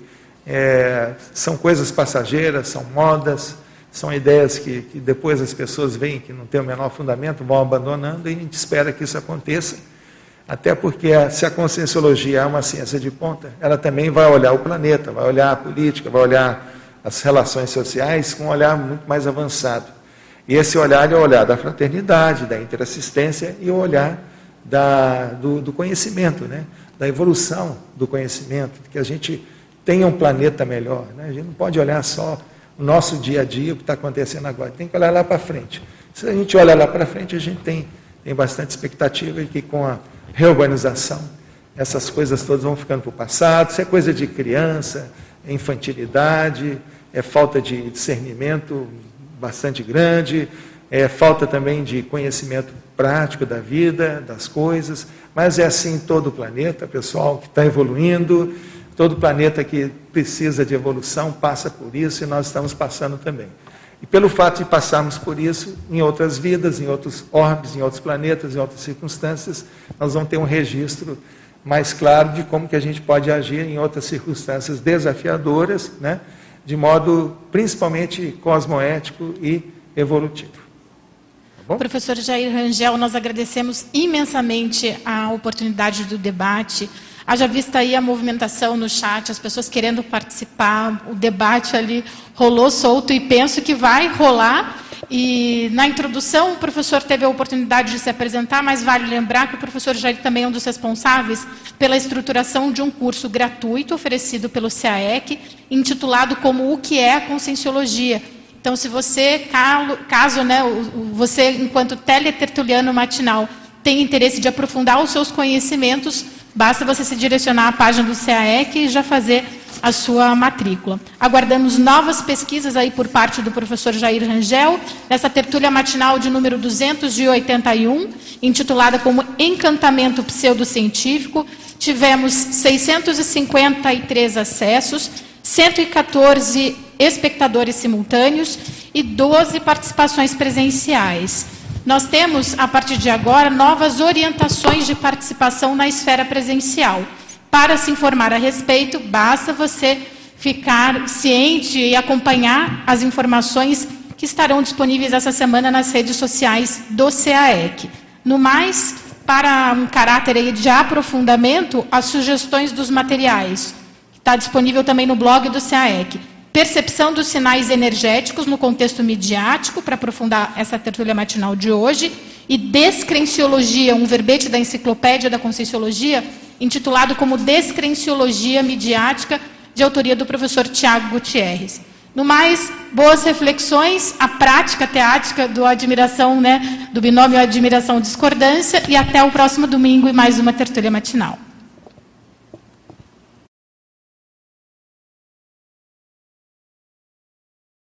é, são coisas passageiras, são modas, são ideias que, que depois as pessoas veem que não tem o menor fundamento, vão abandonando e a gente espera que isso aconteça até porque se a conscienciologia é uma ciência de ponta, ela também vai olhar o planeta, vai olhar a política, vai olhar as relações sociais com um olhar muito mais avançado. E esse olhar é o olhar da fraternidade, da interassistência e o olhar da, do, do, conhecimento, né? da evolução do conhecimento, que a gente tenha um planeta melhor. Né? A gente não pode olhar só o nosso dia a dia, o que está acontecendo agora, tem que olhar lá para frente. Se a gente olhar lá para frente, a gente tem, tem bastante expectativa de que com a reorganização, essas coisas todas vão ficando para o passado. Isso é coisa de criança, é infantilidade, é falta de discernimento bastante grande, é falta também de conhecimento prático da vida, das coisas. Mas é assim em todo o planeta, pessoal, que está evoluindo. Todo planeta que precisa de evolução passa por isso e nós estamos passando também. E pelo fato de passarmos por isso em outras vidas, em outros orbes, em outros planetas, em outras circunstâncias, nós vamos ter um registro mais claro de como que a gente pode agir em outras circunstâncias desafiadoras, né, de modo principalmente cosmoético e evolutivo. Tá Professor Jair Rangel, nós agradecemos imensamente a oportunidade do debate. Haja vista aí a movimentação no chat, as pessoas querendo participar, o debate ali rolou solto e penso que vai rolar. E na introdução o professor teve a oportunidade de se apresentar, mas vale lembrar que o professor Jair também é um dos responsáveis pela estruturação de um curso gratuito oferecido pelo CAEC, intitulado como O que é a Conscienciologia. Então, se você, caso né, você, enquanto teletertuliano matinal, tem interesse de aprofundar os seus conhecimentos, Basta você se direcionar à página do CAEC e já fazer a sua matrícula. Aguardamos novas pesquisas aí por parte do professor Jair Rangel, nessa tertúlia matinal de número 281, intitulada como Encantamento Pseudocientífico. Tivemos 653 acessos, 114 espectadores simultâneos e 12 participações presenciais. Nós temos, a partir de agora, novas orientações de participação na esfera presencial. Para se informar a respeito, basta você ficar ciente e acompanhar as informações que estarão disponíveis essa semana nas redes sociais do CAEC. No mais, para um caráter de aprofundamento, as sugestões dos materiais. Está disponível também no blog do CAEC. Percepção dos sinais energéticos no contexto midiático, para aprofundar essa tertúlia matinal de hoje. E Descrenciologia, um verbete da Enciclopédia da Conscienciologia, intitulado como Descrenciologia Midiática, de autoria do professor Tiago Gutierrez. No mais, boas reflexões, a prática teática do admiração, né, do binômio admiração discordância e até o próximo domingo e mais uma tertúlia matinal.